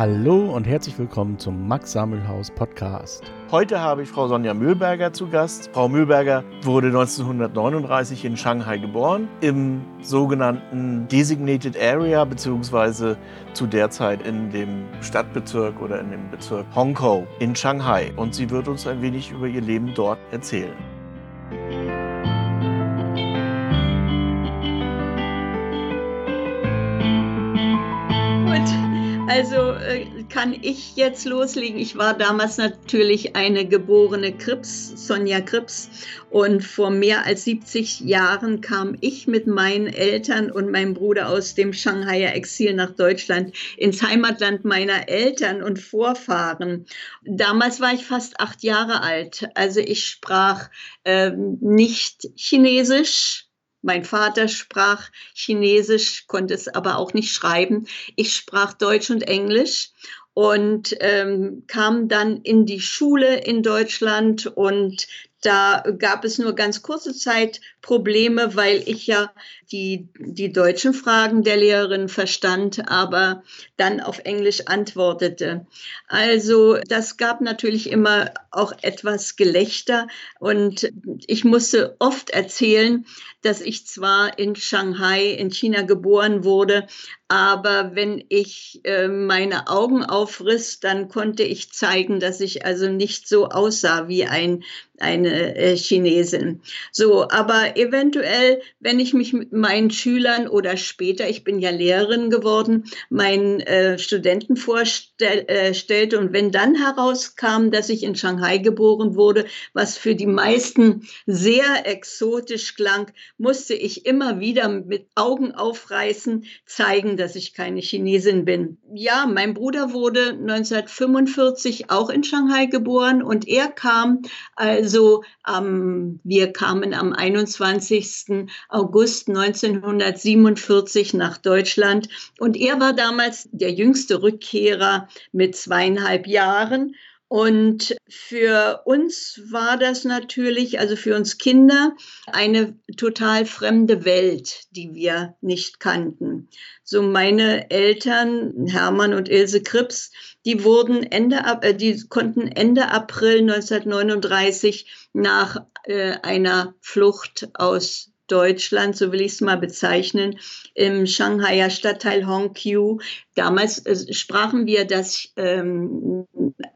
Hallo und herzlich willkommen zum Max Sammelhaus Podcast. Heute habe ich Frau Sonja Mühlberger zu Gast. Frau Mühlberger wurde 1939 in Shanghai geboren, im sogenannten Designated Area, beziehungsweise zu der Zeit in dem Stadtbezirk oder in dem Bezirk Hongkou in Shanghai. Und sie wird uns ein wenig über ihr Leben dort erzählen. Also äh, kann ich jetzt loslegen. Ich war damals natürlich eine geborene Krips, Sonja Krips. Und vor mehr als 70 Jahren kam ich mit meinen Eltern und meinem Bruder aus dem Shanghaier Exil nach Deutschland ins Heimatland meiner Eltern und Vorfahren. Damals war ich fast acht Jahre alt. Also ich sprach äh, nicht Chinesisch mein Vater sprach Chinesisch, konnte es aber auch nicht schreiben. Ich sprach Deutsch und Englisch und ähm, kam dann in die Schule in Deutschland und da gab es nur ganz kurze Zeit Probleme, weil ich ja die, die deutschen Fragen der Lehrerin verstand, aber dann auf Englisch antwortete. Also das gab natürlich immer auch etwas Gelächter und ich musste oft erzählen, dass ich zwar in Shanghai in China geboren wurde, aber wenn ich äh, meine Augen aufriss, dann konnte ich zeigen, dass ich also nicht so aussah wie ein, eine äh, Chinesin. So, aber eventuell, wenn ich mich mit meinen Schülern oder später, ich bin ja Lehrerin geworden, meinen äh, Studenten vorstellte äh, und wenn dann herauskam, dass ich in Shanghai geboren wurde, was für die meisten sehr exotisch klang, musste ich immer wieder mit Augen aufreißen, zeigen, dass ich keine Chinesin bin. Ja, mein Bruder wurde 1945 auch in Shanghai geboren und er kam also, ähm, wir kamen am 21. August 1947 nach Deutschland und er war damals der jüngste Rückkehrer mit zweieinhalb Jahren und für uns war das natürlich, also für uns Kinder, eine total fremde Welt, die wir nicht kannten. So meine Eltern, Hermann und Ilse Krips, die wurden Ende, äh, die konnten Ende April 1939 nach äh, einer Flucht aus Deutschland, so will ich es mal bezeichnen, im Shanghaier Stadtteil Hongqiu. Damals äh, sprachen wir das ähm,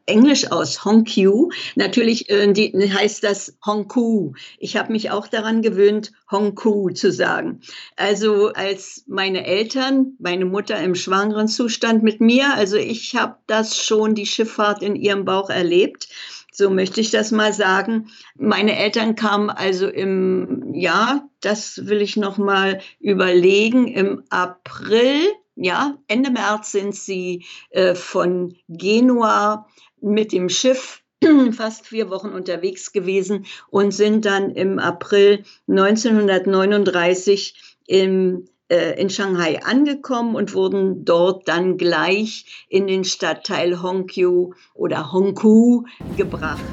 Englisch aus, Hongqiu. Natürlich äh, die, heißt das Hongku. Ich habe mich auch daran gewöhnt, Hongku zu sagen. Also als meine Eltern, meine Mutter im schwangeren Zustand mit mir, also ich habe das schon, die Schifffahrt in ihrem Bauch erlebt. So möchte ich das mal sagen. Meine Eltern kamen also im Jahr, das will ich noch mal überlegen, im April, ja, Ende März sind sie äh, von Genua mit dem Schiff fast vier Wochen unterwegs gewesen und sind dann im April 1939 im äh, in Shanghai angekommen und wurden dort dann gleich in den Stadtteil Hongqiu oder Hongku gebracht.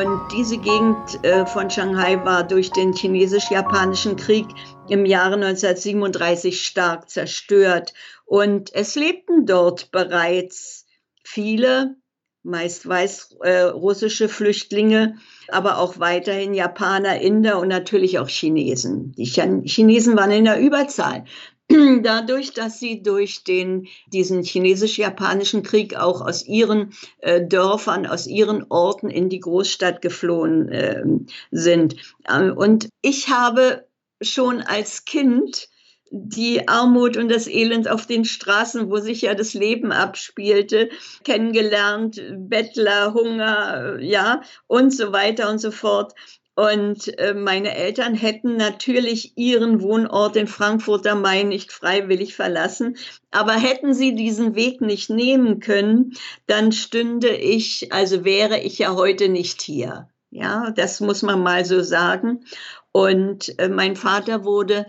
Und diese Gegend äh, von Shanghai war durch den chinesisch-japanischen Krieg im Jahre 1937 stark zerstört. Und es lebten dort bereits viele, meist weißrussische äh, Flüchtlinge, aber auch weiterhin Japaner, Inder und natürlich auch Chinesen. Die Chinesen waren in der Überzahl. dadurch, dass sie durch den, diesen chinesisch-japanischen Krieg auch aus ihren äh, Dörfern, aus ihren Orten in die Großstadt geflohen äh, sind. Ähm, und ich habe schon als Kind die Armut und das Elend auf den Straßen, wo sich ja das Leben abspielte, kennengelernt, Bettler, Hunger, ja, und so weiter und so fort. Und äh, meine Eltern hätten natürlich ihren Wohnort in Frankfurt am Main nicht freiwillig verlassen. Aber hätten sie diesen Weg nicht nehmen können, dann stünde ich, also wäre ich ja heute nicht hier. Ja, das muss man mal so sagen. Und äh, mein Vater wurde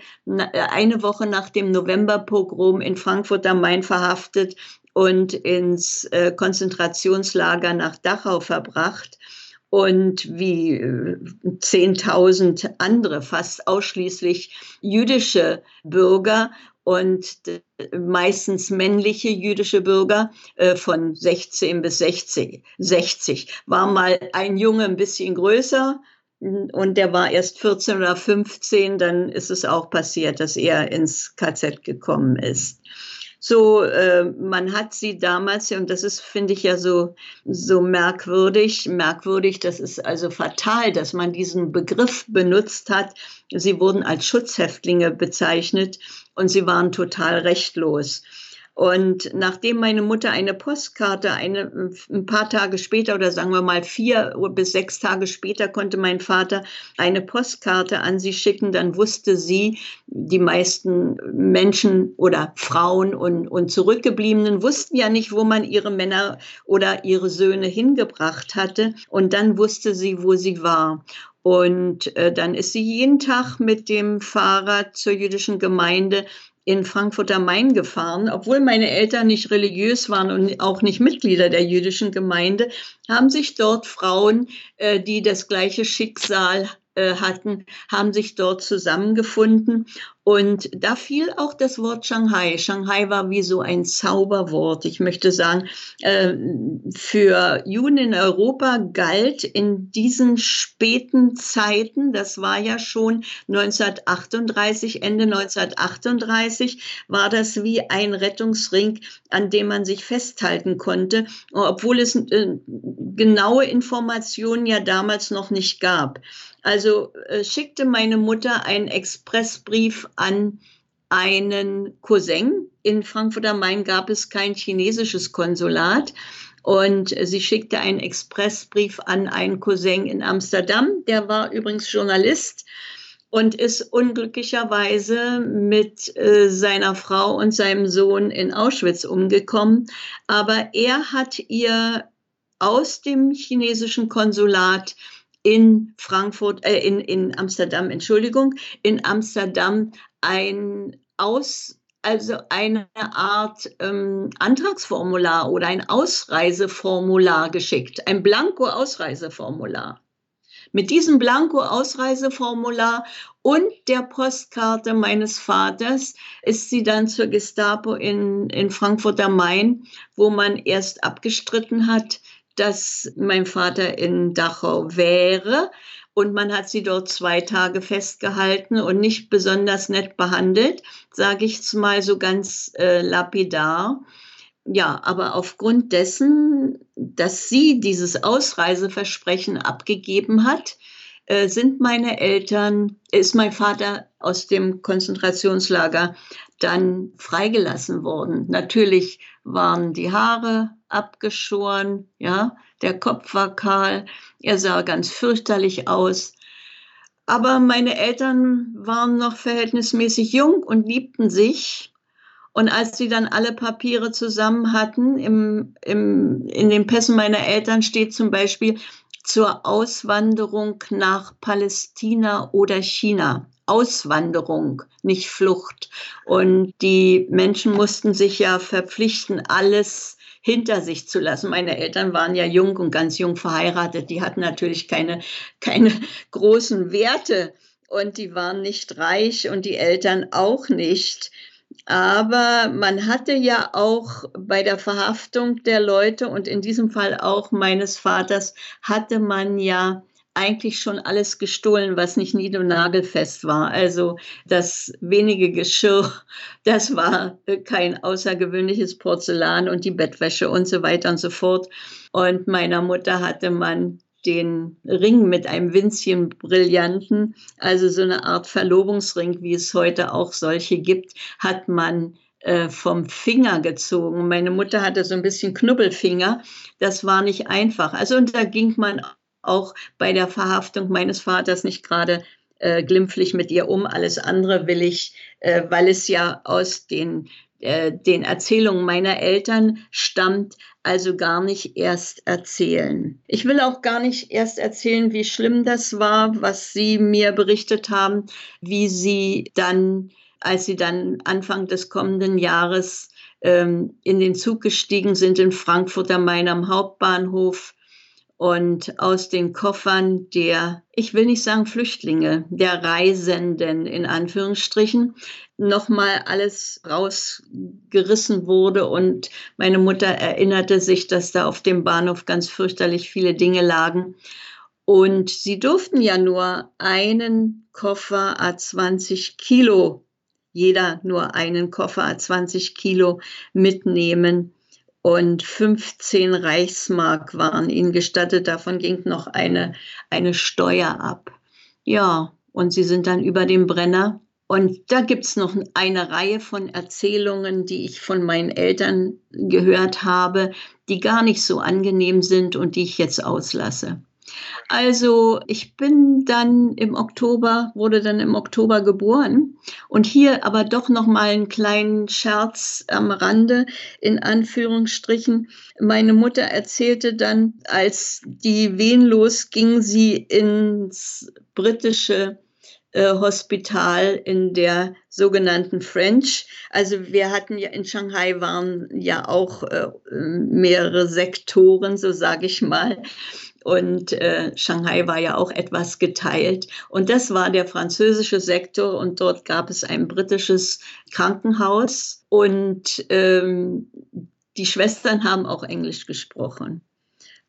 eine Woche nach dem Novemberpogrom in Frankfurt am Main verhaftet und ins äh, Konzentrationslager nach Dachau verbracht und wie äh, 10.000 andere, fast ausschließlich jüdische Bürger und meistens männliche jüdische Bürger äh, von 16 bis 60, 60. War mal ein Junge ein bisschen größer und der war erst 14 oder 15, dann ist es auch passiert, dass er ins KZ gekommen ist so, äh, man hat sie damals, und das ist, finde ich ja so, so merkwürdig, merkwürdig, das ist also fatal, dass man diesen Begriff benutzt hat. Sie wurden als Schutzhäftlinge bezeichnet und sie waren total rechtlos. Und nachdem meine Mutter eine Postkarte eine, ein paar Tage später oder sagen wir mal vier bis sechs Tage später konnte mein Vater eine Postkarte an sie schicken, dann wusste sie, die meisten Menschen oder Frauen und, und Zurückgebliebenen wussten ja nicht, wo man ihre Männer oder ihre Söhne hingebracht hatte. Und dann wusste sie, wo sie war. Und äh, dann ist sie jeden Tag mit dem Fahrrad zur jüdischen Gemeinde in Frankfurt am Main gefahren. Obwohl meine Eltern nicht religiös waren und auch nicht Mitglieder der jüdischen Gemeinde, haben sich dort Frauen, äh, die das gleiche Schicksal äh, hatten, haben sich dort zusammengefunden. Und da fiel auch das Wort Shanghai. Shanghai war wie so ein Zauberwort. Ich möchte sagen, äh, für Juden in Europa galt in diesen späten Zeiten, das war ja schon 1938, Ende 1938, war das wie ein Rettungsring, an dem man sich festhalten konnte, obwohl es äh, genaue Informationen ja damals noch nicht gab. Also äh, schickte meine Mutter einen Expressbrief an einen Cousin. In Frankfurt am Main gab es kein chinesisches Konsulat. Und sie schickte einen Expressbrief an einen Cousin in Amsterdam. Der war übrigens Journalist und ist unglücklicherweise mit äh, seiner Frau und seinem Sohn in Auschwitz umgekommen. Aber er hat ihr aus dem chinesischen Konsulat in Frankfurt, äh, in, in Amsterdam, Entschuldigung, in Amsterdam ein Aus, also eine Art ähm, Antragsformular oder ein Ausreiseformular geschickt, ein Blanko-Ausreiseformular. Mit diesem Blanko-Ausreiseformular und der Postkarte meines Vaters ist sie dann zur Gestapo in, in Frankfurt am Main, wo man erst abgestritten hat, dass mein Vater in Dachau wäre. Und man hat sie dort zwei Tage festgehalten und nicht besonders nett behandelt, sage ich mal so ganz äh, lapidar. Ja, aber aufgrund dessen, dass sie dieses Ausreiseversprechen abgegeben hat, äh, sind meine Eltern, ist mein Vater aus dem Konzentrationslager dann freigelassen worden. Natürlich waren die Haare abgeschoren, ja, der Kopf war kahl, er sah ganz fürchterlich aus. Aber meine Eltern waren noch verhältnismäßig jung und liebten sich. Und als sie dann alle Papiere zusammen hatten, im, im, in den Pässen meiner Eltern steht zum Beispiel zur Auswanderung nach Palästina oder China. Auswanderung, nicht Flucht. Und die Menschen mussten sich ja verpflichten, alles hinter sich zu lassen. Meine Eltern waren ja jung und ganz jung verheiratet. Die hatten natürlich keine, keine großen Werte und die waren nicht reich und die Eltern auch nicht. Aber man hatte ja auch bei der Verhaftung der Leute und in diesem Fall auch meines Vaters, hatte man ja eigentlich schon alles gestohlen, was nicht nied- und nagelfest war. Also das wenige Geschirr, das war kein außergewöhnliches Porzellan und die Bettwäsche und so weiter und so fort. Und meiner Mutter hatte man den Ring mit einem winzigen Brillanten, also so eine Art Verlobungsring, wie es heute auch solche gibt, hat man äh, vom Finger gezogen. Meine Mutter hatte so ein bisschen Knubbelfinger. Das war nicht einfach. Also und da ging man auch bei der Verhaftung meines Vaters nicht gerade äh, glimpflich mit ihr um. Alles andere will ich, äh, weil es ja aus den äh, den Erzählungen meiner Eltern stammt, also gar nicht erst erzählen. Ich will auch gar nicht erst erzählen, wie schlimm das war, was Sie mir berichtet haben, wie Sie dann, als Sie dann Anfang des kommenden Jahres ähm, in den Zug gestiegen sind in Frankfurt am Main am Hauptbahnhof und aus den Koffern der, ich will nicht sagen Flüchtlinge, der Reisenden in Anführungsstrichen, nochmal alles rausgerissen wurde. Und meine Mutter erinnerte sich, dass da auf dem Bahnhof ganz fürchterlich viele Dinge lagen. Und sie durften ja nur einen Koffer a 20 Kilo, jeder nur einen Koffer a 20 Kilo mitnehmen und 15 Reichsmark waren ihnen gestattet. Davon ging noch eine, eine Steuer ab. Ja, und sie sind dann über den Brenner. Und da gibt es noch eine Reihe von Erzählungen, die ich von meinen Eltern gehört habe, die gar nicht so angenehm sind und die ich jetzt auslasse. Also ich bin dann im Oktober, wurde dann im Oktober geboren und hier aber doch noch mal einen kleinen Scherz am Rande in Anführungsstrichen. Meine Mutter erzählte dann, als die Wehen losging, sie ins britische äh, Hospital in der sogenannten French. Also wir hatten ja in Shanghai waren ja auch äh, mehrere Sektoren, so sage ich mal. Und äh, Shanghai war ja auch etwas geteilt. Und das war der französische Sektor. Und dort gab es ein britisches Krankenhaus. Und ähm, die Schwestern haben auch Englisch gesprochen.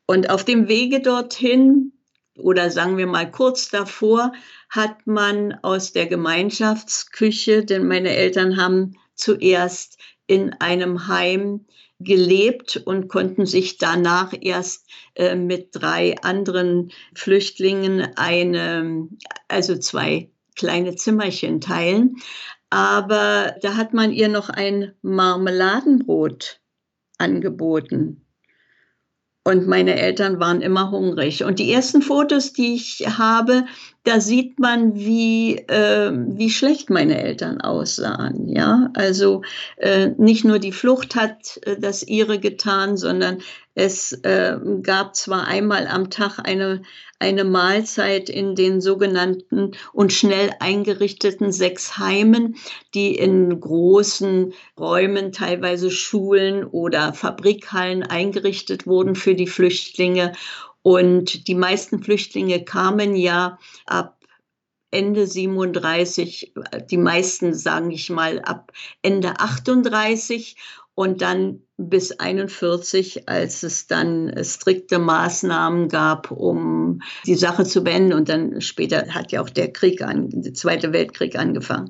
Und auf dem Wege dorthin, oder sagen wir mal kurz davor, hat man aus der Gemeinschaftsküche, denn meine Eltern haben zuerst in einem Heim gelebt und konnten sich danach erst äh, mit drei anderen Flüchtlingen eine, also zwei kleine Zimmerchen teilen. Aber da hat man ihr noch ein Marmeladenbrot angeboten. Und meine Eltern waren immer hungrig. Und die ersten Fotos, die ich habe, da sieht man, wie, äh, wie schlecht meine Eltern aussahen. Ja, also äh, nicht nur die Flucht hat äh, das ihre getan, sondern es äh, gab zwar einmal am Tag eine, eine Mahlzeit in den sogenannten und schnell eingerichteten sechs Heimen, die in großen Räumen, teilweise Schulen oder Fabrikhallen eingerichtet wurden für die Flüchtlinge. Und die meisten Flüchtlinge kamen ja ab Ende 37, die meisten, sagen ich mal, ab Ende 38 und dann bis 41, als es dann strikte Maßnahmen gab, um die Sache zu beenden. Und dann später hat ja auch der Krieg, an, der Zweite Weltkrieg angefangen.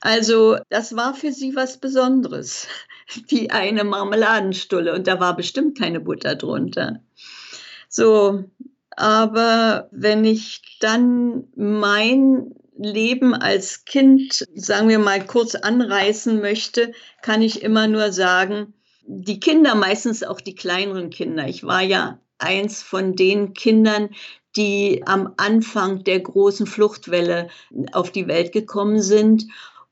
Also das war für sie was Besonderes, wie eine Marmeladenstulle. Und da war bestimmt keine Butter drunter. So, aber wenn ich dann mein Leben als Kind, sagen wir mal, kurz anreißen möchte, kann ich immer nur sagen, die Kinder, meistens auch die kleineren Kinder. Ich war ja eins von den Kindern, die am Anfang der großen Fluchtwelle auf die Welt gekommen sind.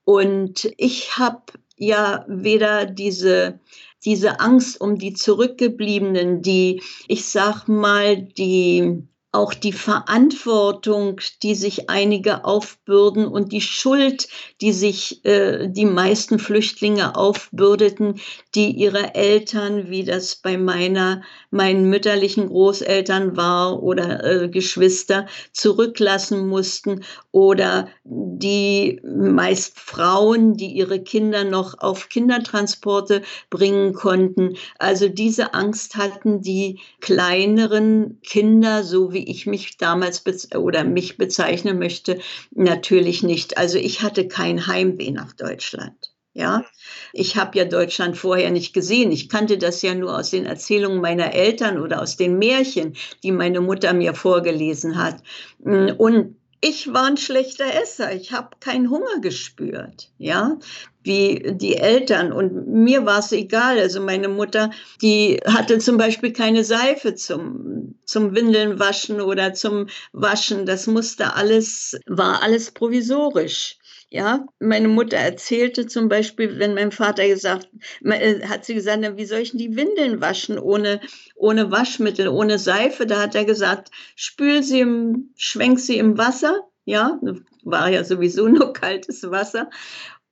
Und ich habe ja weder diese diese Angst um die Zurückgebliebenen, die, ich sag mal, die auch die Verantwortung, die sich einige aufbürden und die Schuld, die sich äh, die meisten Flüchtlinge aufbürdeten, die ihre Eltern, wie das bei meiner, meinen mütterlichen Großeltern war oder äh, Geschwister, zurücklassen mussten oder die meist Frauen, die ihre Kinder noch auf Kindertransporte bringen konnten. Also diese Angst hatten die kleineren Kinder, so wie wie ich mich damals oder mich bezeichnen möchte, natürlich nicht. Also ich hatte kein Heimweh nach Deutschland. Ja, ich habe ja Deutschland vorher nicht gesehen. Ich kannte das ja nur aus den Erzählungen meiner Eltern oder aus den Märchen, die meine Mutter mir vorgelesen hat. Und ich war ein schlechter Esser. Ich habe keinen Hunger gespürt, ja, wie die Eltern. Und mir war es egal. Also meine Mutter, die hatte zum Beispiel keine Seife zum, zum Windeln waschen oder zum Waschen. Das musste alles, war alles provisorisch. Ja, meine Mutter erzählte zum Beispiel, wenn mein Vater gesagt, äh, hat sie gesagt, wie soll ich denn die Windeln waschen ohne, ohne Waschmittel, ohne Seife? Da hat er gesagt, spül sie im, schwenk sie im Wasser, ja, war ja sowieso nur kaltes Wasser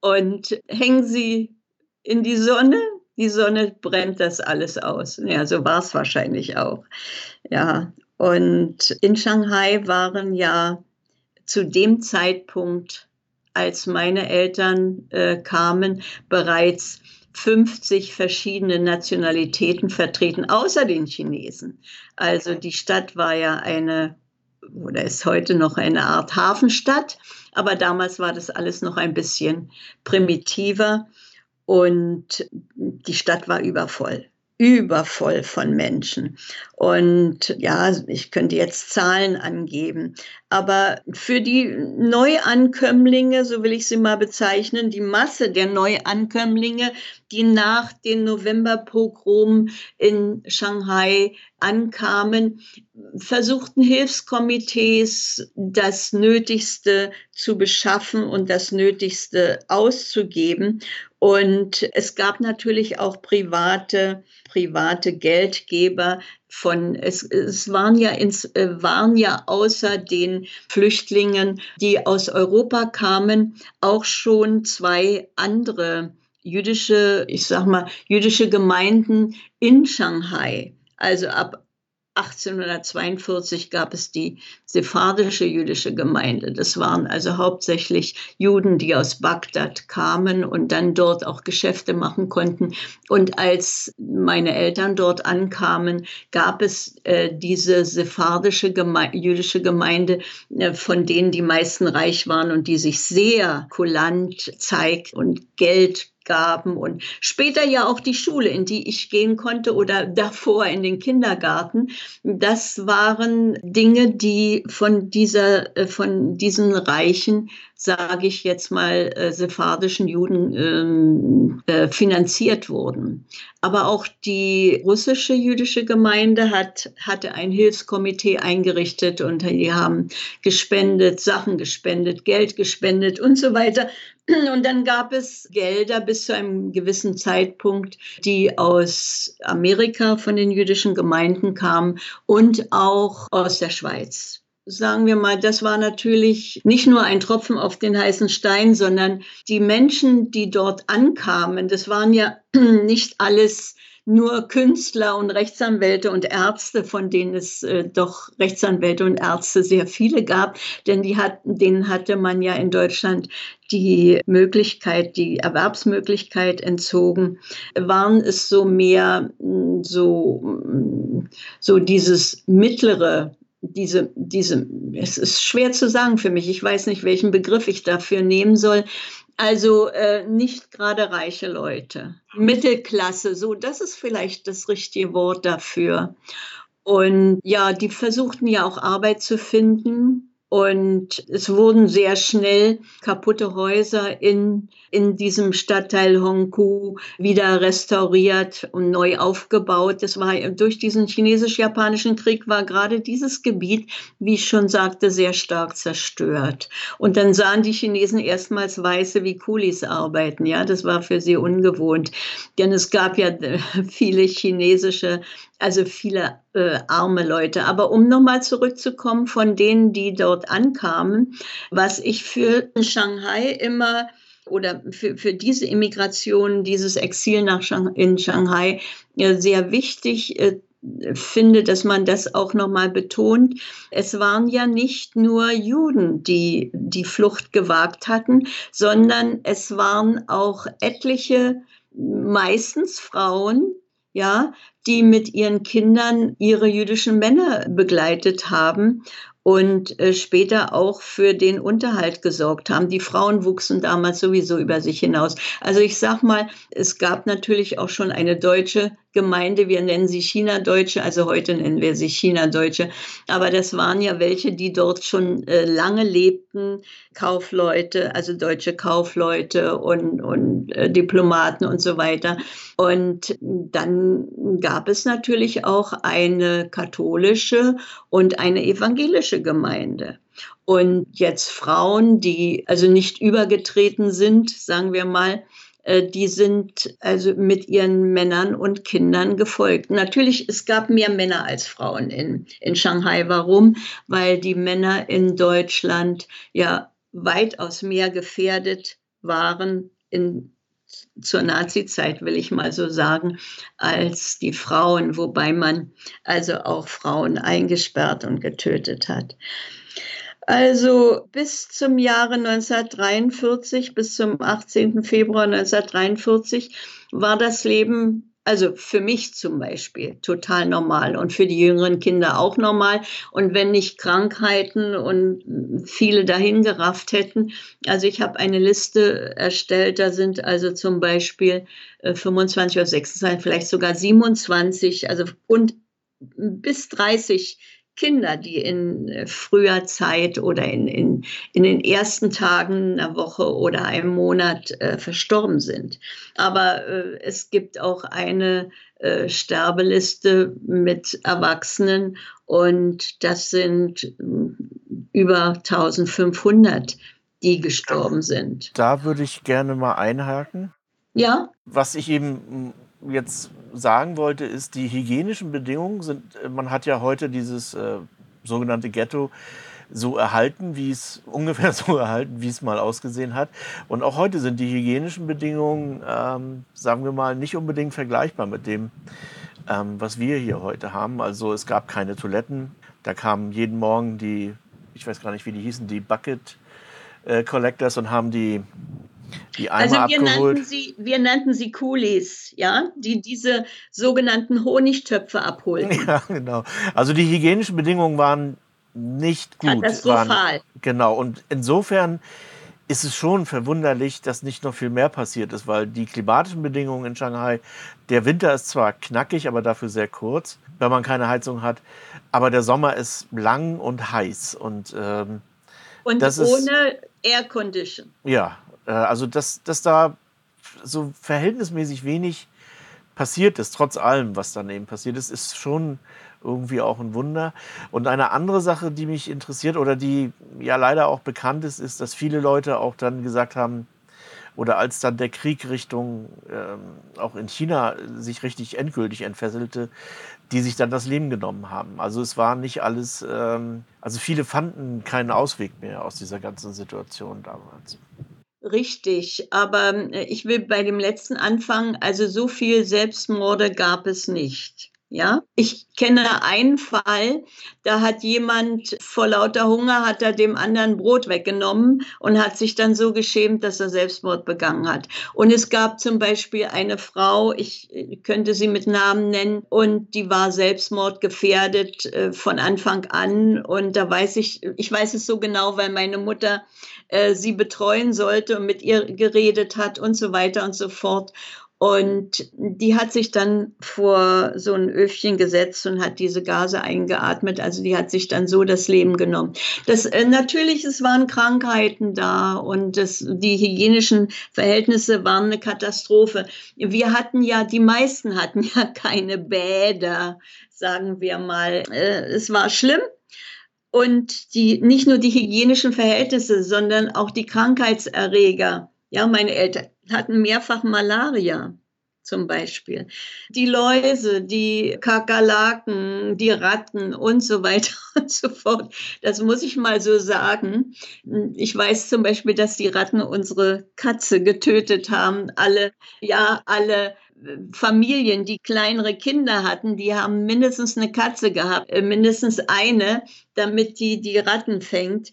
und hängen sie in die Sonne. Die Sonne brennt das alles aus. Ja, so war es wahrscheinlich auch. Ja, und in Shanghai waren ja zu dem Zeitpunkt als meine Eltern äh, kamen, bereits 50 verschiedene Nationalitäten vertreten, außer den Chinesen. Also die Stadt war ja eine, oder ist heute noch eine Art Hafenstadt, aber damals war das alles noch ein bisschen primitiver und die Stadt war übervoll übervoll von Menschen. Und ja, ich könnte jetzt Zahlen angeben, aber für die Neuankömmlinge, so will ich sie mal bezeichnen, die Masse der Neuankömmlinge, die nach den Novemberpogromen in Shanghai ankamen, versuchten Hilfskomitees das Nötigste zu beschaffen und das Nötigste auszugeben. Und es gab natürlich auch private, private Geldgeber von, es, es waren ja ins, waren ja außer den Flüchtlingen, die aus Europa kamen, auch schon zwei andere jüdische, ich sag mal, jüdische Gemeinden in Shanghai. Also ab 1842 gab es die sephardische jüdische Gemeinde. Das waren also hauptsächlich Juden, die aus Bagdad kamen und dann dort auch Geschäfte machen konnten. Und als meine Eltern dort ankamen, gab es äh, diese sephardische Geme jüdische Gemeinde, äh, von denen die meisten reich waren und die sich sehr kulant zeigt und Geld Gaben und später ja auch die Schule, in die ich gehen konnte oder davor in den Kindergarten. Das waren Dinge, die von dieser, äh, von diesen reichen, sage ich jetzt mal, äh, sephardischen Juden ähm, äh, finanziert wurden. Aber auch die russische jüdische Gemeinde hat, hatte ein Hilfskomitee eingerichtet und die haben gespendet, Sachen gespendet, Geld gespendet und so weiter. Und dann gab es Gelder bis zu einem gewissen Zeitpunkt, die aus Amerika von den jüdischen Gemeinden kamen und auch aus der Schweiz. Sagen wir mal, das war natürlich nicht nur ein Tropfen auf den heißen Stein, sondern die Menschen, die dort ankamen, das waren ja nicht alles nur Künstler und Rechtsanwälte und Ärzte, von denen es äh, doch Rechtsanwälte und Ärzte sehr viele gab, denn die hat, denen hatte man ja in Deutschland die Möglichkeit, die Erwerbsmöglichkeit entzogen, waren es so mehr mm, so, mm, so dieses mittlere diese, diese, es ist schwer zu sagen für mich. Ich weiß nicht, welchen Begriff ich dafür nehmen soll. Also äh, nicht gerade reiche Leute. Mittelklasse, so, das ist vielleicht das richtige Wort dafür. Und ja, die versuchten ja auch Arbeit zu finden und es wurden sehr schnell kaputte Häuser in, in diesem Stadtteil Hongkou wieder restauriert und neu aufgebaut. Das war durch diesen chinesisch-japanischen Krieg war gerade dieses Gebiet, wie ich schon sagte, sehr stark zerstört. Und dann sahen die Chinesen erstmals Weiße wie Kulis arbeiten. Ja, das war für sie ungewohnt. Denn es gab ja viele chinesische also viele äh, arme Leute. Aber um nochmal zurückzukommen von denen, die dort ankamen, was ich für Shanghai immer oder für, für diese Immigration, dieses Exil nach Shang in Shanghai äh, sehr wichtig äh, finde, dass man das auch nochmal betont. Es waren ja nicht nur Juden, die die Flucht gewagt hatten, sondern es waren auch etliche, meistens Frauen, ja, die mit ihren Kindern ihre jüdischen Männer begleitet haben und äh, später auch für den Unterhalt gesorgt haben. Die Frauen wuchsen damals sowieso über sich hinaus. Also ich sag mal, es gab natürlich auch schon eine deutsche Gemeinde, wir nennen sie China-Deutsche, also heute nennen wir sie China-Deutsche, aber das waren ja welche, die dort schon äh, lange lebten, Kaufleute, also deutsche Kaufleute und, und äh, Diplomaten und so weiter. Und dann gab es natürlich auch eine katholische und eine evangelische Gemeinde. Und jetzt Frauen, die also nicht übergetreten sind, sagen wir mal, die sind also mit ihren Männern und Kindern gefolgt. Natürlich, es gab mehr Männer als Frauen in, in Shanghai. Warum? Weil die Männer in Deutschland ja weitaus mehr gefährdet waren in, zur Nazi-Zeit, will ich mal so sagen, als die Frauen, wobei man also auch Frauen eingesperrt und getötet hat. Also bis zum Jahre 1943, bis zum 18. Februar 1943 war das Leben, also für mich zum Beispiel, total normal und für die jüngeren Kinder auch normal. Und wenn nicht Krankheiten und viele dahin gerafft hätten, also ich habe eine Liste erstellt, da sind also zum Beispiel 25 äh, oder 26, vielleicht sogar 27, also und bis 30 Kinder, die in äh, früher Zeit oder in, in, in den ersten Tagen einer Woche oder einem Monat äh, verstorben sind. Aber äh, es gibt auch eine äh, Sterbeliste mit Erwachsenen und das sind äh, über 1500, die gestorben sind. Da würde ich gerne mal einhaken. Ja. Was ich eben jetzt sagen wollte, ist, die hygienischen Bedingungen sind, man hat ja heute dieses äh, sogenannte Ghetto so erhalten, wie es ungefähr so erhalten, wie es mal ausgesehen hat. Und auch heute sind die hygienischen Bedingungen, ähm, sagen wir mal, nicht unbedingt vergleichbar mit dem, ähm, was wir hier heute haben. Also es gab keine Toiletten. Da kamen jeden Morgen die, ich weiß gar nicht, wie die hießen, die Bucket äh, Collectors und haben die die Eimer also wir abgeholt. nannten sie, wir nannten sie Coolies, ja, die diese sogenannten Honigtöpfe abholten. Ja, genau. Also die hygienischen Bedingungen waren nicht gut. Katastrophal. Waren, genau. Und insofern ist es schon verwunderlich, dass nicht noch viel mehr passiert ist, weil die klimatischen Bedingungen in Shanghai, der Winter ist zwar knackig, aber dafür sehr kurz, wenn man keine Heizung hat, aber der Sommer ist lang und heiß und ähm, und ohne Air Condition. Ja, also, dass, dass da so verhältnismäßig wenig passiert ist, trotz allem, was daneben passiert ist, ist schon irgendwie auch ein Wunder. Und eine andere Sache, die mich interessiert oder die ja leider auch bekannt ist, ist, dass viele Leute auch dann gesagt haben, oder als dann der Krieg Richtung ähm, auch in China sich richtig endgültig entfesselte, die sich dann das Leben genommen haben. Also es war nicht alles, ähm, also viele fanden keinen Ausweg mehr aus dieser ganzen Situation damals. Richtig, aber äh, ich will bei dem letzten anfangen. Also so viel Selbstmorde gab es nicht. Ja, ich kenne einen Fall, da hat jemand vor lauter Hunger hat er dem anderen Brot weggenommen und hat sich dann so geschämt, dass er Selbstmord begangen hat. Und es gab zum Beispiel eine Frau, ich könnte sie mit Namen nennen, und die war Selbstmord gefährdet äh, von Anfang an. Und da weiß ich, ich weiß es so genau, weil meine Mutter äh, sie betreuen sollte und mit ihr geredet hat und so weiter und so fort. Und die hat sich dann vor so ein Öfchen gesetzt und hat diese Gase eingeatmet. Also die hat sich dann so das Leben genommen. Das, äh, natürlich, es waren Krankheiten da und das, die hygienischen Verhältnisse waren eine Katastrophe. Wir hatten ja, die meisten hatten ja keine Bäder, sagen wir mal. Äh, es war schlimm. Und die, nicht nur die hygienischen Verhältnisse, sondern auch die Krankheitserreger. Ja, meine Eltern hatten mehrfach Malaria zum Beispiel. Die Läuse, die Kakerlaken, die Ratten und so weiter und so fort. Das muss ich mal so sagen. Ich weiß zum Beispiel, dass die Ratten unsere Katze getötet haben. Alle, ja, alle Familien, die kleinere Kinder hatten, die haben mindestens eine Katze gehabt, äh, mindestens eine, damit die die Ratten fängt.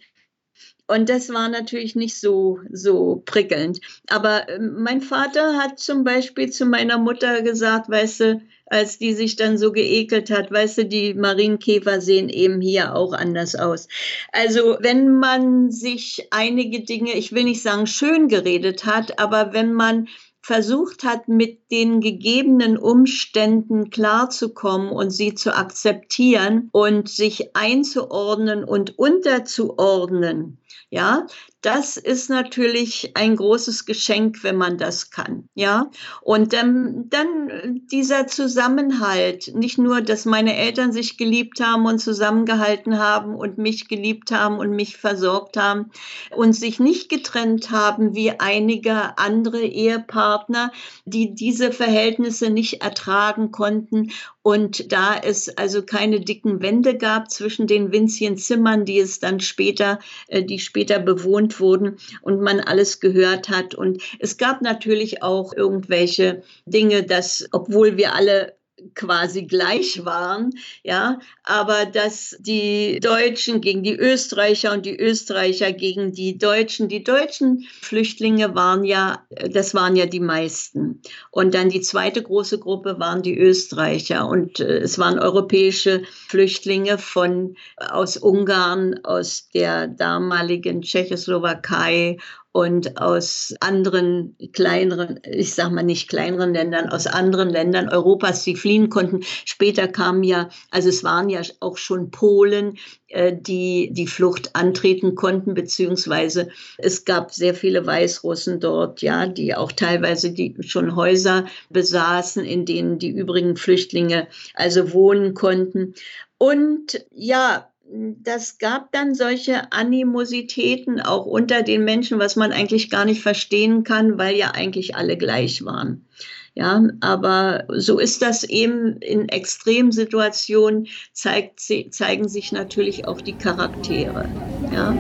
Und das war natürlich nicht so, so prickelnd. Aber ähm, mein Vater hat zum Beispiel zu meiner Mutter gesagt, weißt du, als die sich dann so geekelt hat, weißt du, die Marienkäfer sehen eben hier auch anders aus. Also wenn man sich einige Dinge, ich will nicht sagen schön geredet hat, aber wenn man versucht hat, mit den gegebenen Umständen klarzukommen und sie zu akzeptieren und sich einzuordnen und unterzuordnen. Ja, das ist natürlich ein großes Geschenk, wenn man das kann. Ja, und ähm, dann dieser Zusammenhalt, nicht nur, dass meine Eltern sich geliebt haben und zusammengehalten haben und mich geliebt haben und mich versorgt haben und sich nicht getrennt haben wie einige andere Ehepartner, die diese Verhältnisse nicht ertragen konnten und da es also keine dicken Wände gab zwischen den winzigen Zimmern, die es dann später, äh, die später bewohnt wurden und man alles gehört hat. Und es gab natürlich auch irgendwelche Dinge, dass, obwohl wir alle quasi gleich waren, ja, aber dass die Deutschen gegen die Österreicher und die Österreicher gegen die Deutschen, die deutschen Flüchtlinge waren ja, das waren ja die meisten. Und dann die zweite große Gruppe waren die Österreicher und äh, es waren europäische Flüchtlinge von aus Ungarn, aus der damaligen Tschechoslowakei und aus anderen kleineren, ich sag mal nicht kleineren Ländern, aus anderen Ländern Europas, die fliehen konnten. Später kamen ja, also es waren ja auch schon Polen, äh, die die Flucht antreten konnten, beziehungsweise es gab sehr viele Weißrussen dort, ja, die auch teilweise die schon Häuser besaßen, in denen die übrigen Flüchtlinge also wohnen konnten. Und ja, das gab dann solche Animositäten auch unter den Menschen, was man eigentlich gar nicht verstehen kann, weil ja eigentlich alle gleich waren. Ja, aber so ist das eben in Extremsituationen zeigt, zeigen sich natürlich auch die Charaktere. Ja.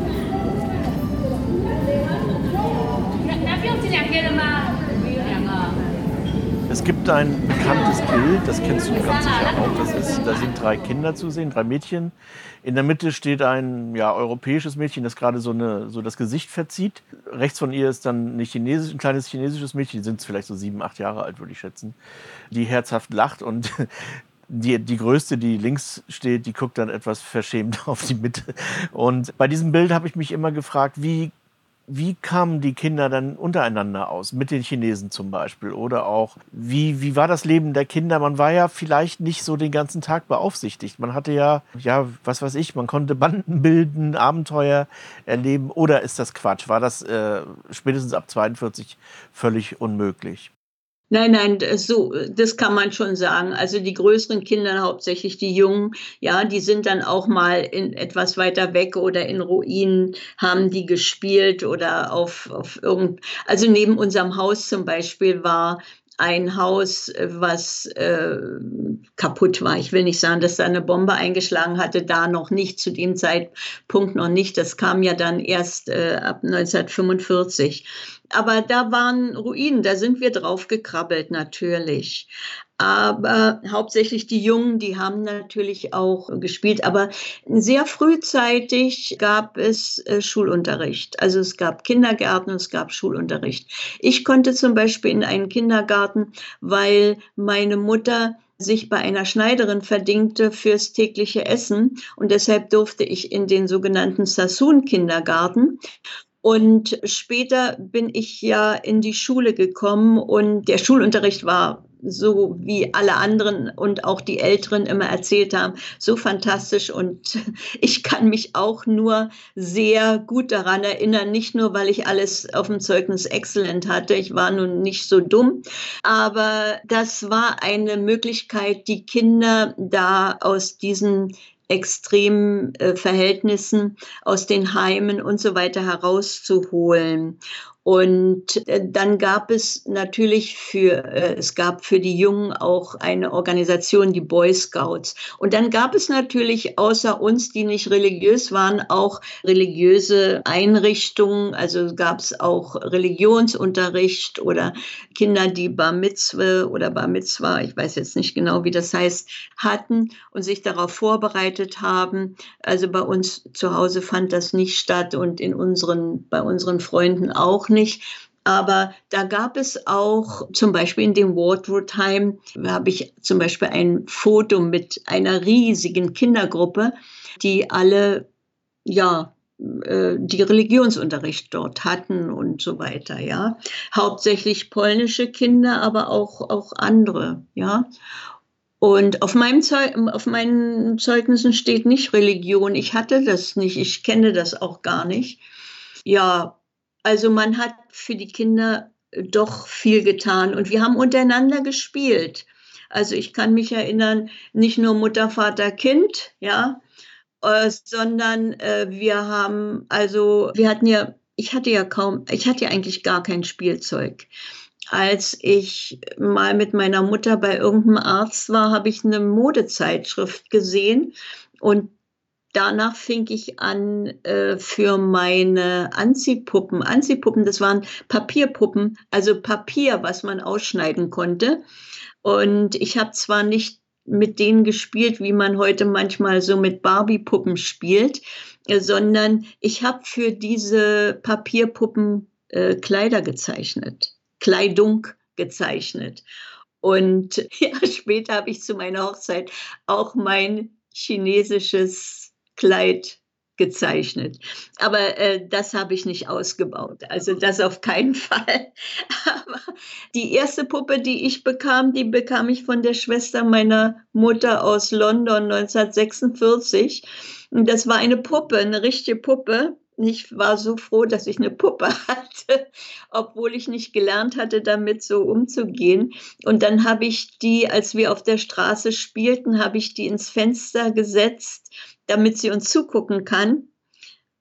Es gibt ein bekanntes Bild, das kennst du ganz sicher auch. Das ist, da sind drei Kinder zu sehen, drei Mädchen. In der Mitte steht ein ja, europäisches Mädchen, das gerade so, eine, so das Gesicht verzieht. Rechts von ihr ist dann ein, Chinesisch, ein kleines chinesisches Mädchen, die sind vielleicht so sieben, acht Jahre alt, würde ich schätzen, die herzhaft lacht und die, die größte, die links steht, die guckt dann etwas verschämt auf die Mitte. Und bei diesem Bild habe ich mich immer gefragt, wie wie kamen die Kinder dann untereinander aus, mit den Chinesen zum Beispiel? Oder auch, wie, wie war das Leben der Kinder? Man war ja vielleicht nicht so den ganzen Tag beaufsichtigt. Man hatte ja, ja, was weiß ich, man konnte Banden bilden, Abenteuer erleben. Oder ist das Quatsch? War das äh, spätestens ab 42 völlig unmöglich? Nein, nein, so, das kann man schon sagen. Also die größeren Kinder, hauptsächlich die Jungen, ja, die sind dann auch mal in etwas weiter weg oder in Ruinen haben die gespielt oder auf, auf irgend, also neben unserem Haus zum Beispiel war ein Haus, was äh, kaputt war. Ich will nicht sagen, dass da eine Bombe eingeschlagen hatte, da noch nicht, zu dem Zeitpunkt noch nicht. Das kam ja dann erst äh, ab 1945. Aber da waren Ruinen, da sind wir drauf gekrabbelt natürlich. Aber hauptsächlich die Jungen, die haben natürlich auch gespielt. Aber sehr frühzeitig gab es äh, Schulunterricht. Also es gab Kindergärten und es gab Schulunterricht. Ich konnte zum Beispiel in einen Kindergarten, weil meine Mutter sich bei einer Schneiderin verdingte fürs tägliche Essen. Und deshalb durfte ich in den sogenannten Sassoon-Kindergarten. Und später bin ich ja in die Schule gekommen und der Schulunterricht war so wie alle anderen und auch die Älteren immer erzählt haben, so fantastisch. Und ich kann mich auch nur sehr gut daran erinnern, nicht nur, weil ich alles auf dem Zeugnis exzellent hatte, ich war nun nicht so dumm, aber das war eine Möglichkeit, die Kinder da aus diesen extremen äh, Verhältnissen aus den Heimen und so weiter herauszuholen. Und äh, dann gab es natürlich für, äh, es gab für die Jungen auch eine Organisation, die Boy Scouts. Und dann gab es natürlich außer uns, die nicht religiös waren, auch religiöse Einrichtungen. Also gab es auch Religionsunterricht oder Kinder, die Bar Mitzwe oder Bar Mitzwa, ich weiß jetzt nicht genau, wie das heißt, hatten und sich darauf vorbereitet haben. Also bei uns zu Hause fand das nicht statt und in unseren, bei unseren Freunden auch nicht nicht. Aber da gab es auch, zum Beispiel in dem Wardrobe-Time, habe ich zum Beispiel ein Foto mit einer riesigen Kindergruppe, die alle, ja, äh, die Religionsunterricht dort hatten und so weiter, ja. Hauptsächlich polnische Kinder, aber auch, auch andere, ja. Und auf, meinem Zeug, auf meinen Zeugnissen steht nicht Religion. Ich hatte das nicht. Ich kenne das auch gar nicht. Ja, also man hat für die Kinder doch viel getan und wir haben untereinander gespielt. Also ich kann mich erinnern, nicht nur Mutter, Vater, Kind, ja, äh, sondern äh, wir haben, also wir hatten ja, ich hatte ja kaum, ich hatte ja eigentlich gar kein Spielzeug. Als ich mal mit meiner Mutter bei irgendeinem Arzt war, habe ich eine Modezeitschrift gesehen und danach fing ich an äh, für meine Anziehpuppen. Anziehpuppen, das waren Papierpuppen, also Papier, was man ausschneiden konnte. Und ich habe zwar nicht mit denen gespielt, wie man heute manchmal so mit Barbie-Puppen spielt, äh, sondern ich habe für diese Papierpuppen äh, Kleider gezeichnet, Kleidung gezeichnet. Und ja, später habe ich zu meiner Hochzeit auch mein chinesisches Kleid gezeichnet. Aber äh, das habe ich nicht ausgebaut. Also das auf keinen Fall. Aber die erste Puppe, die ich bekam, die bekam ich von der Schwester meiner Mutter aus London 1946. Und das war eine Puppe, eine richtige Puppe. Ich war so froh, dass ich eine Puppe hatte, obwohl ich nicht gelernt hatte, damit so umzugehen. Und dann habe ich die, als wir auf der Straße spielten, habe ich die ins Fenster gesetzt damit sie uns zugucken kann.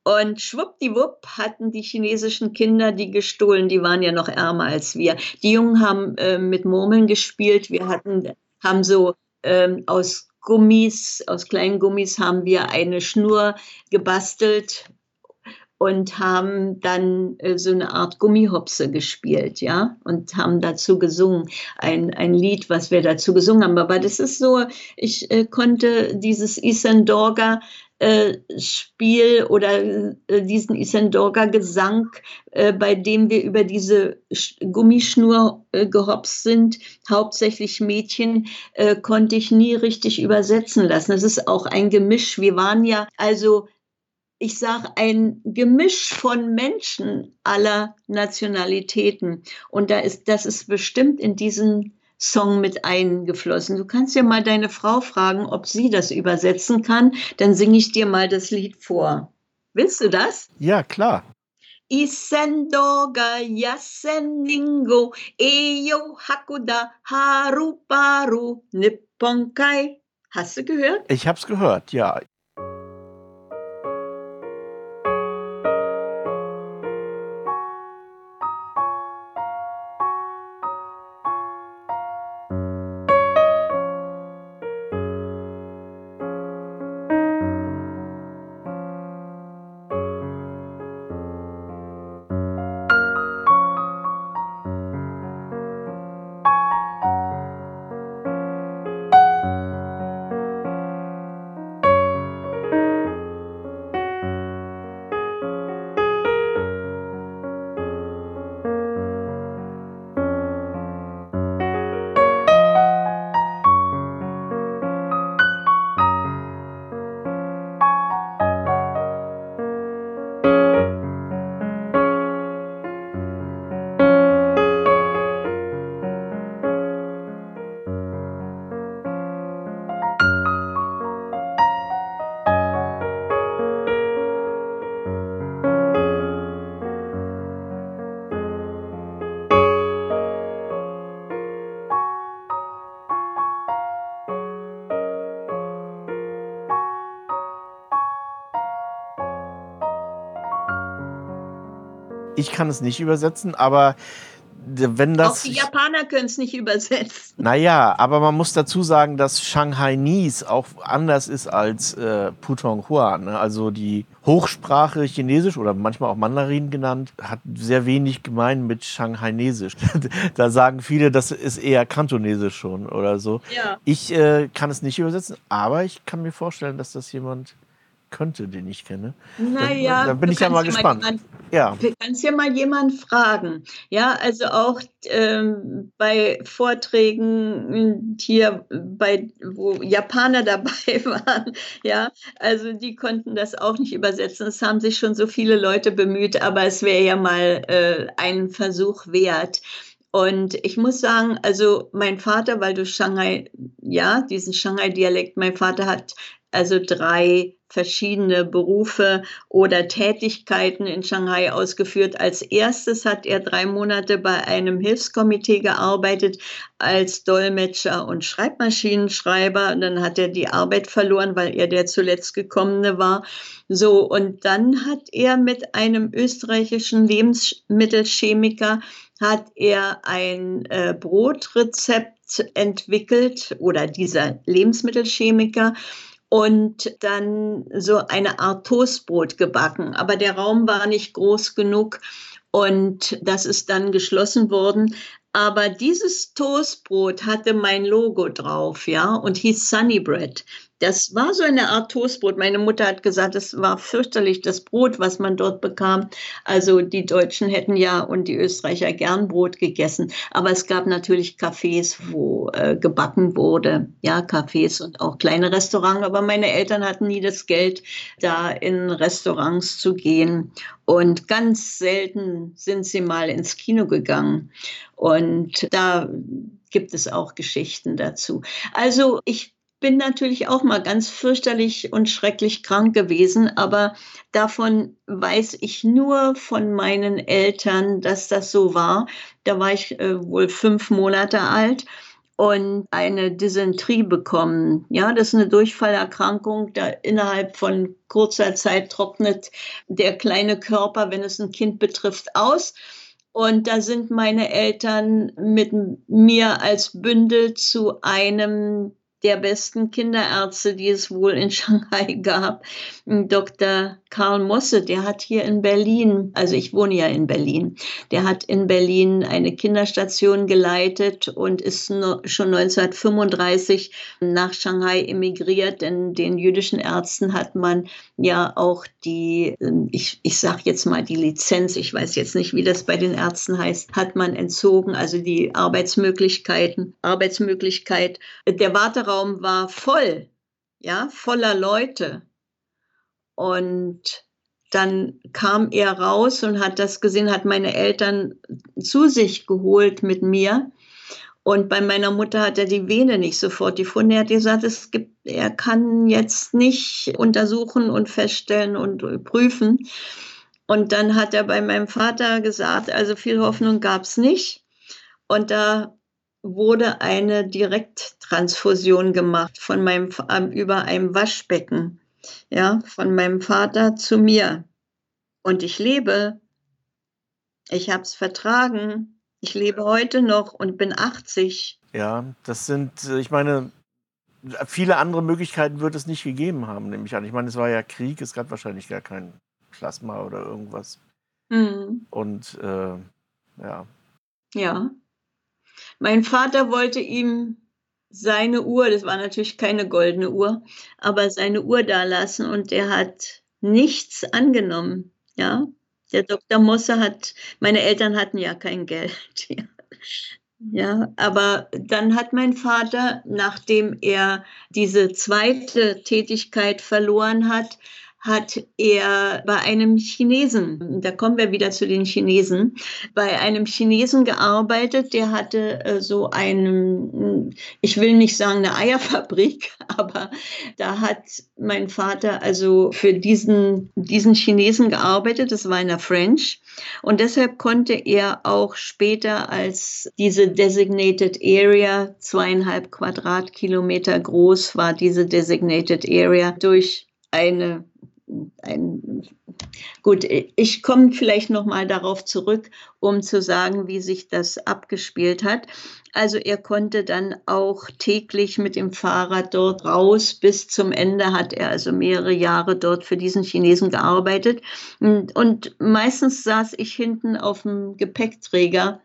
Und schwuppdiwupp hatten die chinesischen Kinder die gestohlen, die waren ja noch ärmer als wir. Die Jungen haben äh, mit Murmeln gespielt, wir hatten, haben so ähm, aus Gummis, aus kleinen Gummis haben wir eine Schnur gebastelt und haben dann äh, so eine Art Gummihopse gespielt, ja, und haben dazu gesungen, ein, ein Lied, was wir dazu gesungen haben. Aber das ist so, ich äh, konnte dieses Isendorga äh, Spiel oder äh, diesen Isendorga Gesang, äh, bei dem wir über diese Gummischnur äh, gehopst sind, hauptsächlich Mädchen, konnte ich nie richtig übersetzen lassen. Das ist auch ein Gemisch. Wir waren ja also ich sage, ein Gemisch von Menschen aller Nationalitäten. Und da ist, das ist bestimmt in diesen Song mit eingeflossen. Du kannst ja mal deine Frau fragen, ob sie das übersetzen kann. Dann singe ich dir mal das Lied vor. Willst du das? Ja, klar. Isendoga Yaseningo Eyo Hakuda Haruparu Nipponkai. Hast du gehört? Ich hab's gehört, ja. Ich kann es nicht übersetzen, aber wenn das. Auch die Japaner können es nicht übersetzen. Naja, aber man muss dazu sagen, dass Shanghainese auch anders ist als äh, Putonghua. Ne? Also die Hochsprache Chinesisch oder manchmal auch Mandarin genannt, hat sehr wenig gemein mit Shanghainesisch. da sagen viele, das ist eher Kantonesisch schon oder so. Ja. Ich äh, kann es nicht übersetzen, aber ich kann mir vorstellen, dass das jemand könnte, den ich kenne. Naja, da, da bin ich ja mal gespannt. Jemand, ja. Du kannst ja mal jemand fragen. Ja, also auch ähm, bei Vorträgen hier, bei, wo Japaner dabei waren, ja, also die konnten das auch nicht übersetzen. Es haben sich schon so viele Leute bemüht, aber es wäre ja mal äh, ein Versuch wert. Und ich muss sagen, also mein Vater, weil du Shanghai, ja, diesen Shanghai-Dialekt, mein Vater hat also drei verschiedene Berufe oder Tätigkeiten in Shanghai ausgeführt. Als erstes hat er drei Monate bei einem Hilfskomitee gearbeitet als Dolmetscher und Schreibmaschinenschreiber. Und dann hat er die Arbeit verloren, weil er der zuletzt gekommene war. So, und dann hat er mit einem österreichischen Lebensmittelchemiker hat er ein äh, Brotrezept entwickelt oder dieser Lebensmittelchemiker und dann so eine Art Toastbrot gebacken. Aber der Raum war nicht groß genug und das ist dann geschlossen worden. Aber dieses Toastbrot hatte mein Logo drauf, ja, und hieß Sunny Bread. Das war so eine Art Toastbrot. Meine Mutter hat gesagt, es war fürchterlich, das Brot, was man dort bekam. Also die Deutschen hätten ja und die Österreicher gern Brot gegessen. Aber es gab natürlich Cafés, wo äh, gebacken wurde. Ja, Cafés und auch kleine Restaurants. Aber meine Eltern hatten nie das Geld, da in Restaurants zu gehen. Und ganz selten sind sie mal ins Kino gegangen. Und da gibt es auch Geschichten dazu. Also ich bin natürlich auch mal ganz fürchterlich und schrecklich krank gewesen, aber davon weiß ich nur von meinen Eltern, dass das so war. Da war ich äh, wohl fünf Monate alt und eine Dysenterie bekommen. Ja, das ist eine Durchfallerkrankung. Da innerhalb von kurzer Zeit trocknet der kleine Körper, wenn es ein Kind betrifft, aus. Und da sind meine Eltern mit mir als Bündel zu einem der besten Kinderärzte, die es wohl in Shanghai gab, Dr. Karl Mosse, der hat hier in Berlin, also ich wohne ja in Berlin, der hat in Berlin eine Kinderstation geleitet und ist schon 1935 nach Shanghai emigriert, denn den jüdischen Ärzten hat man ja auch die, ich, ich sage jetzt mal die Lizenz, ich weiß jetzt nicht, wie das bei den Ärzten heißt, hat man entzogen, also die Arbeitsmöglichkeiten, Arbeitsmöglichkeit. Der Warteraum Raum war voll, ja, voller Leute. Und dann kam er raus und hat das gesehen, hat meine Eltern zu sich geholt mit mir. Und bei meiner Mutter hat er die Vene nicht sofort gefunden. Er hat gesagt, es gibt, er kann jetzt nicht untersuchen und feststellen und prüfen. Und dann hat er bei meinem Vater gesagt, also viel Hoffnung gab es nicht. Und da wurde eine Direkttransfusion gemacht von meinem, über einem Waschbecken, ja, von meinem Vater zu mir. Und ich lebe. Ich habe es vertragen. Ich lebe heute noch und bin 80. Ja, das sind, äh, ich meine, viele andere Möglichkeiten wird es nicht gegeben haben, nehme ich an. Ich meine, es war ja Krieg, es gab wahrscheinlich gar kein Plasma oder irgendwas. Mhm. Und äh, ja. Ja. Mein Vater wollte ihm seine Uhr, das war natürlich keine goldene Uhr, aber seine Uhr da lassen und der hat nichts angenommen. Ja, der Dr. Mosse hat, meine Eltern hatten ja kein Geld. Ja, aber dann hat mein Vater, nachdem er diese zweite Tätigkeit verloren hat, hat er bei einem Chinesen, da kommen wir wieder zu den Chinesen, bei einem Chinesen gearbeitet, der hatte äh, so einen, ich will nicht sagen eine Eierfabrik, aber da hat mein Vater also für diesen, diesen Chinesen gearbeitet, das war in der French. Und deshalb konnte er auch später als diese Designated Area, zweieinhalb Quadratkilometer groß war diese Designated Area, durch eine ein, gut, ich komme vielleicht noch mal darauf zurück, um zu sagen, wie sich das abgespielt hat. Also er konnte dann auch täglich mit dem Fahrrad dort raus. Bis zum Ende hat er also mehrere Jahre dort für diesen Chinesen gearbeitet. Und, und meistens saß ich hinten auf dem Gepäckträger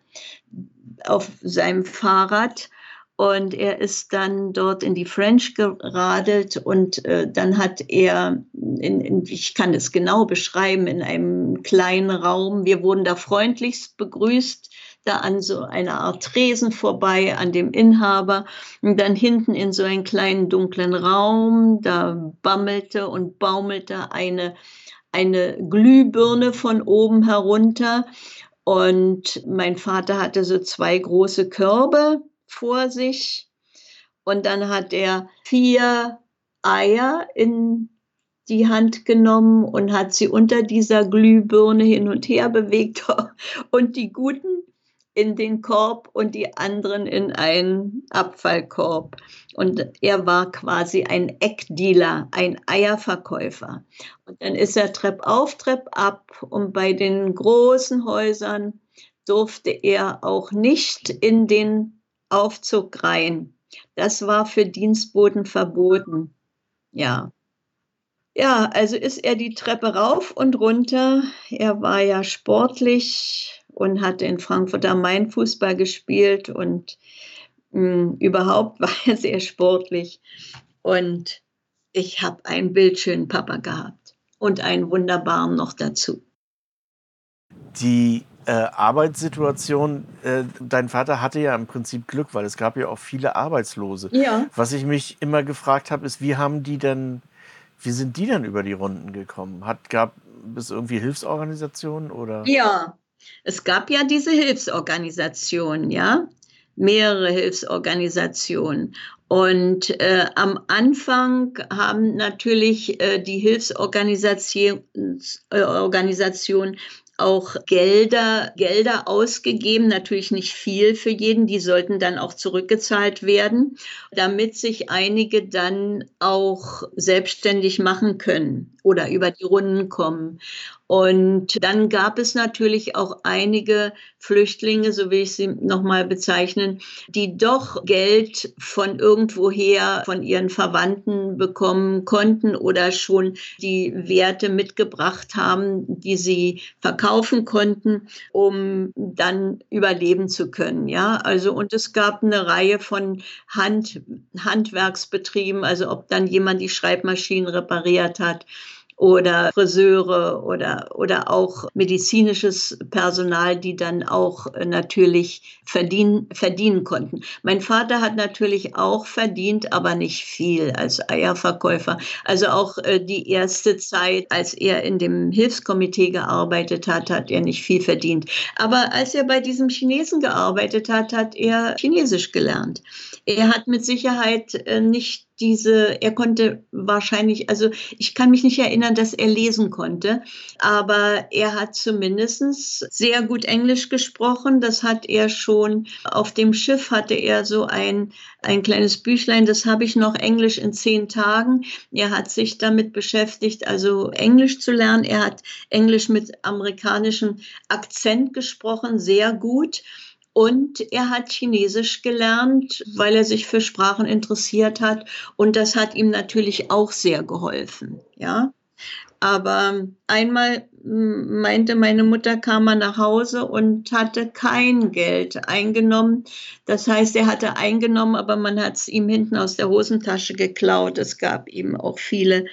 auf seinem Fahrrad und er ist dann dort in die French geradelt und äh, dann hat er, in, in, ich kann es genau beschreiben, in einem kleinen Raum, wir wurden da freundlichst begrüßt, da an so einer Art Tresen vorbei, an dem Inhaber. Und dann hinten in so einen kleinen dunklen Raum, da bammelte und baumelte eine, eine Glühbirne von oben herunter. Und mein Vater hatte so zwei große Körbe vor sich und dann hat er vier Eier in die Hand genommen und hat sie unter dieser Glühbirne hin und her bewegt und die guten in den Korb und die anderen in einen Abfallkorb. Und er war quasi ein Eckdealer, ein Eierverkäufer. Und dann ist er Trepp auf, Trepp ab und bei den großen Häusern durfte er auch nicht in den Aufzug rein. Das war für Dienstboten verboten. Ja. Ja, also ist er die Treppe rauf und runter. Er war ja sportlich und hatte in Frankfurt am Main Fußball gespielt und mh, hm, überhaupt war er sehr sportlich. Und ich habe einen bildschönen Papa gehabt und einen wunderbaren noch dazu. Die äh, Arbeitssituation, äh, dein Vater hatte ja im Prinzip Glück, weil es gab ja auch viele Arbeitslose. Ja. Was ich mich immer gefragt habe, ist, wie haben die denn, wie sind die denn über die Runden gekommen? Hat, gab es irgendwie Hilfsorganisationen oder? Ja, es gab ja diese Hilfsorganisationen, ja, mehrere Hilfsorganisationen. Und äh, am Anfang haben natürlich äh, die Hilfsorganisationen äh, auch Gelder, Gelder ausgegeben, natürlich nicht viel für jeden, die sollten dann auch zurückgezahlt werden, damit sich einige dann auch selbstständig machen können oder über die Runden kommen. Und dann gab es natürlich auch einige Flüchtlinge, so will ich sie nochmal bezeichnen, die doch Geld von irgendwoher, von ihren Verwandten bekommen konnten oder schon die Werte mitgebracht haben, die sie verkaufen konnten, um dann überleben zu können. Ja, also, und es gab eine Reihe von Hand, Handwerksbetrieben, also ob dann jemand die Schreibmaschinen repariert hat oder Friseure oder, oder auch medizinisches Personal, die dann auch äh, natürlich verdienen, verdienen konnten. Mein Vater hat natürlich auch verdient, aber nicht viel als Eierverkäufer. Also auch äh, die erste Zeit, als er in dem Hilfskomitee gearbeitet hat, hat er nicht viel verdient. Aber als er bei diesem Chinesen gearbeitet hat, hat er Chinesisch gelernt. Er hat mit Sicherheit äh, nicht diese, er konnte wahrscheinlich, also ich kann mich nicht erinnern, dass er lesen konnte, aber er hat zumindest sehr gut Englisch gesprochen. Das hat er schon auf dem Schiff hatte er so ein, ein kleines Büchlein, das habe ich noch Englisch in zehn Tagen. Er hat sich damit beschäftigt, also Englisch zu lernen. Er hat Englisch mit amerikanischem Akzent gesprochen, sehr gut. Und er hat Chinesisch gelernt, weil er sich für Sprachen interessiert hat. Und das hat ihm natürlich auch sehr geholfen. Ja. Aber einmal meinte meine Mutter, kam er nach Hause und hatte kein Geld eingenommen. Das heißt, er hatte eingenommen, aber man hat es ihm hinten aus der Hosentasche geklaut. Es gab ihm auch viele,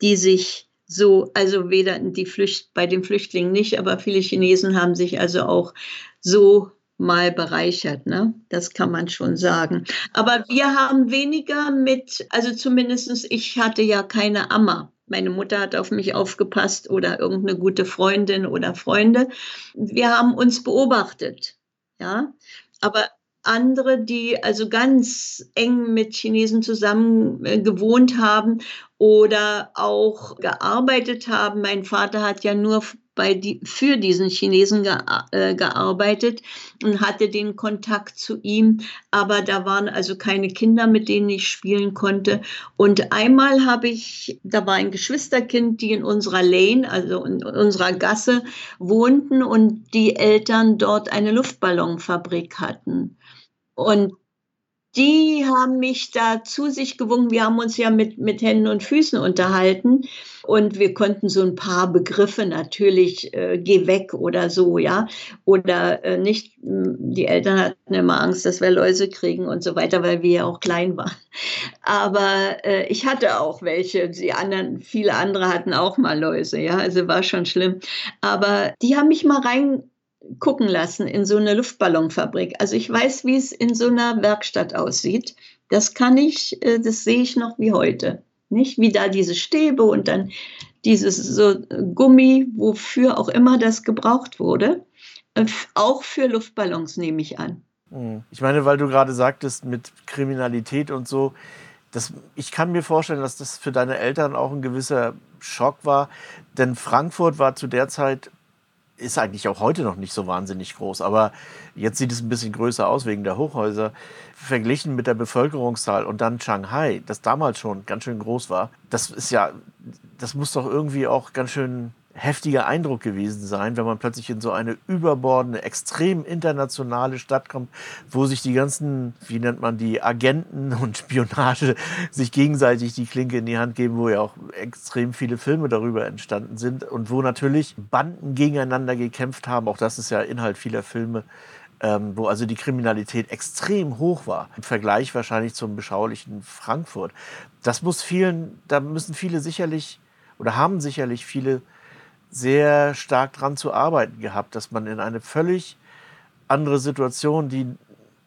die sich so, also weder die Flücht, bei den Flüchtlingen nicht, aber viele Chinesen haben sich also auch so mal bereichert, ne? Das kann man schon sagen. Aber wir haben weniger mit, also zumindestens ich hatte ja keine Amma. Meine Mutter hat auf mich aufgepasst oder irgendeine gute Freundin oder Freunde. Wir haben uns beobachtet, ja. Aber andere, die also ganz eng mit Chinesen zusammen äh, gewohnt haben oder auch gearbeitet haben. Mein Vater hat ja nur bei die, für diesen Chinesen ge, äh, gearbeitet und hatte den Kontakt zu ihm. Aber da waren also keine Kinder, mit denen ich spielen konnte. Und einmal habe ich, da war ein Geschwisterkind, die in unserer Lane, also in unserer Gasse wohnten und die Eltern dort eine Luftballonfabrik hatten. Und die haben mich da zu sich gewungen. Wir haben uns ja mit, mit Händen und Füßen unterhalten und wir konnten so ein paar Begriffe natürlich, äh, geh weg oder so, ja, oder äh, nicht, die Eltern hatten immer Angst, dass wir Läuse kriegen und so weiter, weil wir ja auch klein waren. Aber äh, ich hatte auch welche, die anderen, viele andere hatten auch mal Läuse, ja, also war schon schlimm. Aber die haben mich mal rein gucken lassen in so eine Luftballonfabrik. Also ich weiß, wie es in so einer Werkstatt aussieht. Das kann ich, äh, das sehe ich noch wie heute. Nicht wie da diese Stäbe und dann dieses so Gummi, wofür auch immer das gebraucht wurde. Äh, auch für Luftballons nehme ich an. Hm. Ich meine, weil du gerade sagtest mit Kriminalität und so, das, ich kann mir vorstellen, dass das für deine Eltern auch ein gewisser Schock war, denn Frankfurt war zu der Zeit ist eigentlich auch heute noch nicht so wahnsinnig groß, aber jetzt sieht es ein bisschen größer aus wegen der Hochhäuser. Verglichen mit der Bevölkerungszahl und dann Shanghai, das damals schon ganz schön groß war, das ist ja, das muss doch irgendwie auch ganz schön heftiger Eindruck gewesen sein, wenn man plötzlich in so eine überbordende, extrem internationale Stadt kommt, wo sich die ganzen, wie nennt man die, Agenten und Spionage sich gegenseitig die Klinke in die Hand geben, wo ja auch extrem viele Filme darüber entstanden sind und wo natürlich Banden gegeneinander gekämpft haben. Auch das ist ja Inhalt vieler Filme. Ähm, wo also die Kriminalität extrem hoch war, im Vergleich wahrscheinlich zum beschaulichen Frankfurt. Das muss vielen, da müssen viele sicherlich oder haben sicherlich viele sehr stark dran zu arbeiten gehabt, dass man in eine völlig andere Situation, die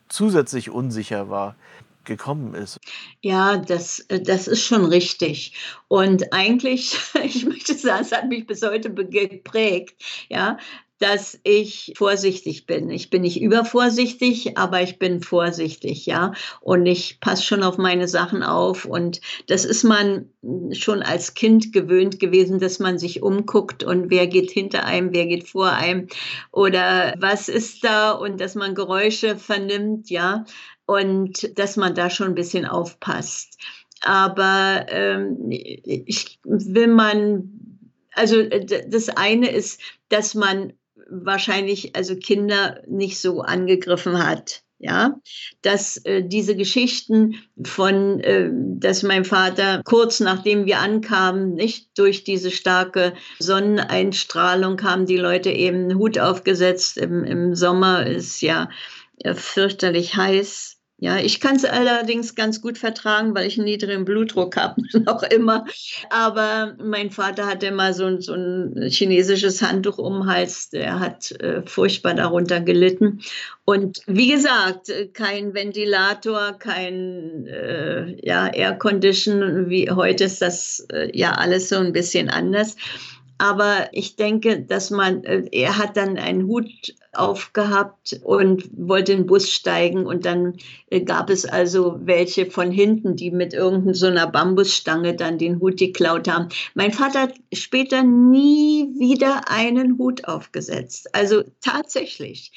zusätzlich unsicher war, gekommen ist. Ja, das, äh, das ist schon richtig. Und eigentlich, ich möchte sagen, es hat mich bis heute geprägt, ja, dass ich vorsichtig bin. Ich bin nicht übervorsichtig, aber ich bin vorsichtig, ja. Und ich passe schon auf meine Sachen auf. Und das ist man schon als Kind gewöhnt gewesen, dass man sich umguckt und wer geht hinter einem, wer geht vor einem oder was ist da und dass man Geräusche vernimmt, ja. Und dass man da schon ein bisschen aufpasst. Aber ähm, ich will man also das eine ist, dass man wahrscheinlich also Kinder nicht so angegriffen hat. Ja, dass äh, diese Geschichten von, äh, dass mein Vater kurz nachdem wir ankamen, nicht durch diese starke Sonneneinstrahlung haben die Leute eben einen Hut aufgesetzt. Im, im Sommer ist ja äh, fürchterlich heiß ja, ich kann es allerdings ganz gut vertragen, weil ich einen niedrigen Blutdruck habe, noch immer. Aber mein Vater hatte immer so, so ein chinesisches Handtuch um den Hals. Der hat äh, furchtbar darunter gelitten. Und wie gesagt, kein Ventilator, kein äh, ja, Air Condition. Wie heute ist das äh, ja alles so ein bisschen anders. Aber ich denke, dass man, äh, er hat dann einen Hut aufgehabt und wollte in den Bus steigen und dann äh, gab es also welche von hinten, die mit irgendeiner so Bambusstange dann den Hut geklaut haben. Mein Vater hat später nie wieder einen Hut aufgesetzt. Also tatsächlich.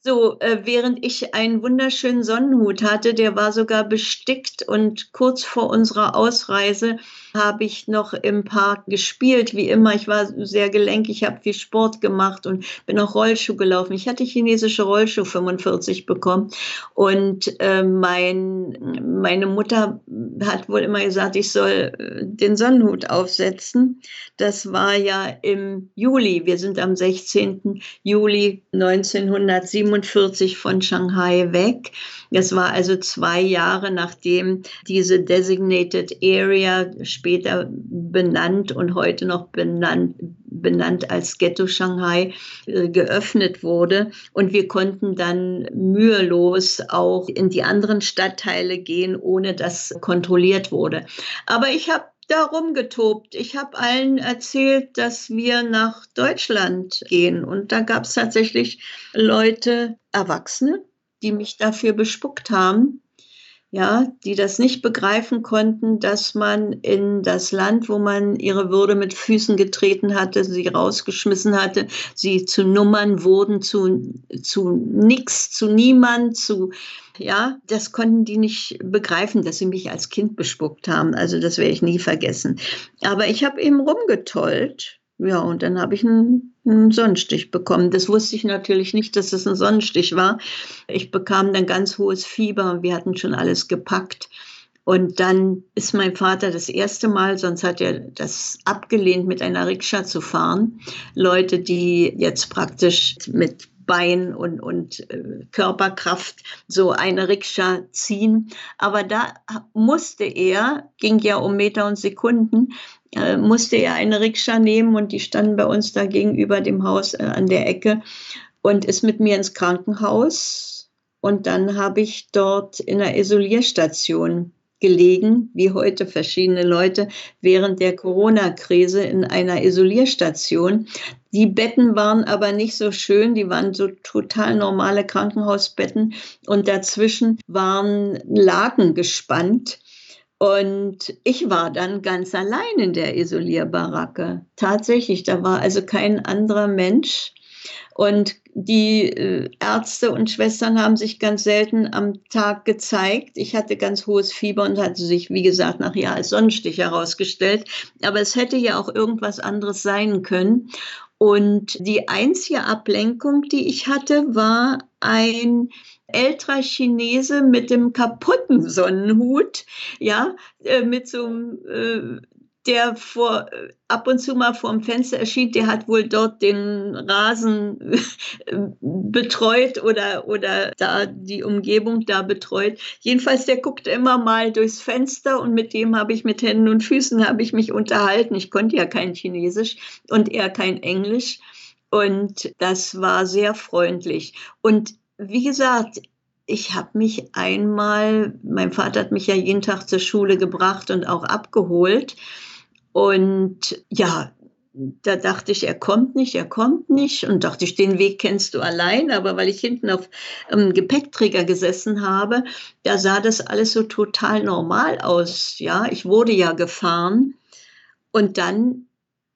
So, äh, während ich einen wunderschönen Sonnenhut hatte, der war sogar bestickt und kurz vor unserer Ausreise habe ich noch im Park gespielt, wie immer. Ich war sehr gelenkig, ich habe viel Sport gemacht und bin auch Rollschuh gelaufen. Ich hatte chinesische Rollschuh 45 bekommen und äh, mein, meine Mutter hat wohl immer gesagt, ich soll äh, den Sonnenhut aufsetzen. Das war ja im Juli. Wir sind am 16. Juli 1947 1947 von Shanghai weg. Das war also zwei Jahre nachdem diese Designated Area später benannt und heute noch benannt, benannt als Ghetto Shanghai äh, geöffnet wurde. Und wir konnten dann mühelos auch in die anderen Stadtteile gehen, ohne dass kontrolliert wurde. Aber ich habe darum getobt. Ich habe allen erzählt, dass wir nach Deutschland gehen. Und da gab es tatsächlich Leute, Erwachsene, die mich dafür bespuckt haben ja, die das nicht begreifen konnten, dass man in das Land, wo man ihre Würde mit Füßen getreten hatte, sie rausgeschmissen hatte, sie zu Nummern wurden, zu, zu nix, zu niemand, zu, ja, das konnten die nicht begreifen, dass sie mich als Kind bespuckt haben. Also das werde ich nie vergessen. Aber ich habe eben rumgetollt Ja, und dann habe ich einen, einen, Sonnenstich bekommen. Das wusste ich natürlich nicht, dass es ein Sonnenstich war. Ich bekam dann ganz hohes Fieber. Wir hatten schon alles gepackt. Und dann ist mein Vater das erste Mal, sonst hat er das abgelehnt, mit einer Rikscha zu fahren. Leute, die jetzt praktisch mit Bein und, und äh, Körperkraft so eine Rikscha ziehen. Aber da musste er, ging ja um Meter und Sekunden, äh, musste er eine Rikscha nehmen und die standen bei uns da gegenüber dem Haus äh, an der Ecke und ist mit mir ins Krankenhaus. Und dann habe ich dort in der Isolierstation gelegen, wie heute verschiedene Leute während der Corona-Krise in einer Isolierstation. Die Betten waren aber nicht so schön, die waren so total normale Krankenhausbetten und dazwischen waren Laken gespannt. Und ich war dann ganz allein in der Isolierbaracke. Tatsächlich, da war also kein anderer Mensch. Und die äh, Ärzte und Schwestern haben sich ganz selten am Tag gezeigt. Ich hatte ganz hohes Fieber und hatte sich, wie gesagt, nachher als Sonnenstich herausgestellt. Aber es hätte ja auch irgendwas anderes sein können. Und die einzige Ablenkung, die ich hatte, war ein älterer Chinese mit dem kaputten Sonnenhut, ja, äh, mit so einem äh, der vor, ab und zu mal vor dem Fenster erschien, der hat wohl dort den Rasen betreut oder, oder da die Umgebung da betreut. Jedenfalls, der guckte immer mal durchs Fenster und mit dem habe ich mit Händen und Füßen habe ich mich unterhalten. Ich konnte ja kein Chinesisch und er kein Englisch. Und das war sehr freundlich. Und wie gesagt, ich habe mich einmal, mein Vater hat mich ja jeden Tag zur Schule gebracht und auch abgeholt. Und ja, da dachte ich, er kommt nicht, er kommt nicht. Und dachte ich, den Weg kennst du allein. Aber weil ich hinten auf einem Gepäckträger gesessen habe, da sah das alles so total normal aus. Ja, ich wurde ja gefahren. Und dann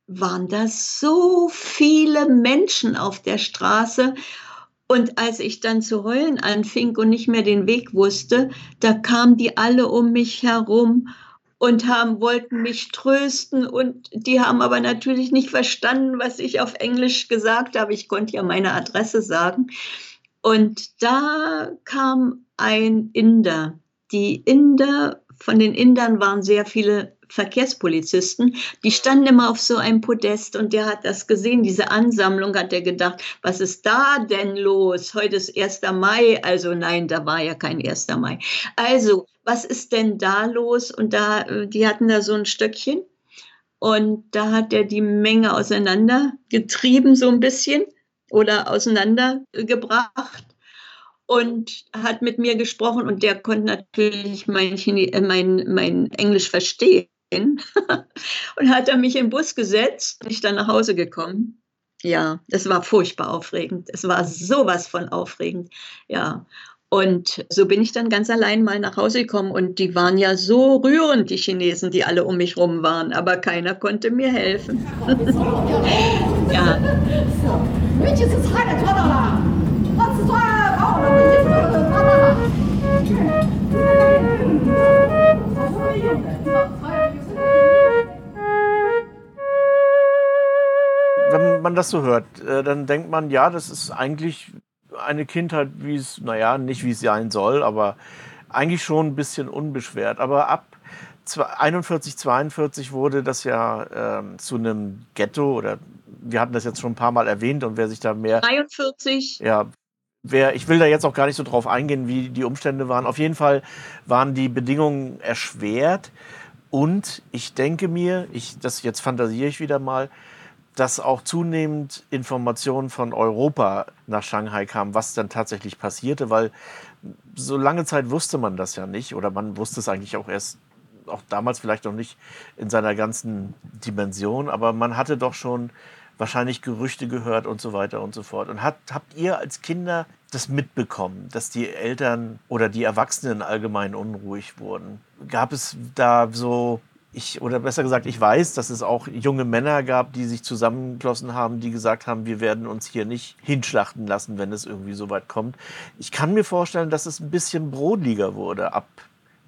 waren da so viele Menschen auf der Straße. Und als ich dann zu heulen anfing und nicht mehr den Weg wusste, da kamen die alle um mich herum und haben, wollten mich trösten und die haben aber natürlich nicht verstanden, was ich auf Englisch gesagt habe. Ich konnte ja meine Adresse sagen. Und da kam ein Inder. Die Inder, von den Indern waren sehr viele Verkehrspolizisten, die standen immer auf so einem Podest und der hat das gesehen, diese Ansammlung, hat er gedacht, was ist da denn los? Heute ist 1. Mai, also nein, da war ja kein 1. Mai. Also, was ist denn da los? Und da, die hatten da so ein Stöckchen und da hat er die Menge auseinandergetrieben, so ein bisschen oder auseinandergebracht und hat mit mir gesprochen und der konnte natürlich mein, äh, mein, mein Englisch verstehen. und hat er mich im Bus gesetzt, bin ich dann nach Hause gekommen. Ja, das war furchtbar aufregend. Es war sowas von aufregend. Ja. Und so bin ich dann ganz allein mal nach Hause gekommen und die waren ja so rührend, die Chinesen, die alle um mich rum waren, aber keiner konnte mir helfen. ja. Wenn man das so hört, äh, dann denkt man, ja, das ist eigentlich eine Kindheit, wie es, naja, nicht wie es sein soll, aber eigentlich schon ein bisschen unbeschwert. Aber ab 41, 42 wurde das ja ähm, zu einem Ghetto oder wir hatten das jetzt schon ein paar Mal erwähnt und wer sich da mehr. 43. Ja, wer, ich will da jetzt auch gar nicht so drauf eingehen, wie die Umstände waren. Auf jeden Fall waren die Bedingungen erschwert. Und ich denke mir, ich, das jetzt fantasiere ich wieder mal, dass auch zunehmend Informationen von Europa nach Shanghai kamen, was dann tatsächlich passierte, weil so lange Zeit wusste man das ja nicht oder man wusste es eigentlich auch erst, auch damals vielleicht noch nicht in seiner ganzen Dimension, aber man hatte doch schon wahrscheinlich Gerüchte gehört und so weiter und so fort. Und hat, habt ihr als Kinder das mitbekommen, dass die Eltern oder die Erwachsenen allgemein unruhig wurden? Gab es da so, ich, oder besser gesagt, ich weiß, dass es auch junge Männer gab, die sich zusammengeschlossen haben, die gesagt haben, wir werden uns hier nicht hinschlachten lassen, wenn es irgendwie so weit kommt. Ich kann mir vorstellen, dass es ein bisschen brodliger wurde ab,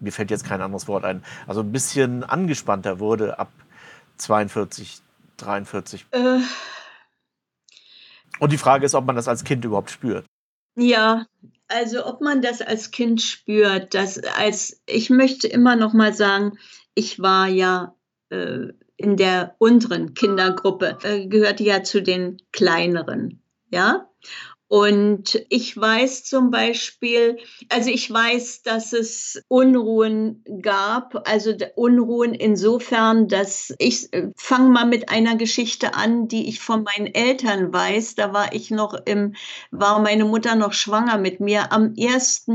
mir fällt jetzt kein anderes Wort ein, also ein bisschen angespannter wurde ab 42, 43. Äh. Und die Frage ist, ob man das als Kind überhaupt spürt. Ja, also ob man das als Kind spürt, das als ich möchte immer noch mal sagen, ich war ja äh, in der unteren Kindergruppe, äh, gehörte ja zu den kleineren, ja. Und ich weiß zum Beispiel, also ich weiß, dass es Unruhen gab, also Unruhen insofern, dass ich äh, fange mal mit einer Geschichte an, die ich von meinen Eltern weiß. Da war ich noch im, war meine Mutter noch schwanger mit mir am 1.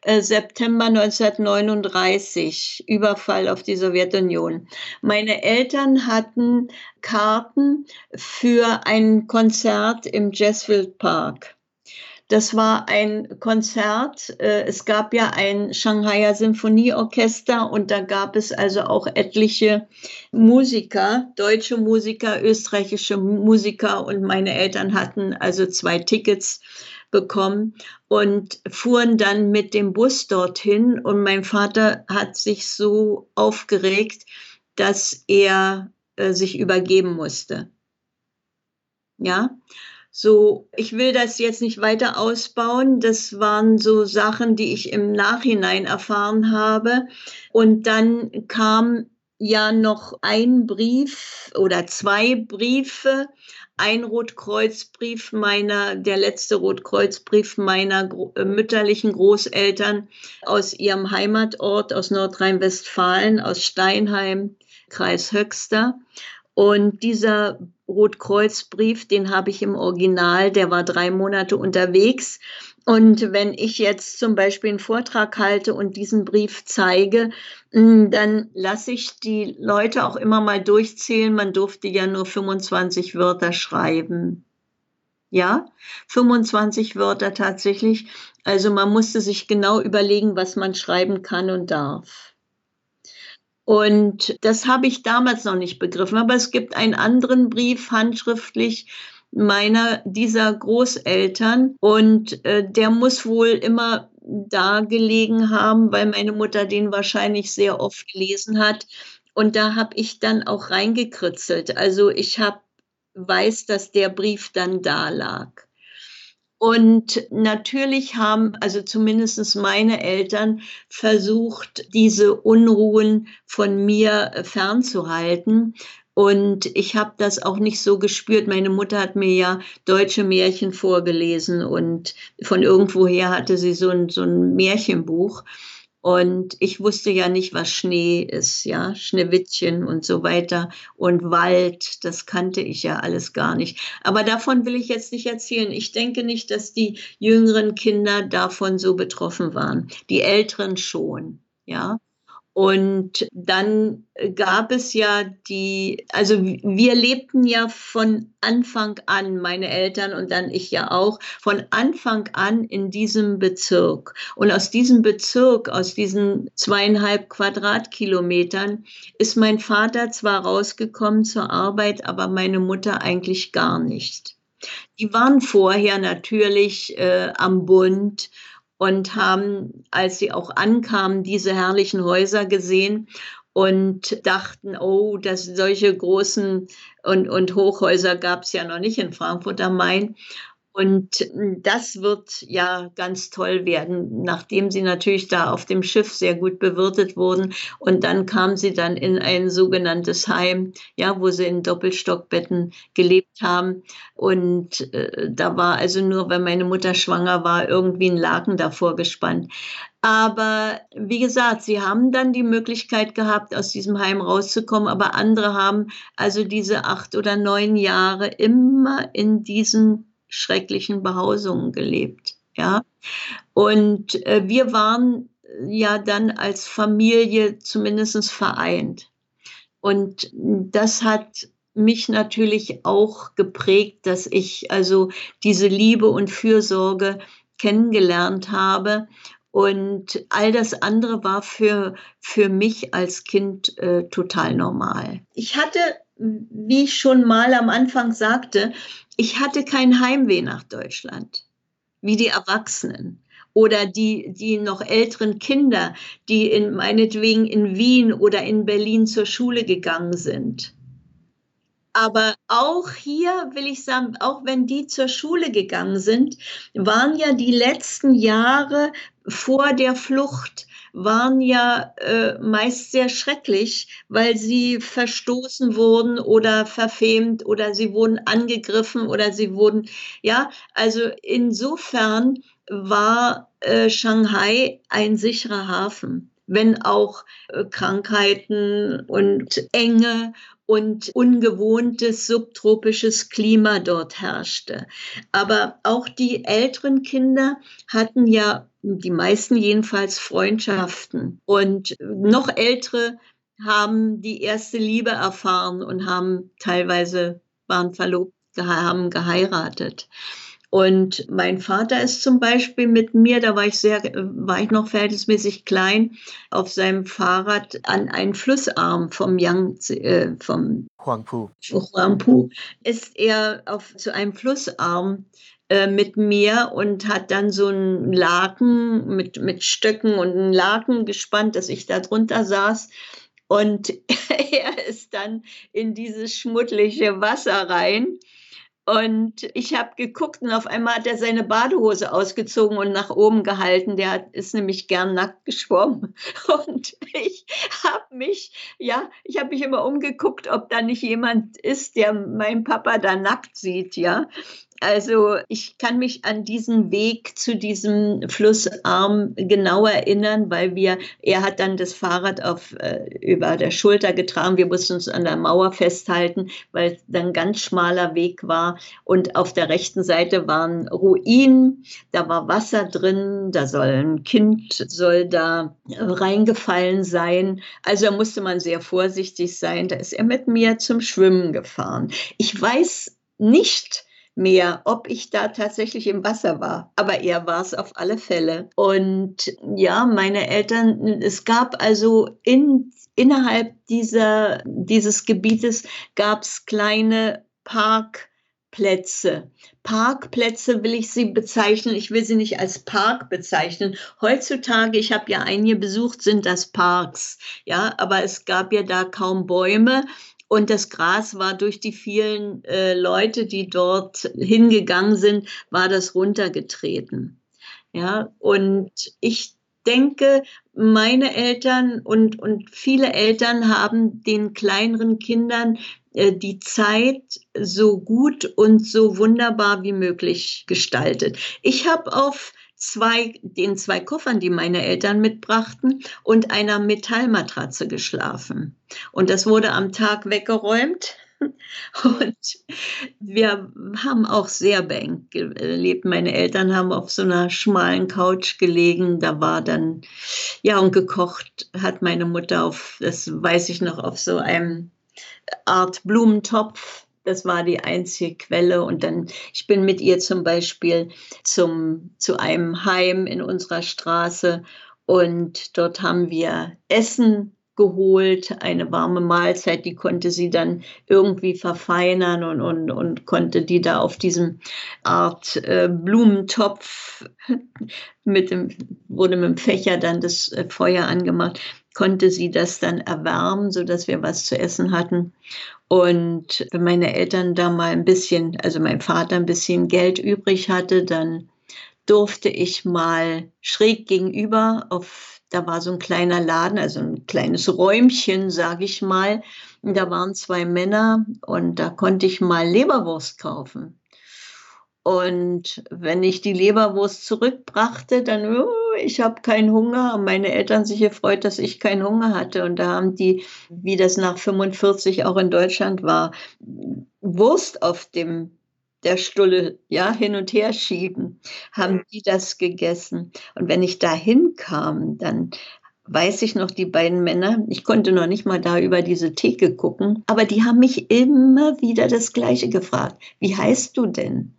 Äh, September 1939, Überfall auf die Sowjetunion. Meine Eltern hatten Karten für ein Konzert im Jazzfield Park. Das war ein Konzert. Äh, es gab ja ein Shanghaier Symphonieorchester und da gab es also auch etliche Musiker, deutsche Musiker, österreichische Musiker und meine Eltern hatten also zwei Tickets bekommen und fuhren dann mit dem Bus dorthin und mein Vater hat sich so aufgeregt, dass er äh, sich übergeben musste. Ja, so, ich will das jetzt nicht weiter ausbauen. Das waren so Sachen, die ich im Nachhinein erfahren habe. Und dann kam ja noch ein Brief oder zwei Briefe, ein Rotkreuzbrief meiner, der letzte Rotkreuzbrief meiner äh, mütterlichen Großeltern aus ihrem Heimatort aus Nordrhein-Westfalen, aus Steinheim, Kreis Höxter. Und dieser Rotkreuzbrief, den habe ich im Original, der war drei Monate unterwegs. Und wenn ich jetzt zum Beispiel einen Vortrag halte und diesen Brief zeige, hm, dann lasse ich die Leute auch immer mal durchzählen. Man durfte ja nur 25 Wörter schreiben. Ja, 25 Wörter tatsächlich. Also man musste sich genau überlegen, was man schreiben kann und darf. Und das habe ich damals noch nicht begriffen. Aber es gibt einen anderen Brief handschriftlich meiner dieser Großeltern und äh, der muss wohl immer da gelegen haben, weil meine Mutter den wahrscheinlich sehr oft gelesen hat. Und da habe ich dann auch reingekritzelt. Also ich habe weiß, dass der Brief dann da lag. Und natürlich haben, also zumindest meine Eltern, versucht, diese Unruhen von mir fernzuhalten. Und ich habe das auch nicht so gespürt. Meine Mutter hat mir ja deutsche Märchen vorgelesen und von irgendwoher hatte sie so ein, so ein Märchenbuch. Und ich wusste ja nicht, was Schnee ist, ja, Schneewittchen und so weiter. Und Wald, das kannte ich ja alles gar nicht. Aber davon will ich jetzt nicht erzählen. Ich denke nicht, dass die jüngeren Kinder davon so betroffen waren. Die älteren schon, ja. Und dann gab es ja die, also wir lebten ja von Anfang an, meine Eltern und dann ich ja auch, von Anfang an in diesem Bezirk. Und aus diesem Bezirk, aus diesen zweieinhalb Quadratkilometern, ist mein Vater zwar rausgekommen zur Arbeit, aber meine Mutter eigentlich gar nicht. Die waren vorher natürlich äh, am Bund und haben, als sie auch ankamen, diese herrlichen Häuser gesehen und dachten, oh, dass solche großen und, und Hochhäuser gab es ja noch nicht in Frankfurt am Main. Und das wird ja ganz toll werden, nachdem sie natürlich da auf dem Schiff sehr gut bewirtet wurden. Und dann kamen sie dann in ein sogenanntes Heim, ja, wo sie in Doppelstockbetten gelebt haben. Und äh, da war also nur, wenn meine Mutter schwanger war, irgendwie ein Laken davor gespannt. Aber wie gesagt, sie haben dann die Möglichkeit gehabt, aus diesem Heim rauszukommen, aber andere haben also diese acht oder neun Jahre immer in diesen schrecklichen Behausungen gelebt. Ja, und äh, wir waren ja dann als Familie zumindest vereint. Und das hat mich natürlich auch geprägt, dass ich also diese Liebe und Fürsorge kennengelernt habe. Und all das andere war für, für mich als Kind äh, total normal. Ich hatte, wie ich schon mal am Anfang sagte, ich hatte kein Heimweh nach Deutschland, wie die Erwachsenen oder die, die noch älteren Kinder, die in, meinetwegen in Wien oder in Berlin zur Schule gegangen sind. Aber auch hier will ich sagen, auch wenn die zur Schule gegangen sind, waren ja die letzten Jahre vor der Flucht waren ja äh, meist sehr schrecklich, weil sie verstoßen wurden oder verfemt oder sie wurden angegriffen oder sie wurden, ja, also insofern war äh, Shanghai ein sicherer Hafen wenn auch äh, Krankheiten und Enge und ungewohntes subtropisches Klima dort herrschte. Aber auch die älteren Kinder hatten ja, die meisten jedenfalls, Freundschaften. Und noch ältere haben die erste Liebe erfahren und haben teilweise waren verlobt, haben geheiratet. Und mein Vater ist zum Beispiel mit mir, da war ich sehr, war ich noch verhältnismäßig klein, auf seinem Fahrrad an einen Flussarm vom Yangtze, äh, vom Huangpu. Huangpu ist er auf, zu einem Flussarm mit mir und hat dann so einen Laken mit, mit Stöcken und einen Laken gespannt, dass ich da drunter saß. Und er ist dann in dieses schmuddlige Wasser rein und ich habe geguckt und auf einmal hat er seine Badehose ausgezogen und nach oben gehalten. Der hat, ist nämlich gern nackt geschwommen. Und ich habe mich, ja, ich habe mich immer umgeguckt, ob da nicht jemand ist, der meinen Papa da nackt sieht, ja. Also ich kann mich an diesen Weg zu diesem Flussarm genau erinnern, weil wir, er hat dann das Fahrrad auf, äh, über der Schulter getragen. Wir mussten uns an der Mauer festhalten, weil es dann ganz schmaler Weg war. Und auf der rechten Seite waren Ruinen, da war Wasser drin, da soll ein Kind, soll da reingefallen sein. Also da musste man sehr vorsichtig sein. Da ist er mit mir zum Schwimmen gefahren. Ich weiß nicht, mehr, ob ich da tatsächlich im Wasser war. Aber er war es auf alle Fälle. Und ja, meine Eltern, es gab also in, innerhalb dieser, dieses Gebietes gab es kleine Parkplätze. Parkplätze will ich sie bezeichnen. Ich will sie nicht als Park bezeichnen. Heutzutage, ich habe ja einige besucht, sind das Parks. Ja, aber es gab ja da kaum Bäume und das Gras war durch die vielen äh, Leute, die dort hingegangen sind, war das runtergetreten. Ja, und ich denke, meine Eltern und, und viele Eltern haben den kleineren Kindern äh, die Zeit so gut und so wunderbar wie möglich gestaltet. Ich habe auf zwei, den zwei Koffern, die meine Eltern mitbrachten, und einer Metallmatratze geschlafen. Und das wurde am Tag weggeräumt. Und wir haben auch sehr beengt gelebt. Meine Eltern haben auf so einer schmalen Couch gelegen. Da war dann, ja, und gekocht hat meine Mutter auf, das weiß ich noch, auf so einem Art Blumentopf das war die einzige Quelle. Und dann, ich bin mit ihr zum Beispiel zum, zu einem Heim in unserer Straße und dort haben wir Essen geholt, eine warme Mahlzeit, die konnte sie dann irgendwie verfeinern und, und, und konnte die da auf diesem Art äh, Blumentopf mit dem, wurde mit dem Fächer dann das äh, Feuer angemacht, konnte sie das dann erwärmen, sodass wir was zu essen hatten. Und wenn meine Eltern da mal ein bisschen, also mein Vater ein bisschen Geld übrig hatte, dann durfte ich mal schräg gegenüber auf da war so ein kleiner Laden, also ein kleines Räumchen, sage ich mal. Und da waren zwei Männer und da konnte ich mal Leberwurst kaufen. Und wenn ich die Leberwurst zurückbrachte, dann, oh, ich habe keinen Hunger. Haben meine Eltern sich gefreut, dass ich keinen Hunger hatte. Und da haben die, wie das nach 45 auch in Deutschland war, Wurst auf dem der Stulle ja hin und her schieben, haben die das gegessen. Und wenn ich da hinkam, dann weiß ich noch, die beiden Männer, ich konnte noch nicht mal da über diese Theke gucken, aber die haben mich immer wieder das Gleiche gefragt. Wie heißt du denn?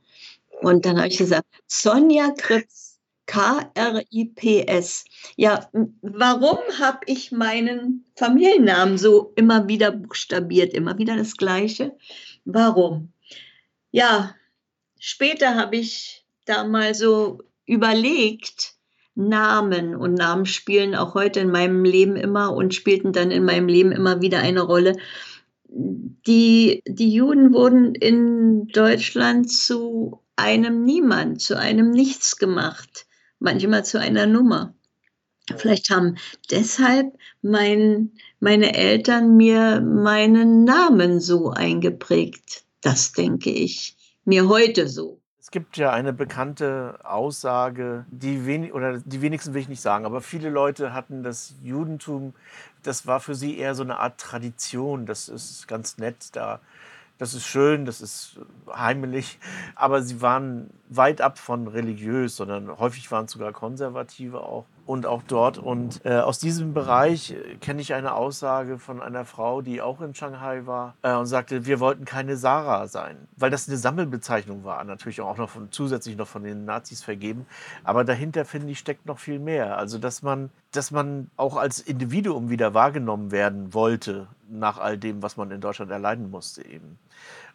Und dann habe ich gesagt, Sonja Krips, K-R-I-P-S. Ja, warum habe ich meinen Familiennamen so immer wieder buchstabiert, immer wieder das Gleiche? Warum? Ja, später habe ich da mal so überlegt, Namen und Namen spielen auch heute in meinem Leben immer und spielten dann in meinem Leben immer wieder eine Rolle. die, die Juden wurden in Deutschland zu einem Niemand, zu einem Nichts gemacht, manchmal zu einer Nummer. Vielleicht haben deshalb mein, meine Eltern mir meinen Namen so eingeprägt. Das denke ich mir heute so. Es gibt ja eine bekannte Aussage, die wenig oder die wenigsten will ich nicht sagen, aber viele Leute hatten das Judentum, das war für sie eher so eine Art Tradition. Das ist ganz nett, da das ist schön, das ist heimelig, aber sie waren weit ab von religiös, sondern häufig waren es sogar Konservative auch und auch dort. Und äh, aus diesem Bereich äh, kenne ich eine Aussage von einer Frau, die auch in Shanghai war äh, und sagte, wir wollten keine Sarah sein, weil das eine Sammelbezeichnung war, natürlich auch noch von, zusätzlich noch von den Nazis vergeben. Aber dahinter, finde ich, steckt noch viel mehr. Also, dass man, dass man auch als Individuum wieder wahrgenommen werden wollte, nach all dem, was man in Deutschland erleiden musste eben.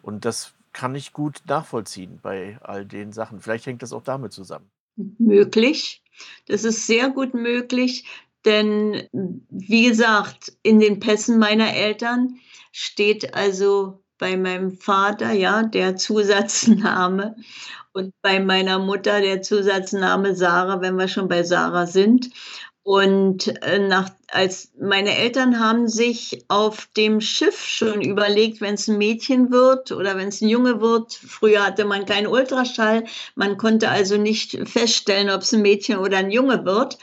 Und das kann ich gut nachvollziehen bei all den Sachen. Vielleicht hängt das auch damit zusammen. Möglich. Das ist sehr gut möglich, denn wie gesagt, in den Pässen meiner Eltern steht also bei meinem Vater ja der Zusatzname und bei meiner Mutter der Zusatzname Sarah, wenn wir schon bei Sarah sind. Und äh, nach, als meine Eltern haben sich auf dem Schiff schon überlegt, wenn es ein Mädchen wird oder wenn es ein Junge wird. Früher hatte man keinen Ultraschall, man konnte also nicht feststellen, ob es ein Mädchen oder ein Junge wird.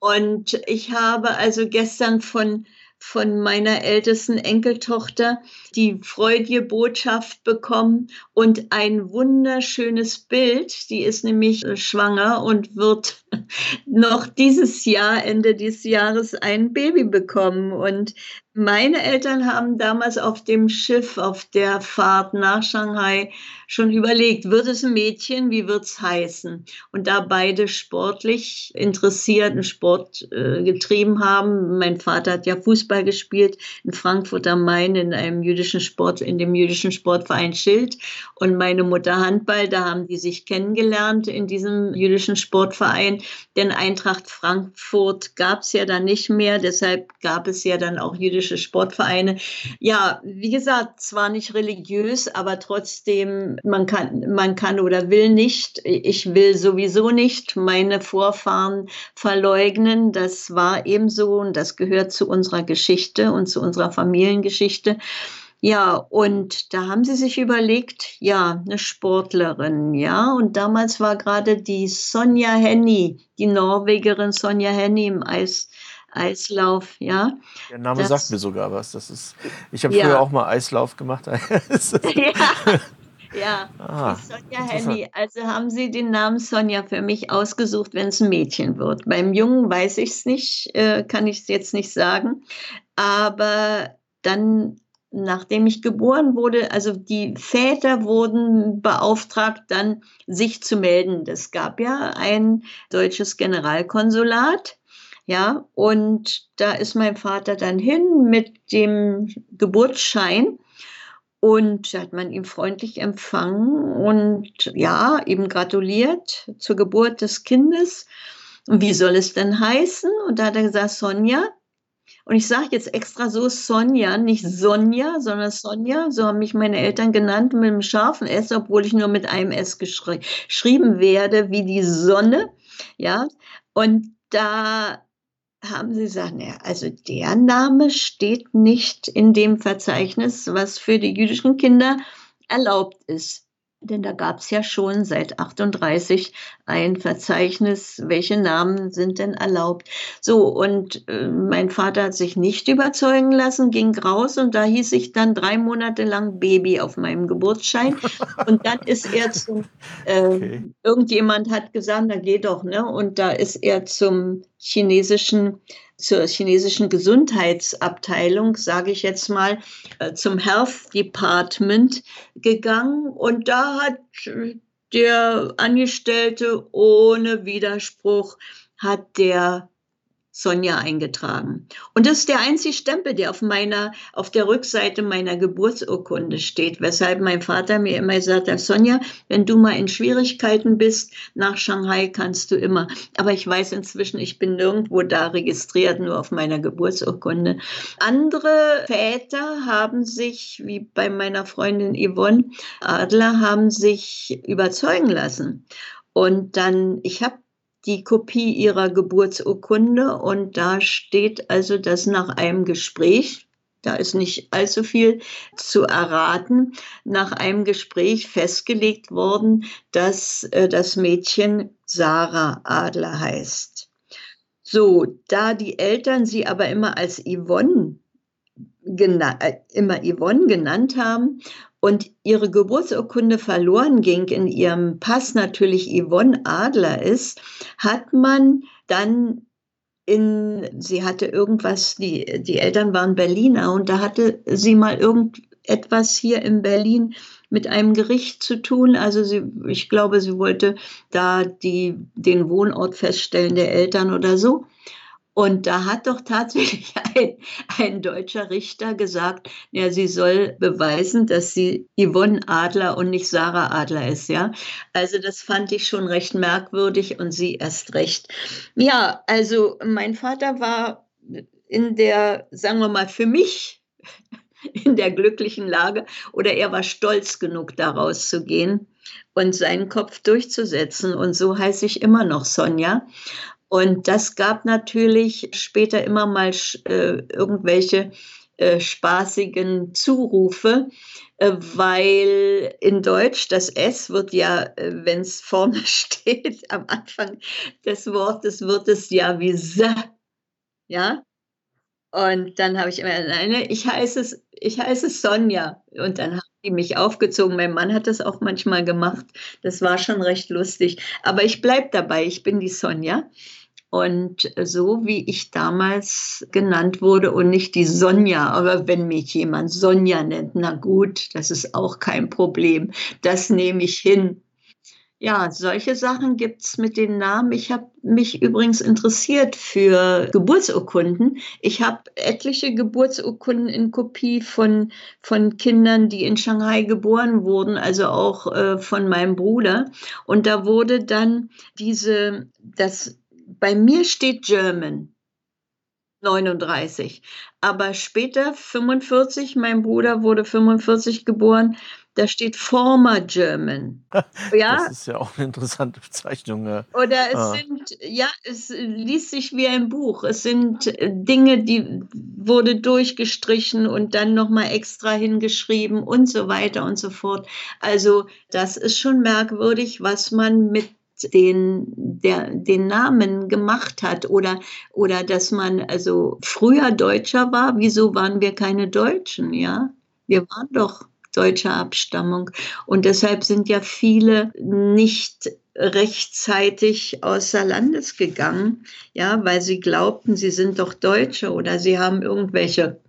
Und ich habe also gestern von von meiner ältesten Enkeltochter die freudige Botschaft bekommen und ein wunderschönes Bild. Die ist nämlich äh, schwanger und wird noch dieses Jahr, Ende dieses Jahres, ein Baby bekommen. Und meine Eltern haben damals auf dem Schiff, auf der Fahrt nach Shanghai schon überlegt, wird es ein Mädchen, wie wird es heißen? Und da beide sportlich interessiert und Sport äh, getrieben haben, mein Vater hat ja Fußball gespielt in Frankfurt am Main in einem jüdischen Sport, in dem jüdischen Sportverein Schild. Und meine Mutter Handball, da haben die sich kennengelernt in diesem jüdischen Sportverein, denn Eintracht Frankfurt gab es ja dann nicht mehr, deshalb gab es ja dann auch jüdische katholische Sportvereine. Ja, wie gesagt, zwar nicht religiös, aber trotzdem, man kann, man kann oder will nicht, ich will sowieso nicht meine Vorfahren verleugnen. Das war eben so und das gehört zu unserer Geschichte und zu unserer Familiengeschichte. Ja, und da haben sie sich überlegt, ja, eine Sportlerin, ja. Und damals war gerade die Sonja Henny, die Norwegerin Sonja Henny im Eis, Eislauf, ja. Der Name das, sagt mir sogar was. Das ist, ich habe ja. früher auch mal Eislauf gemacht. ja. Ja, ah, Sonja Henny. Also haben Sie den Namen Sonja für mich ausgesucht, wenn es ein Mädchen wird. Beim Jungen weiß ich es nicht, äh, kann ich es jetzt nicht sagen. Aber dann, nachdem ich geboren wurde, also die Väter wurden beauftragt, dann sich zu melden. Es gab ja ein deutsches Generalkonsulat ja, und da ist mein Vater dann hin mit dem Geburtsschein und hat man ihn freundlich empfangen und ja, eben gratuliert zur Geburt des Kindes. Und wie soll es denn heißen? Und da hat er gesagt, Sonja. Und ich sage jetzt extra so Sonja, nicht Sonja, sondern Sonja. So haben mich meine Eltern genannt mit einem scharfen S, obwohl ich nur mit einem S geschri geschrieben werde, wie die Sonne. Ja, und da haben Sie gesagt, ja, also der Name steht nicht in dem Verzeichnis, was für die jüdischen Kinder erlaubt ist. Denn da gab es ja schon seit 38 ein Verzeichnis, welche Namen sind denn erlaubt. So, und äh, mein Vater hat sich nicht überzeugen lassen, ging raus und da hieß ich dann drei Monate lang Baby auf meinem Geburtsschein. Und dann ist er zum, äh, okay. irgendjemand hat gesagt, na geh doch, ne? Und da ist er zum chinesischen zur chinesischen Gesundheitsabteilung, sage ich jetzt mal, äh, zum Health Department gegangen. Und da hat der Angestellte ohne Widerspruch hat der Sonja eingetragen. Und das ist der einzige Stempel, der auf meiner, auf der Rückseite meiner Geburtsurkunde steht, weshalb mein Vater mir immer gesagt hat, Sonja, wenn du mal in Schwierigkeiten bist, nach Shanghai kannst du immer. Aber ich weiß inzwischen, ich bin nirgendwo da registriert, nur auf meiner Geburtsurkunde. Andere Väter haben sich, wie bei meiner Freundin Yvonne Adler, haben sich überzeugen lassen. Und dann, ich habe die Kopie ihrer Geburtsurkunde und da steht also, dass nach einem Gespräch, da ist nicht allzu viel zu erraten, nach einem Gespräch festgelegt worden, dass äh, das Mädchen Sarah Adler heißt. So, da die Eltern sie aber immer als Yvonne, äh, immer Yvonne genannt haben und ihre Geburtsurkunde verloren ging, in ihrem Pass natürlich Yvonne Adler ist, hat man dann in, sie hatte irgendwas, die, die Eltern waren Berliner und da hatte sie mal irgendetwas hier in Berlin mit einem Gericht zu tun. Also sie, ich glaube, sie wollte da die, den Wohnort feststellen der Eltern oder so. Und da hat doch tatsächlich ein, ein deutscher Richter gesagt, ja, sie soll beweisen, dass sie Yvonne Adler und nicht Sarah Adler ist, ja. Also das fand ich schon recht merkwürdig und sie erst recht. Ja, also mein Vater war in der, sagen wir mal, für mich in der glücklichen Lage oder er war stolz genug, da rauszugehen und seinen Kopf durchzusetzen. Und so heiße ich immer noch Sonja. Und das gab natürlich später immer mal äh, irgendwelche äh, spaßigen Zurufe, äh, weil in Deutsch das S wird ja, äh, wenn es vorne steht, am Anfang des Wortes wird es ja wie S. Ja? Und dann habe ich immer, nein, ich heiße, ich heiße Sonja. Und dann haben die mich aufgezogen. Mein Mann hat das auch manchmal gemacht. Das war schon recht lustig. Aber ich bleibe dabei, ich bin die Sonja. Und so wie ich damals genannt wurde und nicht die Sonja, aber wenn mich jemand Sonja nennt, na gut, das ist auch kein Problem. Das nehme ich hin. Ja, solche Sachen gibt es mit den Namen. Ich habe mich übrigens interessiert für Geburtsurkunden. Ich habe etliche Geburtsurkunden in Kopie von, von Kindern, die in Shanghai geboren wurden, also auch äh, von meinem Bruder. Und da wurde dann diese, das bei mir steht German 39, aber später 45, mein Bruder wurde 45 geboren, da steht Former German. Ja? Das ist ja auch eine interessante Bezeichnung. Ja. Oder es ah. sind, ja, es liest sich wie ein Buch. Es sind äh, Dinge, die wurde durchgestrichen und dann nochmal extra hingeschrieben und so weiter und so fort. Also das ist schon merkwürdig, was man mit den, der, den Namen gemacht hat oder, oder dass man also früher Deutscher war. Wieso waren wir keine Deutschen, ja? Wir waren doch deutscher Abstammung. Und deshalb sind ja viele nicht rechtzeitig außer Landes gegangen, ja, weil sie glaubten, sie sind doch Deutsche oder sie haben irgendwelche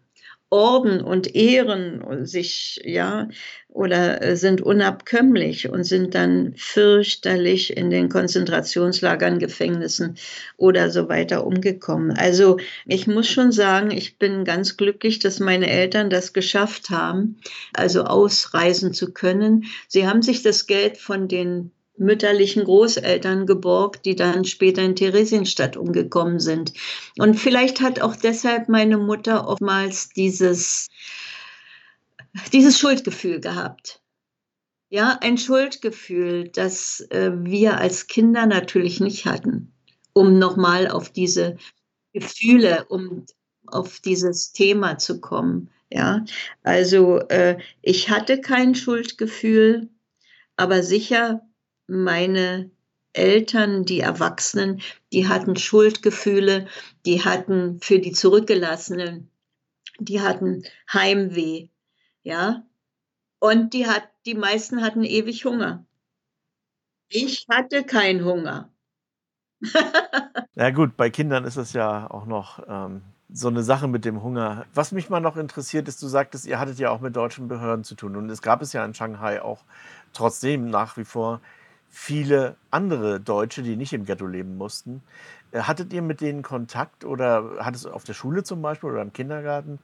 Orden und Ehren sich, ja, oder äh, sind unabkömmlich und sind dann fürchterlich in den Konzentrationslagern, Gefängnissen oder so weiter umgekommen. Also ich muss schon sagen, ich bin ganz glücklich, dass meine Eltern das geschafft haben, also ausreisen zu können. Sie haben sich das Geld von den mütterlichen Großeltern geborgt, die dann später in Theresienstadt umgekommen sind. Und vielleicht hat auch deshalb meine Mutter oftmals dieses, dieses Schuldgefühl gehabt. Ja, ein Schuldgefühl, das äh, wir als Kinder natürlich nicht hatten, um nochmal auf diese Gefühle, um auf dieses Thema zu kommen. Ja, also äh, ich hatte kein Schuldgefühl, aber sicher meine Eltern, die Erwachsenen, die hatten Schuldgefühle, die hatten für die Zurückgelassenen, die hatten Heimweh, ja. Und die hat, die meisten hatten ewig Hunger. Ich hatte keinen Hunger. ja gut, bei Kindern ist es ja auch noch ähm, so eine Sache mit dem Hunger. Was mich mal noch interessiert ist, du sagtest, ihr hattet ja auch mit deutschen Behörden zu tun und es gab es ja in Shanghai auch trotzdem nach wie vor viele andere Deutsche, die nicht im Ghetto leben mussten. Äh, hattet ihr mit denen Kontakt oder hattest du auf der Schule zum Beispiel oder im Kindergarten?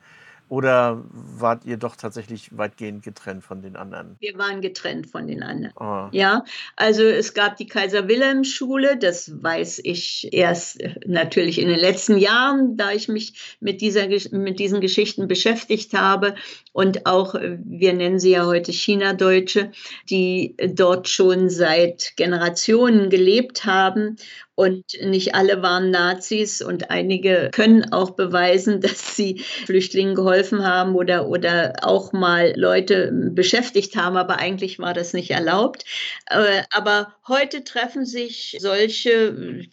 Oder wart ihr doch tatsächlich weitgehend getrennt von den anderen? Wir waren getrennt von den anderen. Oh. Ja, also es gab die Kaiser-Wilhelm-Schule, das weiß ich erst äh, natürlich in den letzten Jahren, da ich mich mit, dieser, mit diesen Geschichten beschäftigt habe. Und auch, äh, wir nennen sie ja heute China-Deutsche, die dort schon seit Generationen gelebt haben und nicht alle waren Nazis und einige können auch beweisen, dass sie Flüchtlingen geholfen haben oder, oder auch mal Leute beschäftigt haben, aber eigentlich war das nicht erlaubt. Äh, aber heute treffen sich solche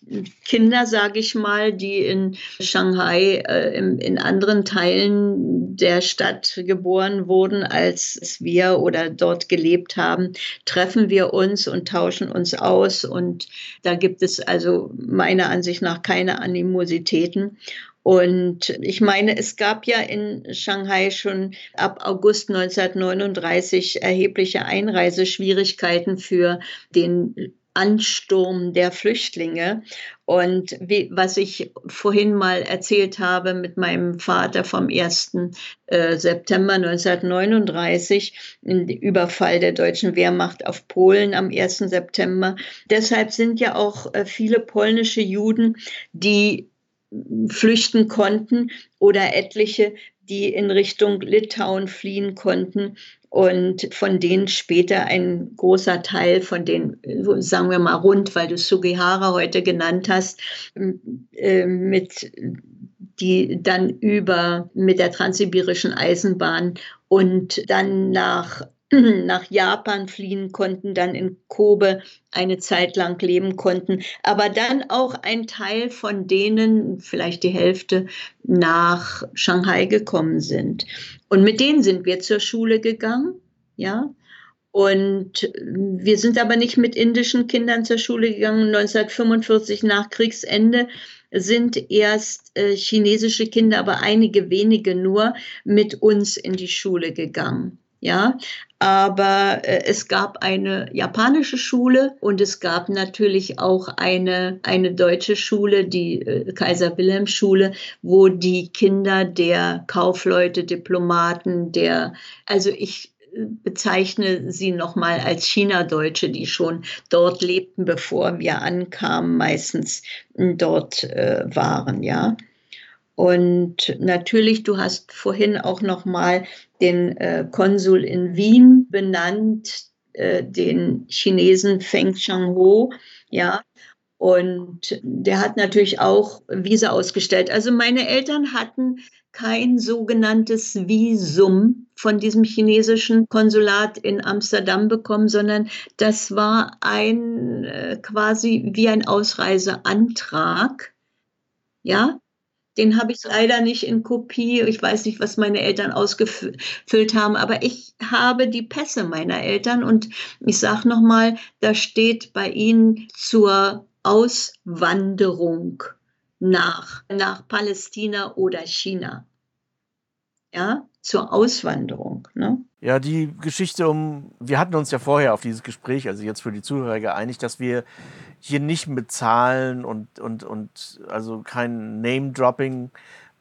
Kinder, sage ich mal, die in Shanghai äh, in anderen Teilen der Stadt geboren wurden, als wir oder dort gelebt haben, treffen wir uns und tauschen uns aus. Und da gibt es also meiner Ansicht nach keine Animositäten. Und ich meine, es gab ja in Shanghai schon ab August 1939 erhebliche Einreiseschwierigkeiten für den Ansturm der Flüchtlinge. Und wie, was ich vorhin mal erzählt habe mit meinem Vater vom 1. Äh, September 1939, den Überfall der deutschen Wehrmacht auf Polen am 1. September. Deshalb sind ja auch äh, viele polnische Juden, die flüchten konnten oder etliche, die in Richtung Litauen fliehen konnten, und von denen später ein großer Teil von den, sagen wir mal rund, weil du Sugihara heute genannt hast, äh, mit die dann über mit der transsibirischen Eisenbahn und dann nach nach Japan fliehen konnten, dann in Kobe eine Zeit lang leben konnten, aber dann auch ein Teil von denen, vielleicht die Hälfte, nach Shanghai gekommen sind. Und mit denen sind wir zur Schule gegangen, ja. Und wir sind aber nicht mit indischen Kindern zur Schule gegangen. 1945 nach Kriegsende sind erst äh, chinesische Kinder, aber einige wenige nur, mit uns in die Schule gegangen ja. Aber äh, es gab eine japanische Schule und es gab natürlich auch eine, eine deutsche Schule, die äh, Kaiser Wilhelm Schule, wo die Kinder der Kaufleute, Diplomaten, der, also ich äh, bezeichne sie nochmal als China-Deutsche, die schon dort lebten, bevor wir ankamen, meistens dort äh, waren, ja. Und natürlich, du hast vorhin auch noch mal den äh, Konsul in Wien benannt, äh, den Chinesen Feng Changho, ja. Und der hat natürlich auch Visa ausgestellt. Also meine Eltern hatten kein sogenanntes Visum von diesem chinesischen Konsulat in Amsterdam bekommen, sondern das war ein äh, quasi wie ein Ausreiseantrag. Ja, den habe ich leider nicht in Kopie. Ich weiß nicht, was meine Eltern ausgefüllt haben, aber ich habe die Pässe meiner Eltern und ich sage nochmal, da steht bei ihnen zur Auswanderung nach, nach Palästina oder China. Ja, zur Auswanderung. Ne? Ja, die Geschichte um, wir hatten uns ja vorher auf dieses Gespräch, also jetzt für die Zuhörer geeinigt, dass wir hier nicht mit Zahlen und, und, und also kein Name-Dropping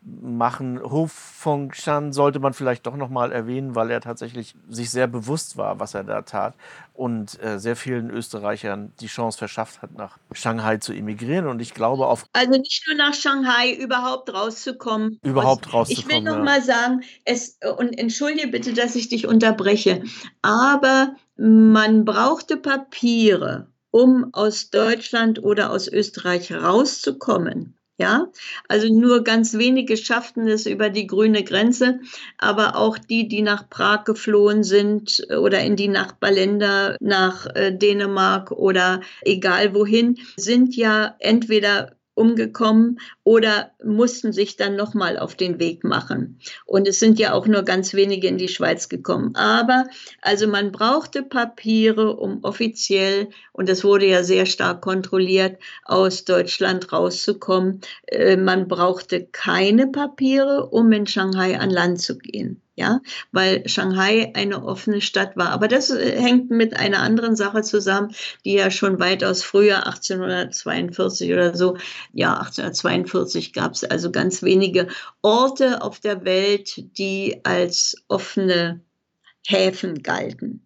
machen. Hofungshan sollte man vielleicht doch nochmal erwähnen, weil er tatsächlich sich sehr bewusst war, was er da tat und äh, sehr vielen Österreichern die Chance verschafft hat, nach Shanghai zu emigrieren. Und ich glaube auf. Also nicht nur nach Shanghai, überhaupt rauszukommen. Überhaupt rauszukommen. Ich will nochmal ja. sagen, es, und entschuldige bitte, dass ich dich unterbreche, aber man brauchte Papiere, um aus Deutschland oder aus Österreich rauszukommen. Ja, also nur ganz wenige schafften es über die grüne Grenze, aber auch die, die nach Prag geflohen sind oder in die Nachbarländer, nach äh, Dänemark oder egal wohin, sind ja entweder umgekommen oder mussten sich dann nochmal auf den Weg machen. Und es sind ja auch nur ganz wenige in die Schweiz gekommen. Aber also man brauchte Papiere, um offiziell, und das wurde ja sehr stark kontrolliert, aus Deutschland rauszukommen. Äh, man brauchte keine Papiere, um in Shanghai an Land zu gehen. Ja, weil Shanghai eine offene Stadt war. Aber das äh, hängt mit einer anderen Sache zusammen, die ja schon weitaus früher, 1842 oder so, ja, 1842 gab es also ganz wenige Orte auf der Welt, die als offene Häfen galten.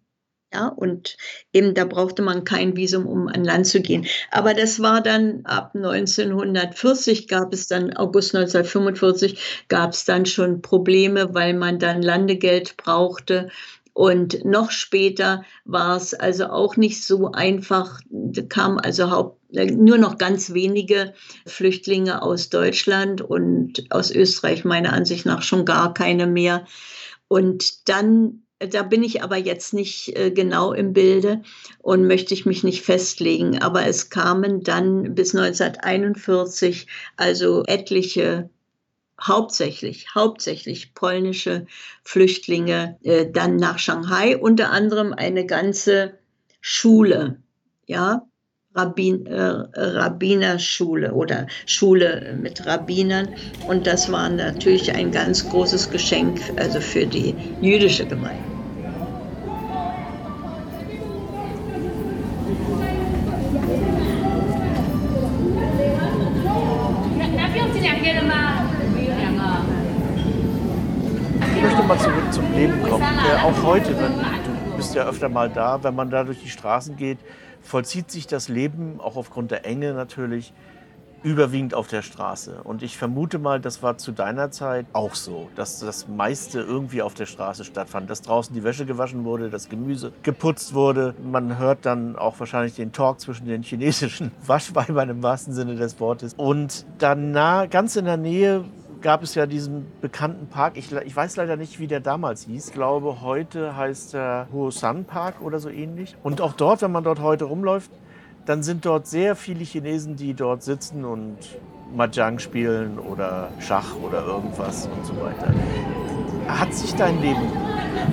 Ja, und eben da brauchte man kein Visum, um an Land zu gehen. Aber das war dann ab 1940 gab es dann, August 1945 gab es dann schon Probleme, weil man dann Landegeld brauchte. Und noch später war es also auch nicht so einfach, da kamen also haupt, nur noch ganz wenige Flüchtlinge aus Deutschland und aus Österreich meiner Ansicht nach schon gar keine mehr. Und dann da bin ich aber jetzt nicht äh, genau im Bilde und möchte ich mich nicht festlegen. Aber es kamen dann bis 1941 also etliche hauptsächlich, hauptsächlich polnische Flüchtlinge äh, dann nach Shanghai, unter anderem eine ganze Schule, ja, Rabbin, äh, Rabbinerschule oder Schule mit Rabbinern. Und das war natürlich ein ganz großes Geschenk also für die jüdische Gemeinde. Öfter mal da, wenn man da durch die Straßen geht, vollzieht sich das Leben, auch aufgrund der Enge natürlich, überwiegend auf der Straße. Und ich vermute mal, das war zu deiner Zeit auch so, dass das meiste irgendwie auf der Straße stattfand, dass draußen die Wäsche gewaschen wurde, das Gemüse geputzt wurde. Man hört dann auch wahrscheinlich den Talk zwischen den chinesischen Waschweibern im wahrsten Sinne des Wortes. Und dann nah, ganz in der Nähe gab es ja diesen bekannten Park. Ich, ich, weiß leider nicht, wie der damals hieß. Ich glaube, heute heißt er Huosan Park oder so ähnlich. Und auch dort, wenn man dort heute rumläuft, dann sind dort sehr viele Chinesen, die dort sitzen und Mahjong spielen oder Schach oder irgendwas und so weiter. Hat sich dein Leben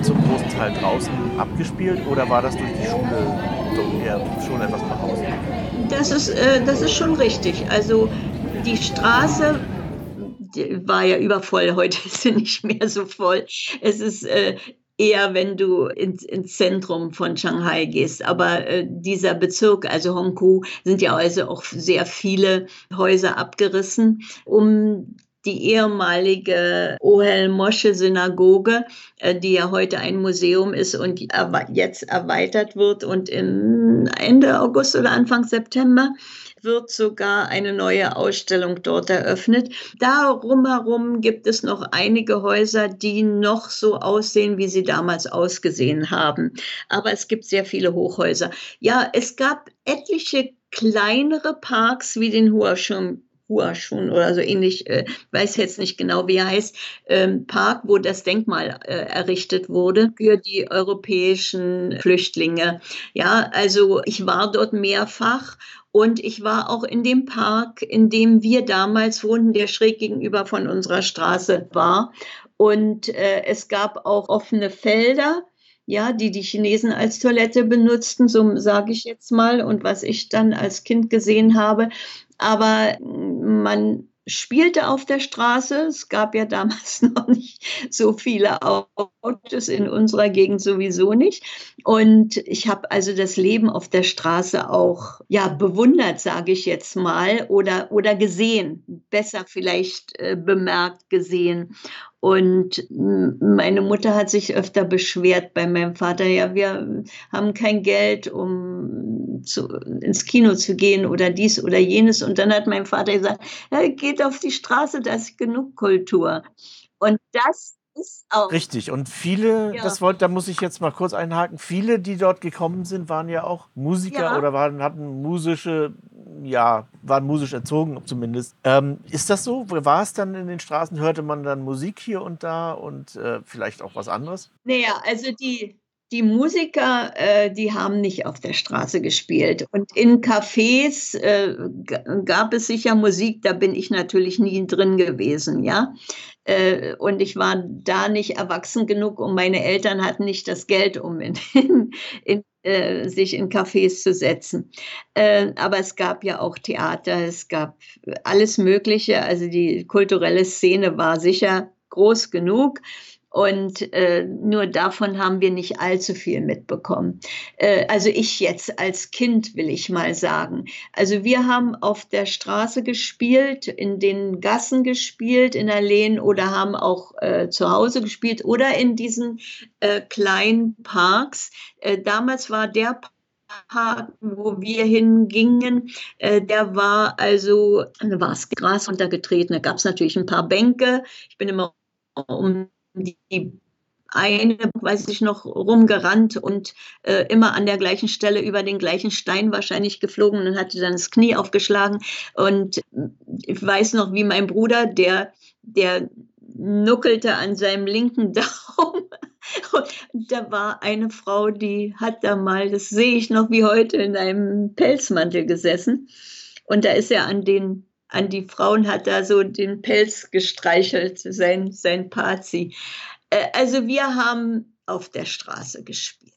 zum großen Teil draußen abgespielt oder war das durch die Schule schon etwas nach Hause? Das ist, äh, das ist schon richtig. Also die Straße war ja übervoll, heute ist sie nicht mehr so voll. Es ist äh, eher, wenn du ins, ins Zentrum von Shanghai gehst. Aber äh, dieser Bezirk, also Hongkou, sind ja also auch sehr viele Häuser abgerissen, um die ehemalige Ohel Moshe Synagoge, äh, die ja heute ein Museum ist und jetzt erweitert wird und im Ende August oder Anfang September wird sogar eine neue Ausstellung dort eröffnet. Darum herum gibt es noch einige Häuser, die noch so aussehen, wie sie damals ausgesehen haben. Aber es gibt sehr viele Hochhäuser. Ja, es gab etliche kleinere Parks wie den Huashun Huashun oder so ähnlich, äh, weiß jetzt nicht genau, wie er heißt, ähm, Park, wo das Denkmal äh, errichtet wurde für die europäischen Flüchtlinge. Ja, also ich war dort mehrfach und ich war auch in dem Park, in dem wir damals wohnten, der schräg gegenüber von unserer Straße war. Und äh, es gab auch offene Felder, ja, die die Chinesen als Toilette benutzten, so sage ich jetzt mal, und was ich dann als Kind gesehen habe. Aber man spielte auf der Straße. Es gab ja damals noch nicht so viele Autos in unserer Gegend sowieso nicht. Und ich habe also das Leben auf der Straße auch ja bewundert, sage ich jetzt mal, oder oder gesehen, besser vielleicht äh, bemerkt gesehen. Und meine Mutter hat sich öfter beschwert bei meinem Vater, ja, wir haben kein Geld, um zu, ins Kino zu gehen oder dies oder jenes. Und dann hat mein Vater gesagt, ja, geht auf die Straße, da ist genug Kultur. Und das ist auch. Richtig. Und viele, ja. das wollte, da muss ich jetzt mal kurz einhaken, viele, die dort gekommen sind, waren ja auch Musiker ja. oder waren, hatten musische, ja, waren musisch erzogen zumindest. Ähm, ist das so? War es dann in den Straßen? Hörte man dann Musik hier und da und äh, vielleicht auch was anderes? Naja, also die, die Musiker, äh, die haben nicht auf der Straße gespielt. Und in Cafés äh, gab es sicher Musik, da bin ich natürlich nie drin gewesen, ja. Äh, und ich war da nicht erwachsen genug und meine Eltern hatten nicht das Geld, um in, in, in äh, sich in Cafés zu setzen. Äh, aber es gab ja auch Theater, es gab alles Mögliche. Also die kulturelle Szene war sicher groß genug. Und äh, nur davon haben wir nicht allzu viel mitbekommen. Äh, also ich jetzt als Kind will ich mal sagen. Also wir haben auf der Straße gespielt, in den Gassen gespielt, in Alleen oder haben auch äh, zu Hause gespielt oder in diesen äh, kleinen Parks. Äh, damals war der Park, wo wir hingingen, äh, der war also, da war es Gras runtergetreten, da gab es natürlich ein paar Bänke. Ich bin immer um die eine, weiß ich noch, rumgerannt und äh, immer an der gleichen Stelle über den gleichen Stein wahrscheinlich geflogen und hatte dann das Knie aufgeschlagen. Und ich weiß noch, wie mein Bruder, der, der nuckelte an seinem linken Daumen. Und da war eine Frau, die hat da mal, das sehe ich noch wie heute, in einem Pelzmantel gesessen. Und da ist er an den an die Frauen hat da so den Pelz gestreichelt, sein, sein Pazi. Äh, also wir haben auf der Straße gespielt,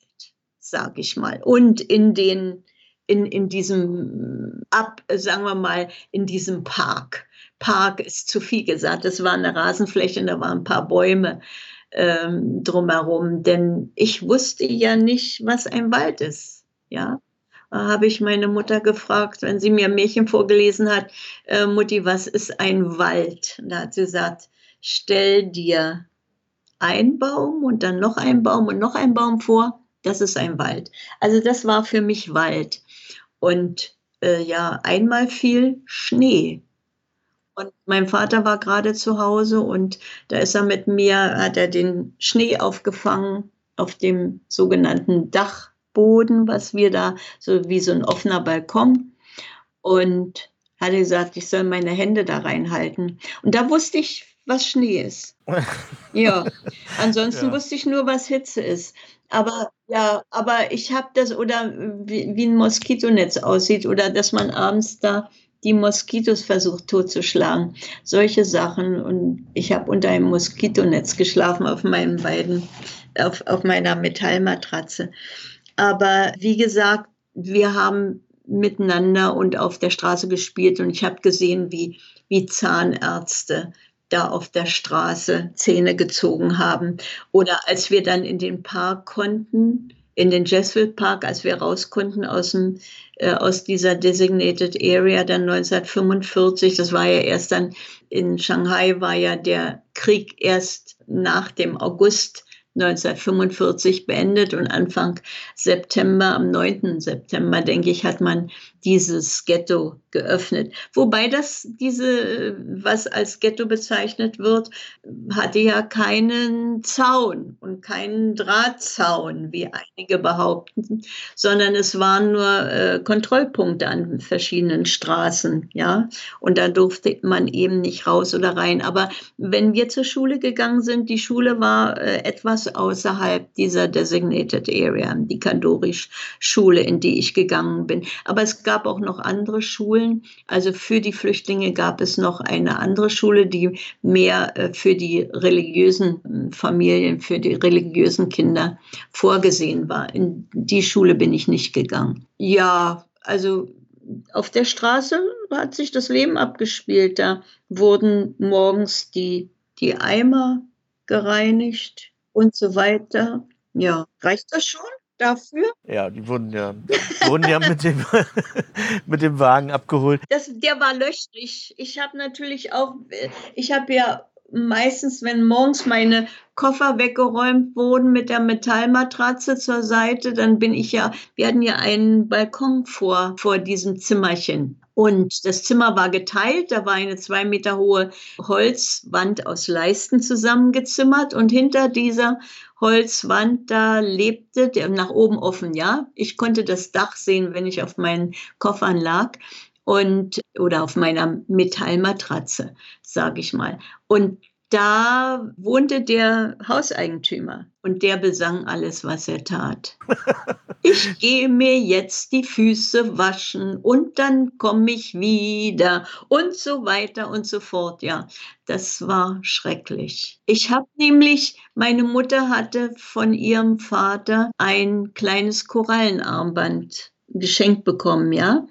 sag ich mal. Und in den, in, in diesem, ab, sagen wir mal, in diesem Park. Park ist zu viel gesagt. Das war eine Rasenfläche und da waren ein paar Bäume ähm, drumherum. Denn ich wusste ja nicht, was ein Wald ist. Ja, habe ich meine Mutter gefragt, wenn sie mir Märchen vorgelesen hat, äh, Mutti, was ist ein Wald? Und da hat sie gesagt, stell dir ein Baum und dann noch ein Baum und noch ein Baum vor, das ist ein Wald. Also das war für mich Wald. Und äh, ja, einmal fiel Schnee. Und mein Vater war gerade zu Hause und da ist er mit mir, hat er den Schnee aufgefangen auf dem sogenannten Dach Boden, was wir da, so wie so ein offener Balkon. Und hatte gesagt, ich soll meine Hände da reinhalten. Und da wusste ich, was Schnee ist. ja, ansonsten ja. wusste ich nur, was Hitze ist. Aber ja, aber ich habe das, oder wie, wie ein Moskitonetz aussieht, oder dass man abends da die Moskitos versucht totzuschlagen. Solche Sachen. Und ich habe unter einem Moskitonetz geschlafen auf meinen beiden, auf, auf meiner Metallmatratze. Aber wie gesagt, wir haben miteinander und auf der Straße gespielt und ich habe gesehen, wie, wie Zahnärzte da auf der Straße Zähne gezogen haben. Oder als wir dann in den Park konnten, in den Jesfield Park, als wir raus konnten aus, dem, äh, aus dieser Designated Area dann 1945, das war ja erst dann in Shanghai, war ja der Krieg erst nach dem August 1945 beendet und Anfang September, am 9. September, denke ich, hat man dieses Ghetto geöffnet. Wobei das, diese, was als Ghetto bezeichnet wird, hatte ja keinen Zaun und keinen Drahtzaun, wie einige behaupten, sondern es waren nur äh, Kontrollpunkte an verschiedenen Straßen, ja. Und da durfte man eben nicht raus oder rein. Aber wenn wir zur Schule gegangen sind, die Schule war äh, etwas außerhalb dieser Designated Area, die Kandorisch-Schule, in die ich gegangen bin. Aber es gab auch noch andere Schulen. Also für die Flüchtlinge gab es noch eine andere Schule, die mehr äh, für die religiösen hm, Familien, für die religiösen Kinder vorgesehen war. In die Schule bin ich nicht gegangen. Ja, also auf der Straße hat sich das Leben abgespielt. Da wurden morgens die, die Eimer gereinigt und so weiter. Ja, reicht das schon? Dafür. Ja, die wurden ja, wurden ja mit, dem, mit dem Wagen abgeholt. Das, der war löchrig. Ich habe natürlich auch, ich habe ja meistens, wenn morgens meine Koffer weggeräumt wurden mit der Metallmatratze zur Seite, dann bin ich ja, wir hatten ja einen Balkon vor, vor diesem Zimmerchen. Und das Zimmer war geteilt, da war eine zwei Meter hohe Holzwand aus Leisten zusammengezimmert und hinter dieser Holzwand da lebte, der nach oben offen, ja. Ich konnte das Dach sehen, wenn ich auf meinen Koffern lag und oder auf meiner Metallmatratze, sage ich mal. Und da wohnte der Hauseigentümer und der besang alles, was er tat. Ich gehe mir jetzt die Füße waschen und dann komme ich wieder und so weiter und so fort. Ja, das war schrecklich. Ich habe nämlich, meine Mutter hatte von ihrem Vater ein kleines Korallenarmband geschenkt bekommen, ja.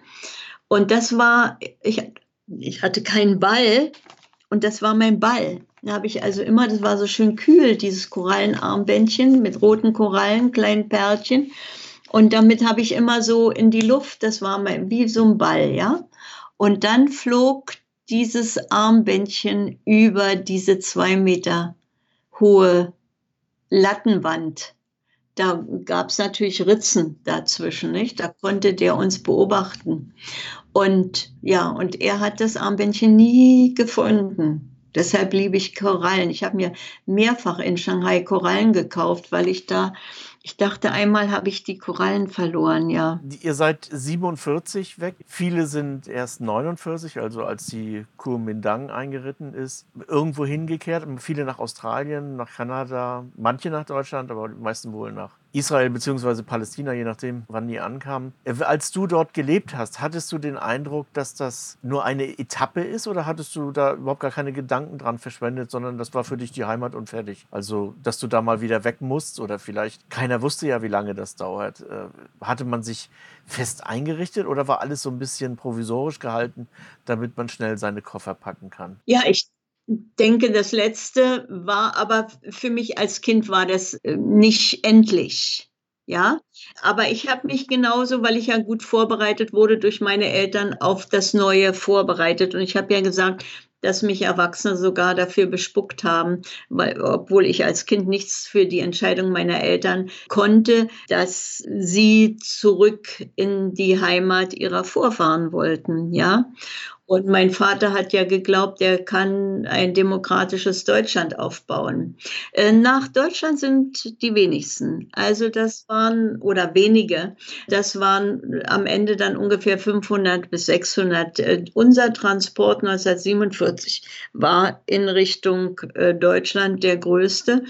Und das war, ich, ich hatte keinen Ball und das war mein Ball. Da habe ich also immer, das war so schön kühl, dieses Korallenarmbändchen mit roten Korallen, kleinen Perlchen. Und damit habe ich immer so in die Luft, das war wie so ein Ball, ja. Und dann flog dieses Armbändchen über diese zwei Meter hohe Lattenwand. Da gab es natürlich Ritzen dazwischen, nicht? Da konnte der uns beobachten. Und ja, und er hat das Armbändchen nie gefunden. Deshalb liebe ich Korallen. Ich habe mir mehrfach in Shanghai Korallen gekauft, weil ich da ich dachte, einmal habe ich die Korallen verloren, ja. Ihr seid 47 weg. Viele sind erst 49, also als die Kuomintang eingeritten ist, irgendwo hingekehrt. Viele nach Australien, nach Kanada, manche nach Deutschland, aber die meisten wohl nach Israel bzw. Palästina, je nachdem, wann die ankamen. Äh, als du dort gelebt hast, hattest du den Eindruck, dass das nur eine Etappe ist oder hattest du da überhaupt gar keine Gedanken dran verschwendet, sondern das war für dich die Heimat und fertig? Also, dass du da mal wieder weg musst oder vielleicht, keiner wusste ja, wie lange das dauert. Äh, hatte man sich fest eingerichtet oder war alles so ein bisschen provisorisch gehalten, damit man schnell seine Koffer packen kann? Ja, ich denke, das letzte war aber für mich als Kind war das äh, nicht endlich. Ja, aber ich habe mich genauso, weil ich ja gut vorbereitet wurde durch meine Eltern, auf das Neue vorbereitet. Und ich habe ja gesagt, dass mich Erwachsene sogar dafür bespuckt haben, weil, obwohl ich als Kind nichts für die Entscheidung meiner Eltern konnte, dass sie zurück in die Heimat ihrer Vorfahren wollten, ja. Und mein Vater hat ja geglaubt, er kann ein demokratisches Deutschland aufbauen. Äh, nach Deutschland sind die wenigsten. Also das waren, oder wenige, das waren am Ende dann ungefähr 500 bis 600. Äh, unser Transport 1947 war in Richtung äh, Deutschland der größte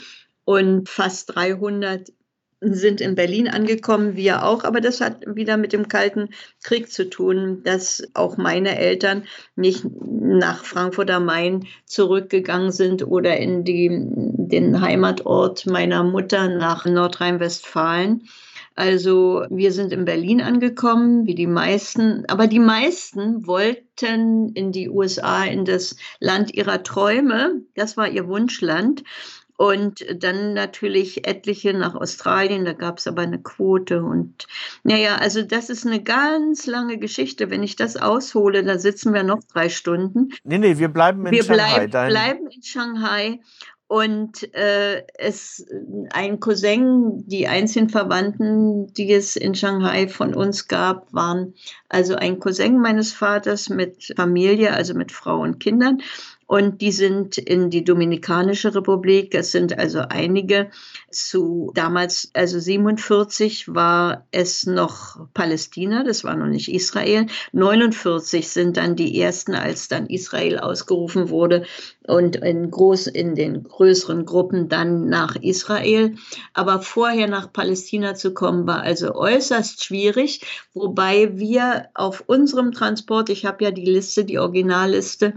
und fast 300 sind in Berlin angekommen, wir auch, aber das hat wieder mit dem Kalten Krieg zu tun, dass auch meine Eltern nicht nach Frankfurt am Main zurückgegangen sind oder in die, den Heimatort meiner Mutter nach Nordrhein-Westfalen. Also wir sind in Berlin angekommen, wie die meisten, aber die meisten wollten in die USA, in das Land ihrer Träume, das war ihr Wunschland. Und dann natürlich etliche nach Australien, da gab es aber eine Quote. Und naja, also das ist eine ganz lange Geschichte. Wenn ich das aushole, da sitzen wir noch drei Stunden. Nee, nee, wir bleiben in wir Shanghai. Wir bleib, bleiben in Shanghai. Und äh, es ein Cousin, die einzigen Verwandten, die es in Shanghai von uns gab, waren also ein Cousin meines Vaters mit Familie, also mit Frau und Kindern und die sind in die Dominikanische Republik. Es sind also einige zu damals, also 47 war es noch Palästina, das war noch nicht Israel. 49 sind dann die ersten, als dann Israel ausgerufen wurde und in groß in den größeren Gruppen dann nach Israel. Aber vorher nach Palästina zu kommen war also äußerst schwierig, wobei wir auf unserem Transport, ich habe ja die Liste, die Originalliste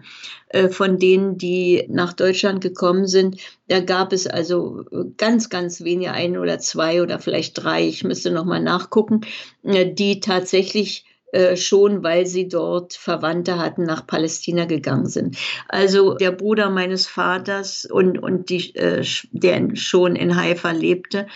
äh, von denen, die nach Deutschland gekommen sind, da gab es also ganz, ganz wenige, ein oder zwei oder vielleicht drei, ich müsste noch mal nachgucken, äh, die tatsächlich äh, schon, weil sie dort Verwandte hatten, nach Palästina gegangen sind. Also der Bruder meines Vaters und, und die, äh, der schon in Haifa lebte,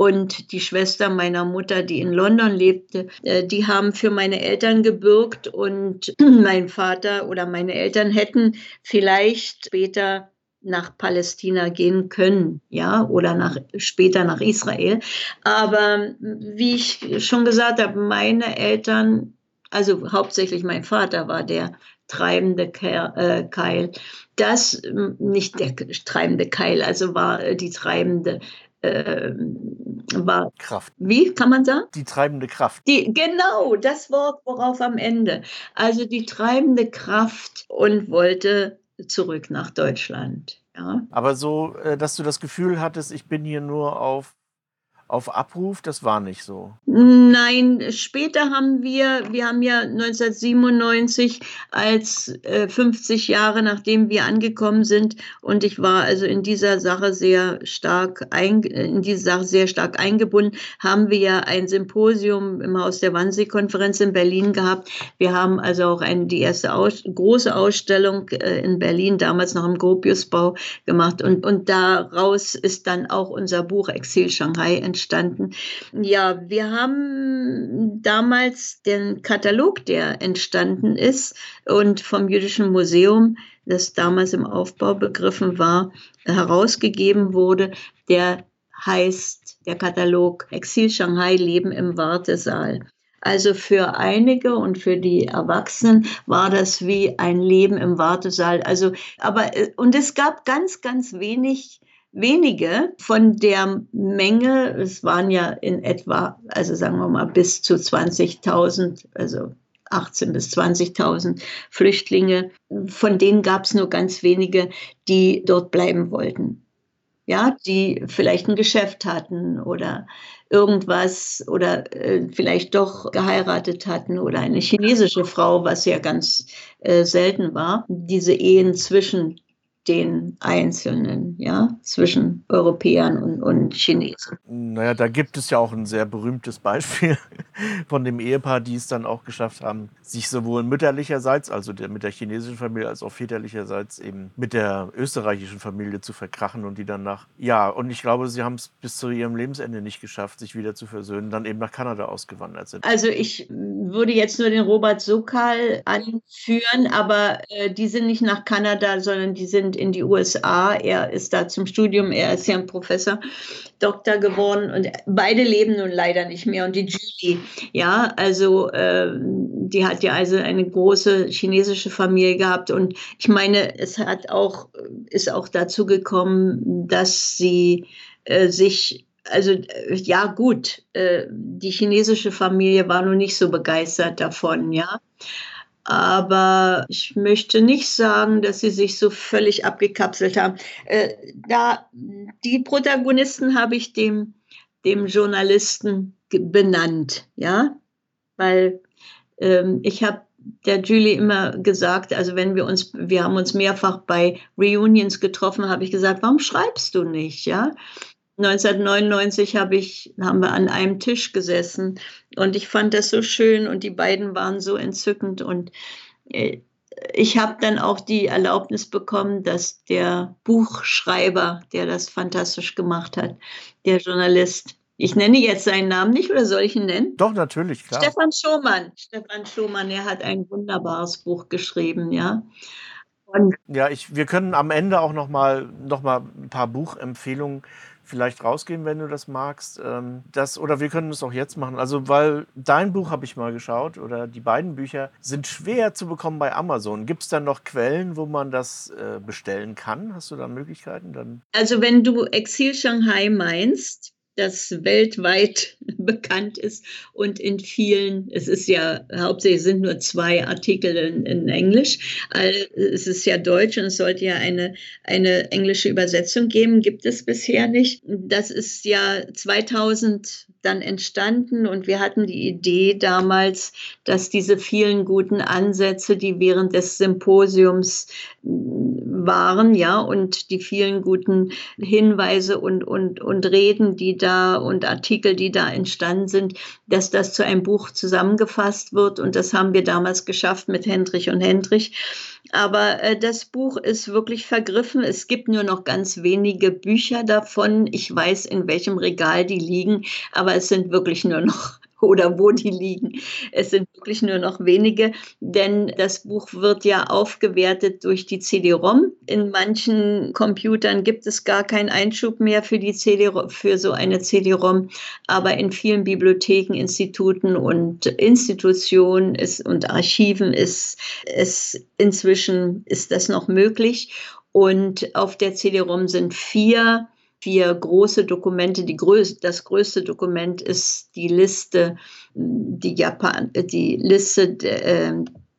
und die Schwester meiner Mutter, die in London lebte, äh, die haben für meine Eltern gebürgt und mein Vater oder meine Eltern hätten vielleicht später nach Palästina gehen können, ja, oder nach, später nach Israel. Aber wie ich schon gesagt habe, meine Eltern, also hauptsächlich mein Vater war der treibende äh, Keil. Das, nicht der treibende Keil, also war die treibende äh, war Kraft. Wie kann man sagen? Die treibende Kraft. Die, genau, das Wort, worauf am Ende. Also die treibende Kraft und wollte zurück nach Deutschland. Ja. Aber so, äh, dass du das Gefühl hattest, ich bin hier nur auf auf Abruf, das war nicht so. Nein, später haben wir, wir haben ja 1997 als äh, 50 Jahre nachdem wir angekommen sind. Und ich war also in dieser Sache sehr stark ein, in diese Sache sehr stark eingebunden, haben wir ja ein Symposium im Haus der Wannsee-Konferenz in Berlin gehabt. Wir haben also auch ein, die erste Aus, große Ausstellung äh, in Berlin, damals noch im Gropiusbau gemacht. Und, und daraus ist dann auch unser Buch Exil Shanghai entstanden entstanden. Ja, wir haben damals den Katalog, der entstanden ist und vom Jüdischen Museum, das damals im Aufbau begriffen war, herausgegeben wurde, der heißt der Katalog Exil Shanghai Leben im Wartesaal. Also für einige und für die Erwachsenen war das wie ein Leben im Wartesaal. Also, aber, äh, und es gab ganz, ganz wenig wenige von der Menge, es waren ja in etwa, also sagen wir mal bis zu 20.000, also 18 bis 20.000 Flüchtlinge, von denen gab es nur ganz wenige, die dort bleiben wollten. Ja, die vielleicht ein Geschäft hatten oder irgendwas oder äh, vielleicht doch geheiratet hatten oder eine chinesische Frau, was ja ganz äh, selten war. Diese Ehen zwischen den Einzelnen, ja, zwischen Europäern und, und Chinesen. Naja, da gibt es ja auch ein sehr berühmtes Beispiel von dem Ehepaar, die es dann auch geschafft haben, sich sowohl mütterlicherseits, also der, mit der chinesischen Familie, als auch väterlicherseits eben mit der österreichischen Familie zu verkrachen und die dann nach, ja, und ich glaube, sie haben es bis zu ihrem Lebensende nicht geschafft, sich wieder zu versöhnen, dann eben nach Kanada ausgewandert sind. Also ich würde jetzt nur den Robert Sokal anführen, aber äh, die sind nicht nach Kanada, sondern die sind in die USA. Er ist da zum Studium, er ist ja ein Professor, Doktor geworden und beide leben nun leider nicht mehr. Und die Julie, ja, also äh, die hat ja also eine große chinesische Familie gehabt und ich meine, es hat auch, ist auch dazu gekommen, dass sie äh, sich also äh, ja gut, äh, die chinesische Familie war nun nicht so begeistert davon, ja. Aber ich möchte nicht sagen, dass sie sich so völlig abgekapselt haben. Äh, da, die Protagonisten habe ich dem, dem Journalisten benannt, ja, weil ähm, ich habe der Julie immer gesagt, also wenn wir uns, wir haben uns mehrfach bei Reunions getroffen, habe ich gesagt, warum schreibst du nicht, ja? 1999 hab ich, haben wir an einem Tisch gesessen und ich fand das so schön und die beiden waren so entzückend und äh, ich habe dann auch die Erlaubnis bekommen, dass der Buchschreiber, der das fantastisch gemacht hat, der Journalist, ich nenne jetzt seinen Namen nicht oder soll ich ihn nennen? Doch, natürlich, klar. Stefan Schumann. Stefan Schumann, er hat ein wunderbares Buch geschrieben, ja. Und ja, ich, wir können am Ende auch noch mal, noch mal ein paar Buchempfehlungen vielleicht rausgeben, wenn du das magst. Ähm, das, oder wir können es auch jetzt machen. Also, weil dein Buch habe ich mal geschaut oder die beiden Bücher sind schwer zu bekommen bei Amazon. Gibt es dann noch Quellen, wo man das äh, bestellen kann? Hast du da Möglichkeiten? Dann? Also, wenn du Exil Shanghai meinst, das weltweit bekannt ist und in vielen, es ist ja hauptsächlich sind nur zwei Artikel in, in Englisch, es ist ja Deutsch und es sollte ja eine, eine englische Übersetzung geben, gibt es bisher nicht. Das ist ja 2000 dann entstanden und wir hatten die Idee damals, dass diese vielen guten Ansätze, die während des Symposiums waren, ja, und die vielen guten Hinweise und, und, und Reden, die da und Artikel, die da entstanden sind, dass das zu einem Buch zusammengefasst wird. Und das haben wir damals geschafft mit Hendrich und Hendrich. Aber äh, das Buch ist wirklich vergriffen. Es gibt nur noch ganz wenige Bücher davon. Ich weiß, in welchem Regal die liegen, aber es sind wirklich nur noch oder wo die liegen. Es sind wirklich nur noch wenige, denn das Buch wird ja aufgewertet durch die CD-ROM. In manchen Computern gibt es gar keinen Einschub mehr für die CD für so eine CD-ROM, aber in vielen Bibliotheken, Instituten und Institutionen ist, und Archiven ist es inzwischen ist das noch möglich. Und auf der CD-ROM sind vier vier große Dokumente. Die größ das größte Dokument ist die Liste, die, Japan die Liste äh,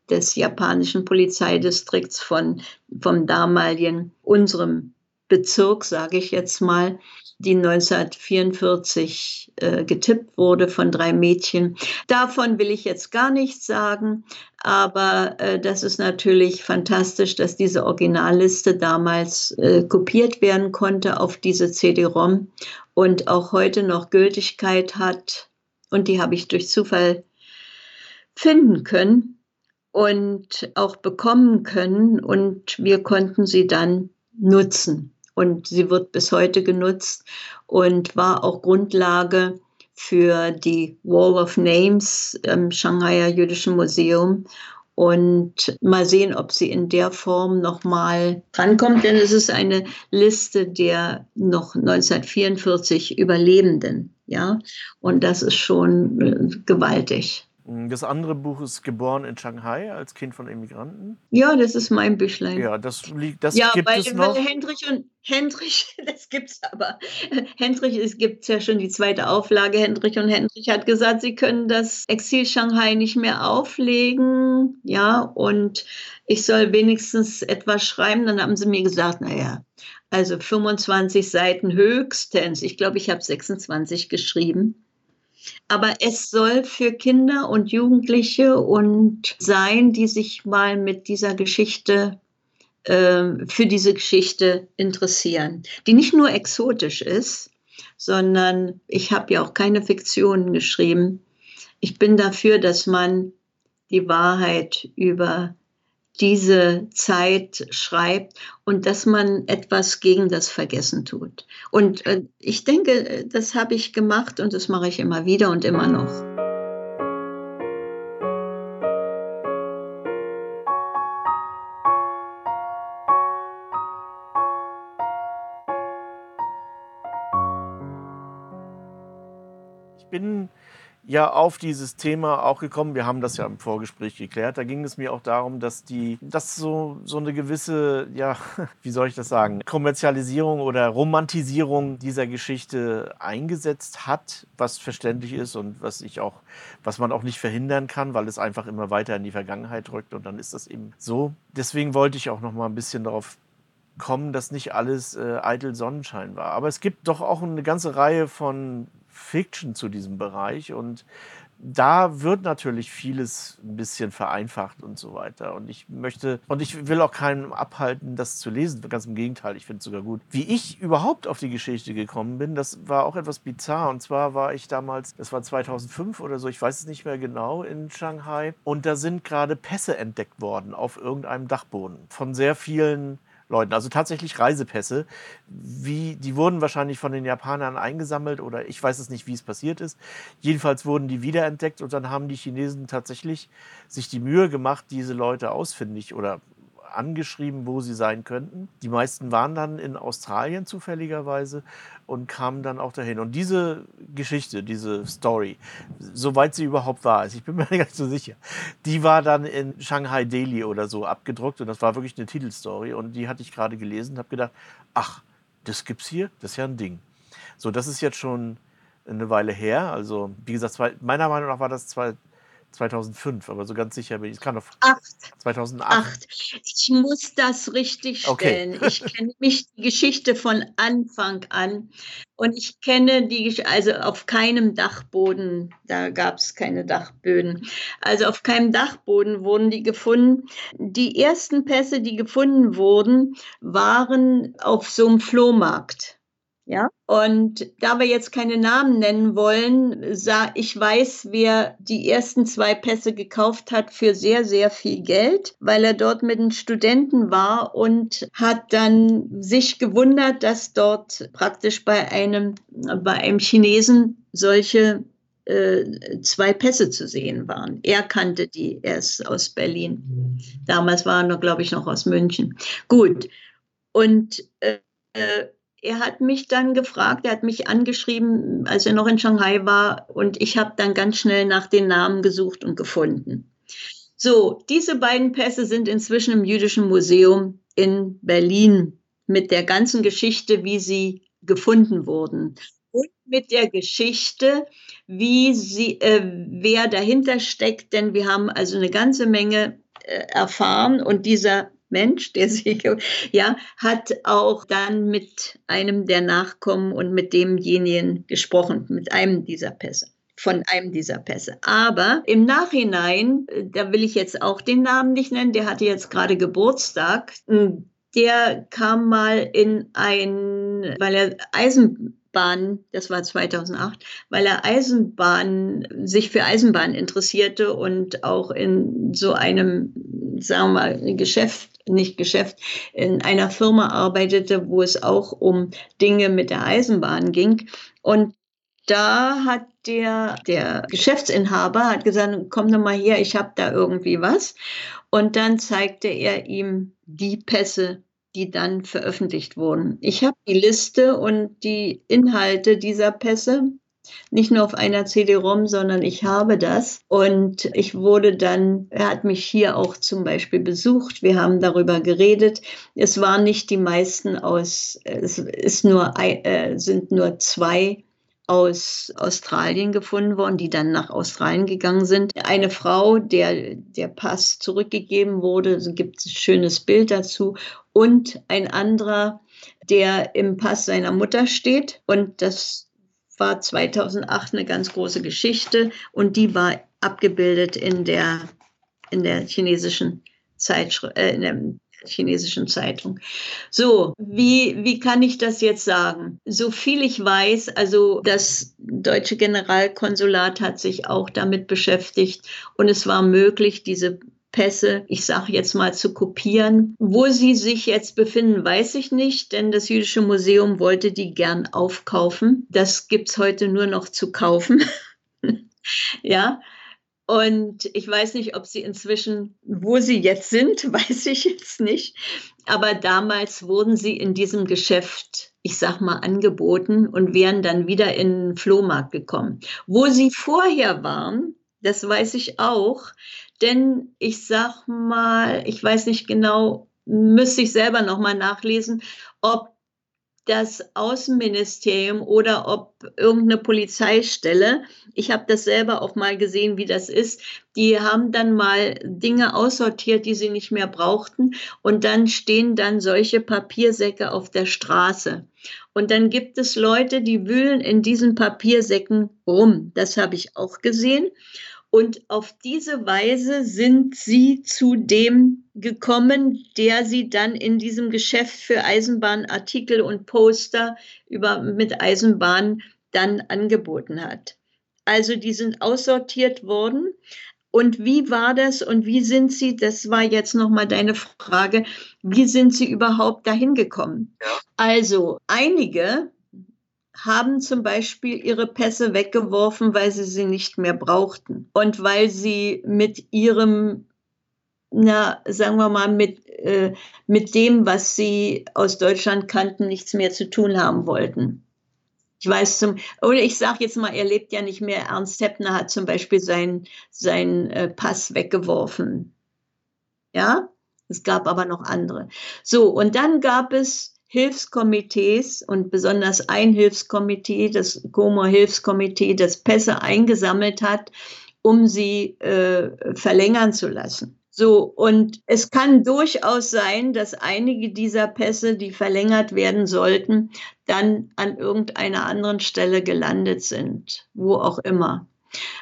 des japanischen Polizeidistrikts von, vom damaligen, unserem Bezirk, sage ich jetzt mal. die 1944 äh, getippt wurde von drei Mädchen. Davon will ich jetzt gar nichts sagen, aber äh, das ist natürlich fantastisch, dass diese Originalliste damals äh, kopiert werden konnte auf diese CD-ROM und auch heute noch Gültigkeit hat. Und die habe ich durch Zufall finden können und auch bekommen können. Und wir konnten sie dann nutzen. Und sie wird bis heute genutzt und war auch Grundlage für die Wall of Names im Shanghaier Jüdischen Museum. Und mal sehen, ob sie in der Form nochmal drankommt, denn es ist eine Liste der noch 1944 Überlebenden. Ja, und das ist schon äh, gewaltig. Das andere Buch ist Geboren in Shanghai als Kind von Immigranten. Ja, das ist mein Büchlein. Ja, das liegt, das ja, gibt weil, es noch. Weil Hendrich und Hendrich, das gibt's aber. Hendrich, es gibt ja schon die zweite Auflage. Hendrich und Hendrich hat gesagt, sie können das Exil Shanghai nicht mehr auflegen. Ja, und ich soll wenigstens etwas schreiben. Dann haben sie mir gesagt, naja, also 25 Seiten höchstens. Ich glaube, ich habe 26 geschrieben. Aber es soll für Kinder und Jugendliche und sein, die sich mal mit dieser Geschichte, äh, für diese Geschichte interessieren, die nicht nur exotisch ist, sondern ich habe ja auch keine Fiktionen geschrieben. Ich bin dafür, dass man die Wahrheit über diese Zeit schreibt und dass man etwas gegen das Vergessen tut. Und äh, ich denke, das habe ich gemacht und das mache ich immer wieder und immer noch. Ja auf dieses Thema auch gekommen. Wir haben das ja im Vorgespräch geklärt. Da ging es mir auch darum, dass die, dass so, so eine gewisse, ja, wie soll ich das sagen, Kommerzialisierung oder Romantisierung dieser Geschichte eingesetzt hat, was verständlich ist und was ich auch, was man auch nicht verhindern kann, weil es einfach immer weiter in die Vergangenheit rückt und dann ist das eben so. Deswegen wollte ich auch noch mal ein bisschen darauf kommen, dass nicht alles äh, eitel Sonnenschein war. Aber es gibt doch auch eine ganze Reihe von Fiction zu diesem Bereich und da wird natürlich vieles ein bisschen vereinfacht und so weiter. Und ich möchte, und ich will auch keinem abhalten, das zu lesen. Ganz im Gegenteil, ich finde es sogar gut. Wie ich überhaupt auf die Geschichte gekommen bin, das war auch etwas bizarr. Und zwar war ich damals, das war 2005 oder so, ich weiß es nicht mehr genau, in Shanghai. Und da sind gerade Pässe entdeckt worden auf irgendeinem Dachboden von sehr vielen Leuten. Also tatsächlich Reisepässe. Wie, die wurden wahrscheinlich von den Japanern eingesammelt oder ich weiß es nicht, wie es passiert ist. Jedenfalls wurden die wiederentdeckt und dann haben die Chinesen tatsächlich sich die Mühe gemacht, diese Leute ausfindig oder angeschrieben, wo sie sein könnten. Die meisten waren dann in Australien zufälligerweise und kamen dann auch dahin. Und diese Geschichte, diese Story, soweit sie überhaupt war, ich bin mir gar nicht so sicher, die war dann in Shanghai Daily oder so abgedruckt und das war wirklich eine Titelstory und die hatte ich gerade gelesen und habe gedacht, ach, das gibt's hier, das ist ja ein Ding. So, das ist jetzt schon eine Weile her. Also, wie gesagt, meiner Meinung nach war das 2005, aber so ganz sicher bin ich. Es kann doch. Acht. 2008. Acht. Ich muss das richtig stellen. Okay. Ich kenne mich die Geschichte von Anfang an und ich kenne die, also auf keinem Dachboden, da gab es keine Dachböden, also auf keinem Dachboden wurden die gefunden. Die ersten Pässe, die gefunden wurden, waren auf so einem Flohmarkt. Ja, und da wir jetzt keine Namen nennen wollen, sah, ich weiß, wer die ersten zwei Pässe gekauft hat für sehr, sehr viel Geld, weil er dort mit einem Studenten war und hat dann sich gewundert, dass dort praktisch bei einem, bei einem Chinesen solche äh, zwei Pässe zu sehen waren. Er kannte die, er ist aus Berlin. Damals war er noch, glaube ich, noch aus München. Gut. Und äh, äh, er hat mich dann gefragt, er hat mich angeschrieben, als er noch in Shanghai war, und ich habe dann ganz schnell nach den Namen gesucht und gefunden. So, diese beiden Pässe sind inzwischen im Jüdischen Museum in Berlin mit der ganzen Geschichte, wie sie gefunden wurden. Und mit der Geschichte, wie sie, äh, wer dahinter steckt, denn wir haben also eine ganze Menge äh, erfahren und dieser Mensch, der sie, ja, hat auch dann mit einem der Nachkommen und mit demjenigen gesprochen, mit einem dieser Pässe von einem dieser Pässe. Aber im Nachhinein, da will ich jetzt auch den Namen nicht nennen, der hatte jetzt gerade Geburtstag, der kam mal in ein, weil er Eisenbahn, das war 2008, weil er Eisenbahn, sich für Eisenbahn interessierte und auch in so einem, sagen wir mal, Geschäft, nicht Geschäft, in einer Firma arbeitete, wo es auch um Dinge mit der Eisenbahn ging. Und da hat der, der Geschäftsinhaber hat gesagt, komm doch mal her, ich habe da irgendwie was. Und dann zeigte er ihm die Pässe, die dann veröffentlicht wurden. Ich habe die Liste und die Inhalte dieser Pässe nicht nur auf einer CD-ROM, sondern ich habe das. Und ich wurde dann, er hat mich hier auch zum Beispiel besucht. Wir haben darüber geredet. Es waren nicht die meisten aus, es ist nur, äh, sind nur zwei aus Australien gefunden worden, die dann nach Australien gegangen sind. Eine Frau, der der Pass zurückgegeben wurde, so gibt ein schönes Bild dazu, und ein anderer, der im Pass seiner Mutter steht. Und das war 2008 eine ganz große Geschichte und die war abgebildet in der, in der chinesischen Zeitschrift, äh, chinesischen Zeitung. So, wie, wie kann ich das jetzt sagen? So viel ich weiß, also das deutsche Generalkonsulat hat sich auch damit beschäftigt und es war möglich, diese Pässe, ich sage jetzt mal, zu kopieren. Wo sie sich jetzt befinden, weiß ich nicht, denn das Jüdische Museum wollte die gern aufkaufen. Das gibt es heute nur noch zu kaufen. ja, und ich weiß nicht, ob sie inzwischen, wo sie jetzt sind, weiß ich jetzt nicht. Aber damals wurden sie in diesem Geschäft, ich sag mal, angeboten und wären dann wieder in den Flohmarkt gekommen. Wo sie vorher waren, das weiß ich auch. Denn ich sag mal, ich weiß nicht genau, müsste ich selber nochmal nachlesen, ob das Außenministerium oder ob irgendeine Polizeistelle. Ich habe das selber auch mal gesehen, wie das ist. Die haben dann mal Dinge aussortiert, die sie nicht mehr brauchten. Und dann stehen dann solche Papiersäcke auf der Straße. Und dann gibt es Leute, die wühlen in diesen Papiersäcken rum. Das habe ich auch gesehen. Und auf diese Weise sind sie zu dem gekommen, der sie dann in diesem Geschäft für Eisenbahnartikel und Poster über, mit Eisenbahn dann angeboten hat. Also die sind aussortiert worden. Und wie war das und wie sind Sie, das war jetzt nochmal deine Frage, wie sind Sie überhaupt dahin gekommen? Also einige haben zum Beispiel ihre Pässe weggeworfen, weil sie sie nicht mehr brauchten und weil sie mit ihrem, na, sagen wir mal, mit, äh, mit dem, was sie aus Deutschland kannten, nichts mehr zu tun haben wollten. Ich weiß zum, oder ich sage jetzt mal, er lebt ja nicht mehr. Ernst Heppner hat zum Beispiel seinen sein, äh, Pass weggeworfen. Ja, es gab aber noch andere. So, und dann gab es Hilfskomitees und besonders ein Hilfskomitee, das Como Hilfskomitee, das Pässe eingesammelt hat, um sie äh, verlängern zu lassen. So, und es kann durchaus sein, dass einige dieser Pässe, die verlängert werden sollten, dann an irgendeiner anderen Stelle gelandet sind, wo auch immer.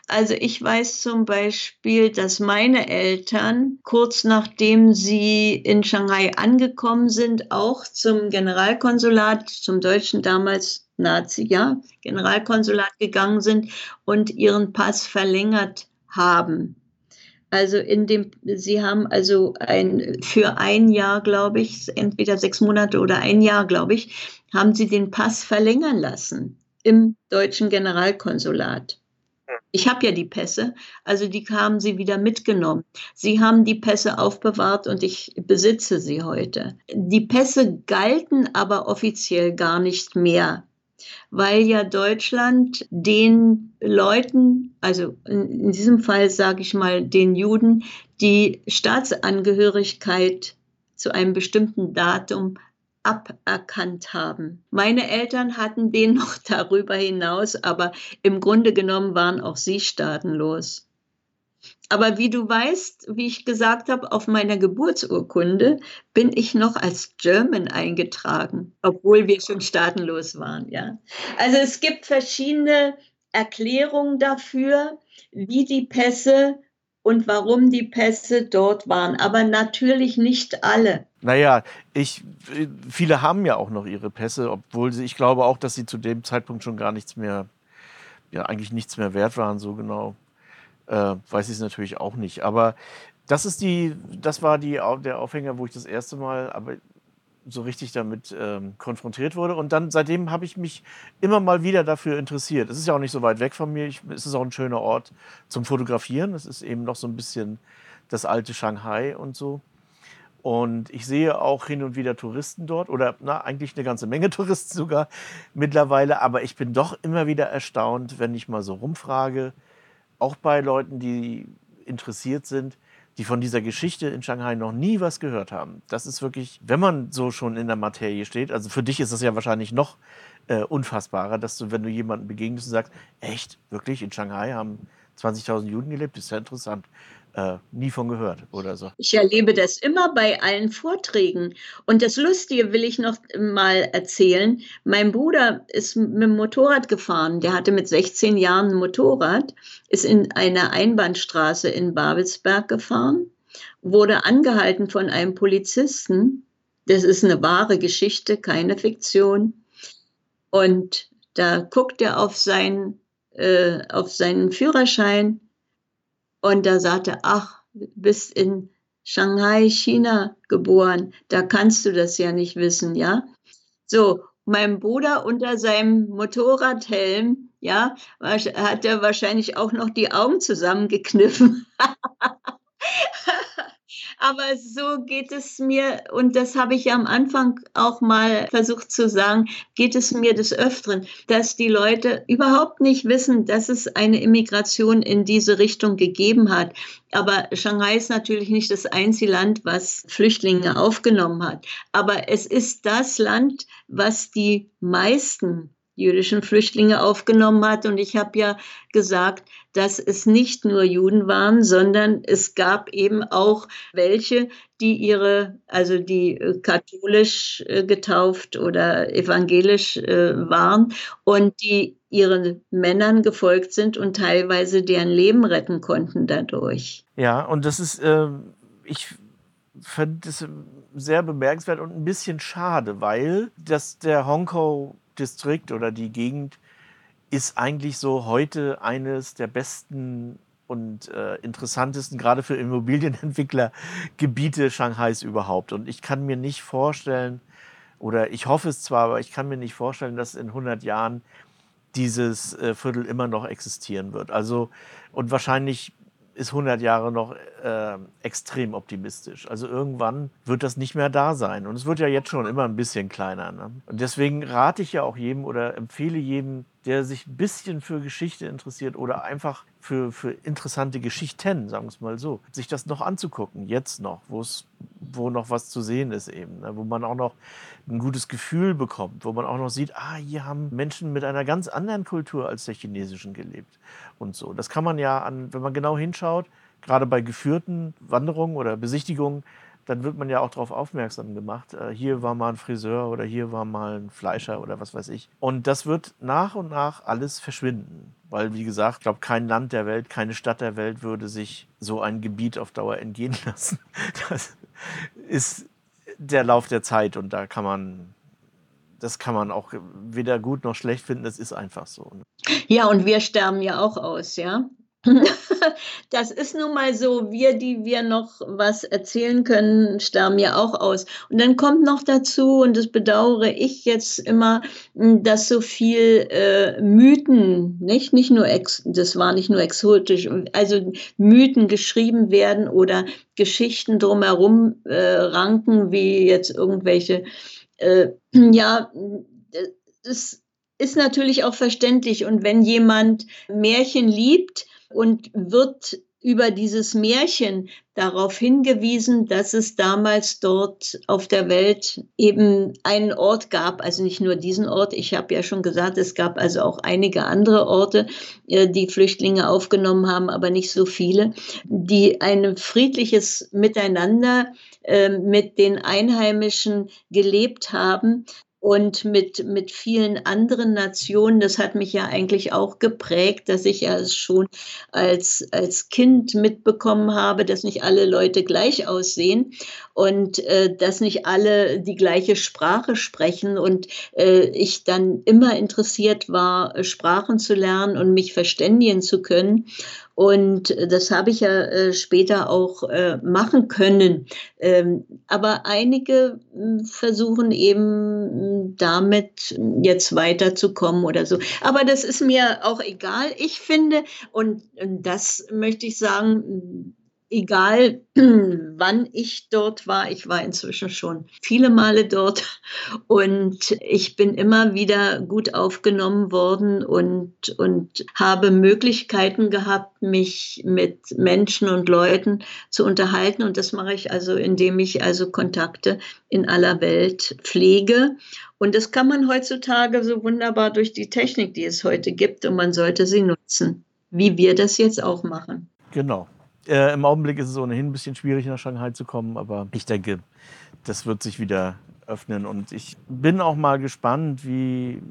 Also ich weiß zum Beispiel, dass meine Eltern kurz nachdem sie in Shanghai angekommen sind, auch zum Generalkonsulat, zum deutschen damals Nazi, ja, Generalkonsulat gegangen sind und ihren Pass verlängert haben. Also in dem, sie haben also ein, für ein Jahr, glaube ich, entweder sechs Monate oder ein Jahr, glaube ich, haben sie den Pass verlängern lassen im deutschen Generalkonsulat. Ich habe ja die Pässe, also die haben sie wieder mitgenommen. Sie haben die Pässe aufbewahrt und ich besitze sie heute. Die Pässe galten aber offiziell gar nicht mehr, weil ja Deutschland den Leuten, also in diesem Fall sage ich mal den Juden, die Staatsangehörigkeit zu einem bestimmten Datum aberkannt haben. Meine Eltern hatten den noch darüber hinaus, aber im Grunde genommen waren auch sie staatenlos. Aber wie du weißt, wie ich gesagt habe, auf meiner Geburtsurkunde bin ich noch als German eingetragen, obwohl wir schon staatenlos waren. Ja. Also es gibt verschiedene Erklärungen dafür, wie die Pässe und warum die Pässe dort waren, aber natürlich nicht alle. Naja, ich, viele haben ja auch noch ihre Pässe, obwohl sie, ich glaube auch, dass sie zu dem Zeitpunkt schon gar nichts mehr, ja, eigentlich nichts mehr wert waren, so genau. Äh, weiß ich es natürlich auch nicht. Aber das ist die, das war die, der Aufhänger, wo ich das erste Mal aber so richtig damit ähm, konfrontiert wurde. Und dann seitdem habe ich mich immer mal wieder dafür interessiert. Es ist ja auch nicht so weit weg von mir. Ich, es ist auch ein schöner Ort zum Fotografieren. Es ist eben noch so ein bisschen das alte Shanghai und so. Und ich sehe auch hin und wieder Touristen dort oder na, eigentlich eine ganze Menge Touristen sogar mittlerweile. Aber ich bin doch immer wieder erstaunt, wenn ich mal so rumfrage, auch bei Leuten, die interessiert sind, die von dieser Geschichte in Shanghai noch nie was gehört haben. Das ist wirklich, wenn man so schon in der Materie steht, also für dich ist das ja wahrscheinlich noch äh, unfassbarer, dass du, wenn du jemanden begegnest und sagst, echt, wirklich, in Shanghai haben 20.000 Juden gelebt, ist ja interessant äh, nie von gehört oder so. Ich erlebe das immer bei allen Vorträgen. Und das Lustige will ich noch mal erzählen. Mein Bruder ist mit dem Motorrad gefahren. Der hatte mit 16 Jahren ein Motorrad, ist in einer Einbahnstraße in Babelsberg gefahren, wurde angehalten von einem Polizisten. Das ist eine wahre Geschichte, keine Fiktion. Und da guckt er auf, sein, äh, auf seinen Führerschein und da sagte, ach, bist in Shanghai, China geboren, da kannst du das ja nicht wissen, ja. So, mein Bruder unter seinem Motorradhelm, ja, hat er wahrscheinlich auch noch die Augen zusammengekniffen. Aber so geht es mir, und das habe ich ja am Anfang auch mal versucht zu sagen, geht es mir des Öfteren, dass die Leute überhaupt nicht wissen, dass es eine Immigration in diese Richtung gegeben hat. Aber Shanghai ist natürlich nicht das einzige Land, was Flüchtlinge aufgenommen hat. Aber es ist das Land, was die meisten jüdischen Flüchtlinge aufgenommen hat. Und ich habe ja gesagt, dass es nicht nur Juden waren, sondern es gab eben auch welche, die ihre, also die äh, katholisch äh, getauft oder evangelisch äh, waren und die ihren Männern gefolgt sind und teilweise deren Leben retten konnten dadurch. Ja, und das ist, äh, ich fand das sehr bemerkenswert und ein bisschen schade, weil das der Hongkong Distrikt oder die Gegend ist eigentlich so heute eines der besten und äh, interessantesten, gerade für Immobilienentwickler, Gebiete Shanghais überhaupt. Und ich kann mir nicht vorstellen, oder ich hoffe es zwar, aber ich kann mir nicht vorstellen, dass in 100 Jahren dieses äh, Viertel immer noch existieren wird. Also, und wahrscheinlich ist 100 Jahre noch äh, extrem optimistisch. Also irgendwann wird das nicht mehr da sein. Und es wird ja jetzt schon immer ein bisschen kleiner. Ne? Und deswegen rate ich ja auch jedem oder empfehle jedem, der sich ein bisschen für Geschichte interessiert oder einfach für, für interessante Geschichten, sagen wir es mal so, sich das noch anzugucken, jetzt noch, wo es wo noch was zu sehen ist eben, ne? wo man auch noch ein gutes Gefühl bekommt, wo man auch noch sieht, ah, hier haben Menschen mit einer ganz anderen Kultur als der chinesischen gelebt und so. Das kann man ja an, wenn man genau hinschaut, gerade bei geführten Wanderungen oder Besichtigungen, dann wird man ja auch darauf aufmerksam gemacht. Äh, hier war mal ein Friseur oder hier war mal ein Fleischer oder was weiß ich. Und das wird nach und nach alles verschwinden. Weil, wie gesagt, ich glaube, kein Land der Welt, keine Stadt der Welt würde sich so ein Gebiet auf Dauer entgehen lassen. Das ist der Lauf der Zeit und da kann man, das kann man auch weder gut noch schlecht finden, das ist einfach so. Ne? Ja, und wir sterben ja auch aus, ja. Das ist nun mal so, wir, die wir noch was erzählen können, sterben ja auch aus. Und dann kommt noch dazu, und das bedauere ich jetzt immer, dass so viel äh, Mythen, nicht, nicht nur, ex, das war nicht nur exotisch, also Mythen geschrieben werden oder Geschichten drumherum äh, ranken, wie jetzt irgendwelche, äh, ja, das ist natürlich auch verständlich. Und wenn jemand Märchen liebt, und wird über dieses Märchen darauf hingewiesen, dass es damals dort auf der Welt eben einen Ort gab, also nicht nur diesen Ort, ich habe ja schon gesagt, es gab also auch einige andere Orte, äh, die Flüchtlinge aufgenommen haben, aber nicht so viele, die ein friedliches Miteinander äh, mit den Einheimischen gelebt haben, und mit, mit vielen anderen Nationen. Das hat mich ja eigentlich auch geprägt, dass ich ja schon als, als Kind mitbekommen habe, dass nicht alle Leute gleich aussehen und äh, dass nicht alle die gleiche Sprache sprechen und äh, ich dann immer interessiert war, Sprachen zu lernen und mich verständigen zu können. Und das habe ich ja äh, später auch äh, machen können. Ähm, aber einige hm, versuchen eben hm, damit jetzt weiterzukommen oder so. Aber das ist mir auch egal. Ich finde, und das möchte ich sagen, egal wann ich dort war, ich war inzwischen schon viele Male dort und ich bin immer wieder gut aufgenommen worden und, und habe Möglichkeiten gehabt, mich mit Menschen und Leuten zu unterhalten. Und das mache ich also, indem ich also Kontakte in aller Welt pflege. Und das kann man heutzutage so wunderbar durch die Technik, die es heute gibt, und man sollte sie nutzen, wie wir das jetzt auch machen. Genau. Äh, Im Augenblick ist es ohnehin ein bisschen schwierig, nach Shanghai zu kommen, aber ich denke, das wird sich wieder öffnen. Und ich bin auch mal gespannt, wie,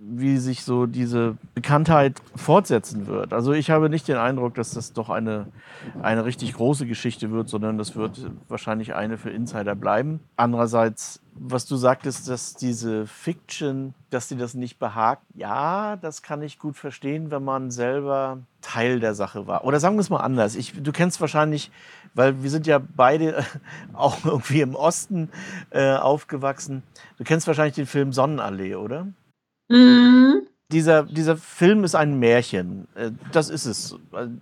wie sich so diese Bekanntheit fortsetzen wird. Also ich habe nicht den Eindruck, dass das doch eine, eine richtig große Geschichte wird, sondern das wird wahrscheinlich eine für Insider bleiben. Andererseits was du sagtest, dass diese Fiction, dass sie das nicht behagt, ja, das kann ich gut verstehen, wenn man selber Teil der Sache war. Oder sagen wir es mal anders. Ich, du kennst wahrscheinlich, weil wir sind ja beide auch irgendwie im Osten äh, aufgewachsen. Du kennst wahrscheinlich den Film Sonnenallee, oder? Mhm dieser, dieser Film ist ein Märchen. Äh, das ist es.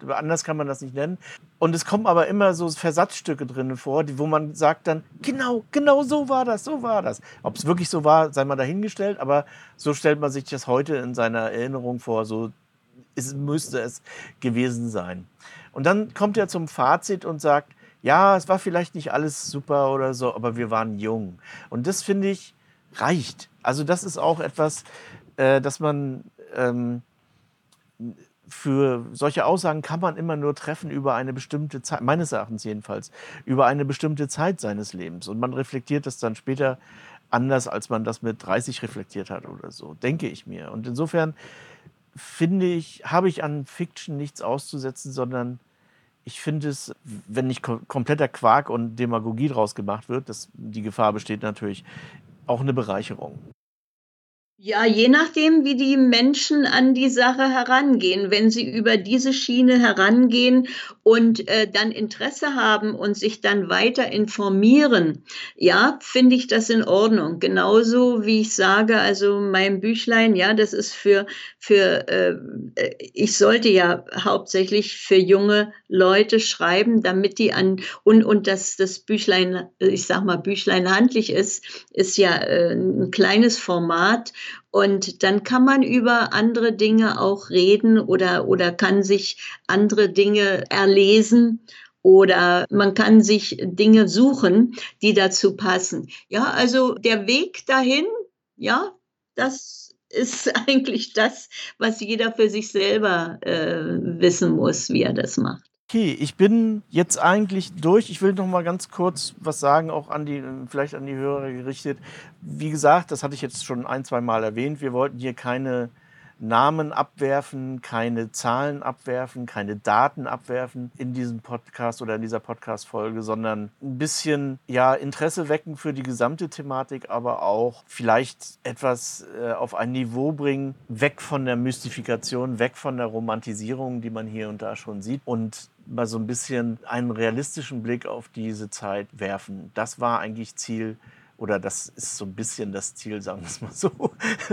Anders kann man das nicht nennen. Und es kommen aber immer so Versatzstücke drin vor, wo man sagt dann, genau, genau so war das, so war das. Ob es wirklich so war, sei mal dahingestellt, aber so stellt man sich das heute in seiner Erinnerung vor, so ist, müsste es gewesen sein. Und dann kommt er zum Fazit und sagt, ja, es war vielleicht nicht alles super oder so, aber wir waren jung. Und das finde ich reicht. Also das ist auch etwas, äh, dass man ähm, für solche Aussagen kann man immer nur treffen über eine bestimmte Zeit, meines Erachtens jedenfalls, über eine bestimmte Zeit seines Lebens. Und man reflektiert das dann später anders, als man das mit 30 reflektiert hat oder so, denke ich mir. Und insofern finde ich, habe ich an Fiction nichts auszusetzen, sondern ich finde es, wenn nicht kompletter Quark und Demagogie draus gemacht wird, das, die Gefahr besteht natürlich, auch eine Bereicherung. Ja, je nachdem, wie die Menschen an die Sache herangehen. Wenn sie über diese Schiene herangehen und äh, dann Interesse haben und sich dann weiter informieren, ja, finde ich das in Ordnung. Genauso wie ich sage, also mein Büchlein, ja, das ist für, für äh, ich sollte ja hauptsächlich für junge Leute schreiben, damit die an, und, und dass das Büchlein, ich sag mal, Büchlein handlich ist, ist ja äh, ein kleines Format. Und dann kann man über andere Dinge auch reden oder, oder kann sich andere Dinge erlesen oder man kann sich Dinge suchen, die dazu passen. Ja, also der Weg dahin, ja, das ist eigentlich das, was jeder für sich selber äh, wissen muss, wie er das macht. Okay, ich bin jetzt eigentlich durch. Ich will noch mal ganz kurz was sagen, auch an die, vielleicht an die Hörer gerichtet. Wie gesagt, das hatte ich jetzt schon ein, zwei Mal erwähnt. Wir wollten hier keine Namen abwerfen, keine Zahlen abwerfen, keine Daten abwerfen in diesem Podcast oder in dieser Podcast-Folge, sondern ein bisschen ja, Interesse wecken für die gesamte Thematik, aber auch vielleicht etwas äh, auf ein Niveau bringen, weg von der Mystifikation, weg von der Romantisierung, die man hier und da schon sieht und mal so ein bisschen einen realistischen Blick auf diese Zeit werfen. Das war eigentlich Ziel oder das ist so ein bisschen das Ziel, sagen wir es mal so,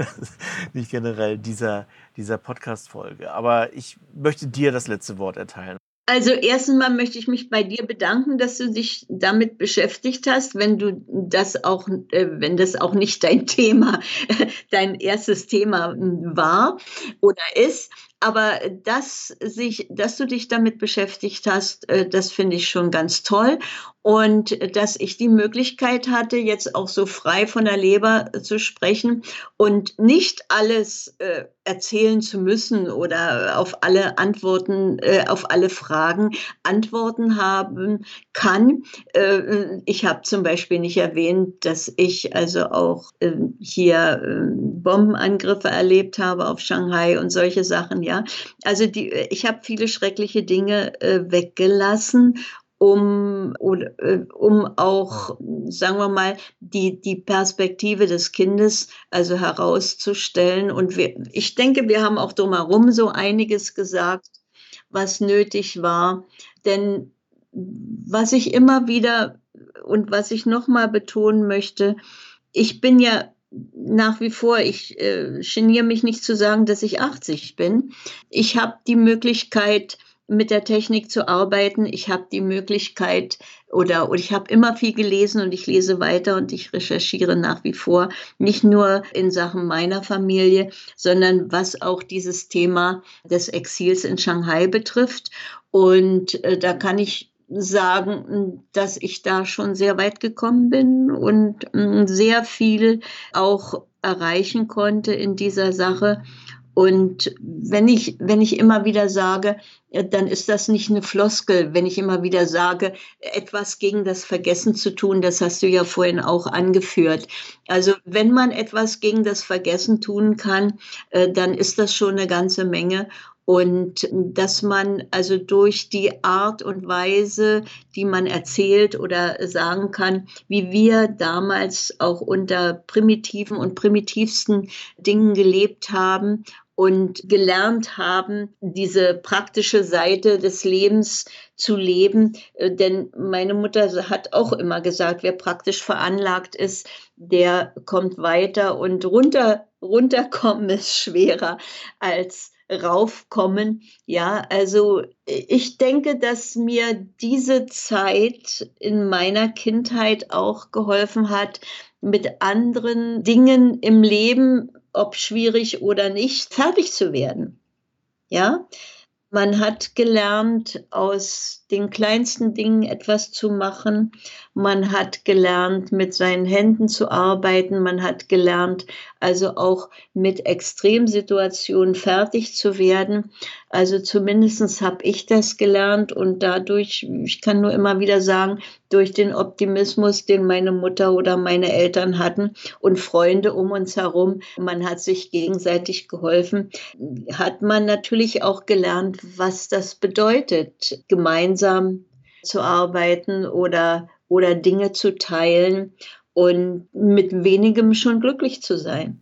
nicht generell dieser, dieser Podcast-Folge. Aber ich möchte dir das letzte Wort erteilen. Also erstens mal möchte ich mich bei dir bedanken, dass du dich damit beschäftigt hast, wenn du das auch, äh, wenn das auch nicht dein Thema, dein erstes Thema war oder ist. Aber dass, sich, dass du dich damit beschäftigt hast, äh, das finde ich schon ganz toll. Und dass ich die Möglichkeit hatte, jetzt auch so frei von der Leber zu sprechen und nicht alles äh, erzählen zu müssen oder auf alle Antworten, äh, auf alle Fragen Antworten haben kann. Äh, ich habe zum Beispiel nicht erwähnt, dass ich also auch äh, hier ähm, Bombenangriffe erlebt habe auf Shanghai und solche Sachen, ja. Also die, ich habe viele schreckliche Dinge äh, weggelassen um, äh, um auch, sagen wir mal, die, die Perspektive des Kindes also herauszustellen. Und wir, ich denke, wir haben auch drumherum so einiges gesagt, was nötig war. Denn was ich immer wieder und was ich nochmal betonen möchte, ich bin ja nach wie vor, ich äh, geniere mich nicht zu sagen, dass ich 80 bin. Ich habe die Möglichkeit, mit der Technik zu arbeiten. Ich habe die Möglichkeit oder, oder ich habe immer viel gelesen und ich lese weiter und ich recherchiere nach wie vor, nicht nur in Sachen meiner Familie, sondern was auch dieses Thema des Exils in Shanghai betrifft. Und äh, da kann ich sagen, dass ich da schon sehr weit gekommen bin und äh, sehr viel auch erreichen konnte in dieser Sache. Und wenn ich, wenn ich immer wieder sage, dann ist das nicht eine Floskel, wenn ich immer wieder sage, etwas gegen das Vergessen zu tun, das hast du ja vorhin auch angeführt. Also wenn man etwas gegen das Vergessen tun kann, äh, dann ist das schon eine ganze Menge. Und dass man also durch die Art und Weise, die man erzählt oder sagen kann, wie wir damals auch unter primitiven und primitivsten Dingen gelebt haben und gelernt haben, diese praktische Seite des Lebens zu leben. Äh, denn meine Mutter hat auch immer gesagt, wer praktisch veranlagt ist, der kommt weiter und runter, runterkommen ist schwerer als raufkommen. Ja, also ich denke, dass mir diese Zeit in meiner Kindheit auch geholfen hat, mit anderen Dingen im Leben ob schwierig oder nicht, fertig zu werden. Ja, man hat gelernt, aus den kleinsten Dingen etwas zu machen. Man hat gelernt, mit seinen Händen zu arbeiten. Man hat gelernt, also auch mit Extremsituationen fertig zu werden. Also zumindest habe ich das gelernt und dadurch, ich kann nur immer wieder sagen, durch den Optimismus, den meine Mutter oder meine Eltern hatten und Freunde um uns herum, man hat sich gegenseitig geholfen, hat man natürlich auch gelernt, was das bedeutet, gemeinsam zu arbeiten oder, oder Dinge zu teilen und mit wenigem schon glücklich zu sein.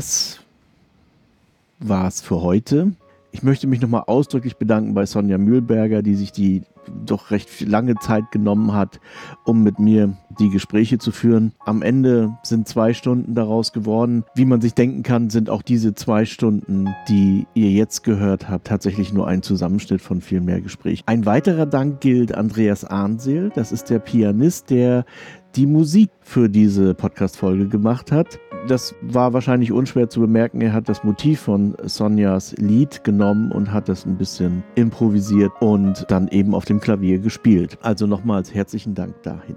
Das war's für heute. Ich möchte mich nochmal ausdrücklich bedanken bei Sonja Mühlberger, die sich die doch recht lange Zeit genommen hat, um mit mir die Gespräche zu führen. Am Ende sind zwei Stunden daraus geworden. Wie man sich denken kann, sind auch diese zwei Stunden, die ihr jetzt gehört habt, tatsächlich nur ein Zusammenschnitt von viel mehr Gespräch. Ein weiterer Dank gilt Andreas Arnseel. Das ist der Pianist, der die Musik für diese Podcast-Folge gemacht hat. Das war wahrscheinlich unschwer zu bemerken. Er hat das Motiv von Sonjas Lied genommen und hat das ein bisschen improvisiert und dann eben auf dem Klavier gespielt. Also nochmals herzlichen Dank dahin.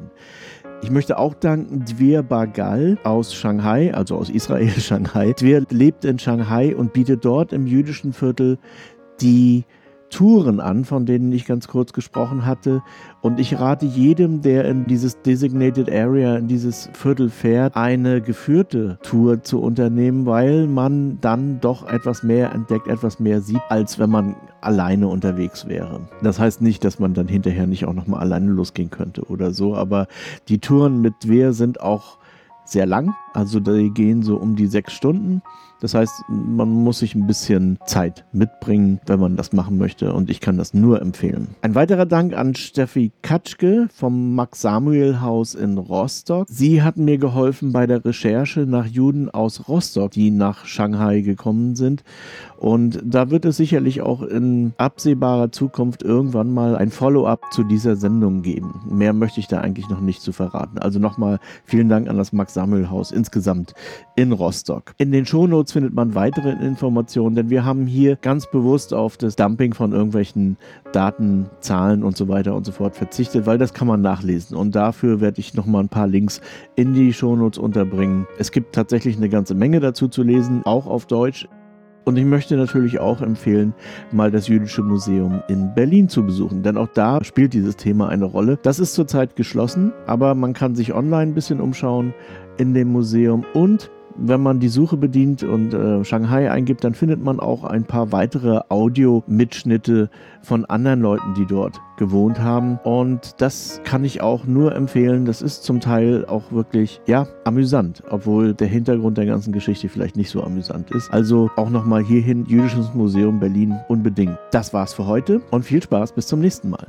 Ich möchte auch danken Dwyer Bagal aus Shanghai, also aus Israel, Shanghai. Dwyer lebt in Shanghai und bietet dort im jüdischen Viertel die Touren an, von denen ich ganz kurz gesprochen hatte. Und ich rate jedem, der in dieses Designated Area, in dieses Viertel fährt, eine geführte Tour zu unternehmen, weil man dann doch etwas mehr entdeckt, etwas mehr sieht, als wenn man alleine unterwegs wäre. Das heißt nicht, dass man dann hinterher nicht auch nochmal alleine losgehen könnte oder so, aber die Touren mit Wehr sind auch sehr lang. Also die gehen so um die sechs Stunden. Das heißt, man muss sich ein bisschen Zeit mitbringen, wenn man das machen möchte und ich kann das nur empfehlen. Ein weiterer Dank an Steffi Katschke vom Max Samuel Haus in Rostock. Sie hat mir geholfen bei der Recherche nach Juden aus Rostock, die nach Shanghai gekommen sind und da wird es sicherlich auch in absehbarer Zukunft irgendwann mal ein Follow-up zu dieser Sendung geben. Mehr möchte ich da eigentlich noch nicht zu verraten. Also nochmal vielen Dank an das Max Samuel Haus insgesamt in Rostock. In den Shownotes findet man weitere Informationen, denn wir haben hier ganz bewusst auf das Dumping von irgendwelchen Daten, Zahlen und so weiter und so fort verzichtet, weil das kann man nachlesen. Und dafür werde ich nochmal ein paar Links in die Shownotes unterbringen. Es gibt tatsächlich eine ganze Menge dazu zu lesen, auch auf Deutsch. Und ich möchte natürlich auch empfehlen, mal das Jüdische Museum in Berlin zu besuchen, denn auch da spielt dieses Thema eine Rolle. Das ist zurzeit geschlossen, aber man kann sich online ein bisschen umschauen in dem Museum und wenn man die Suche bedient und äh, Shanghai eingibt, dann findet man auch ein paar weitere Audio-Mitschnitte von anderen Leuten, die dort gewohnt haben. Und das kann ich auch nur empfehlen. Das ist zum Teil auch wirklich, ja, amüsant, obwohl der Hintergrund der ganzen Geschichte vielleicht nicht so amüsant ist. Also auch nochmal hierhin, Jüdisches Museum Berlin unbedingt. Das war's für heute und viel Spaß bis zum nächsten Mal.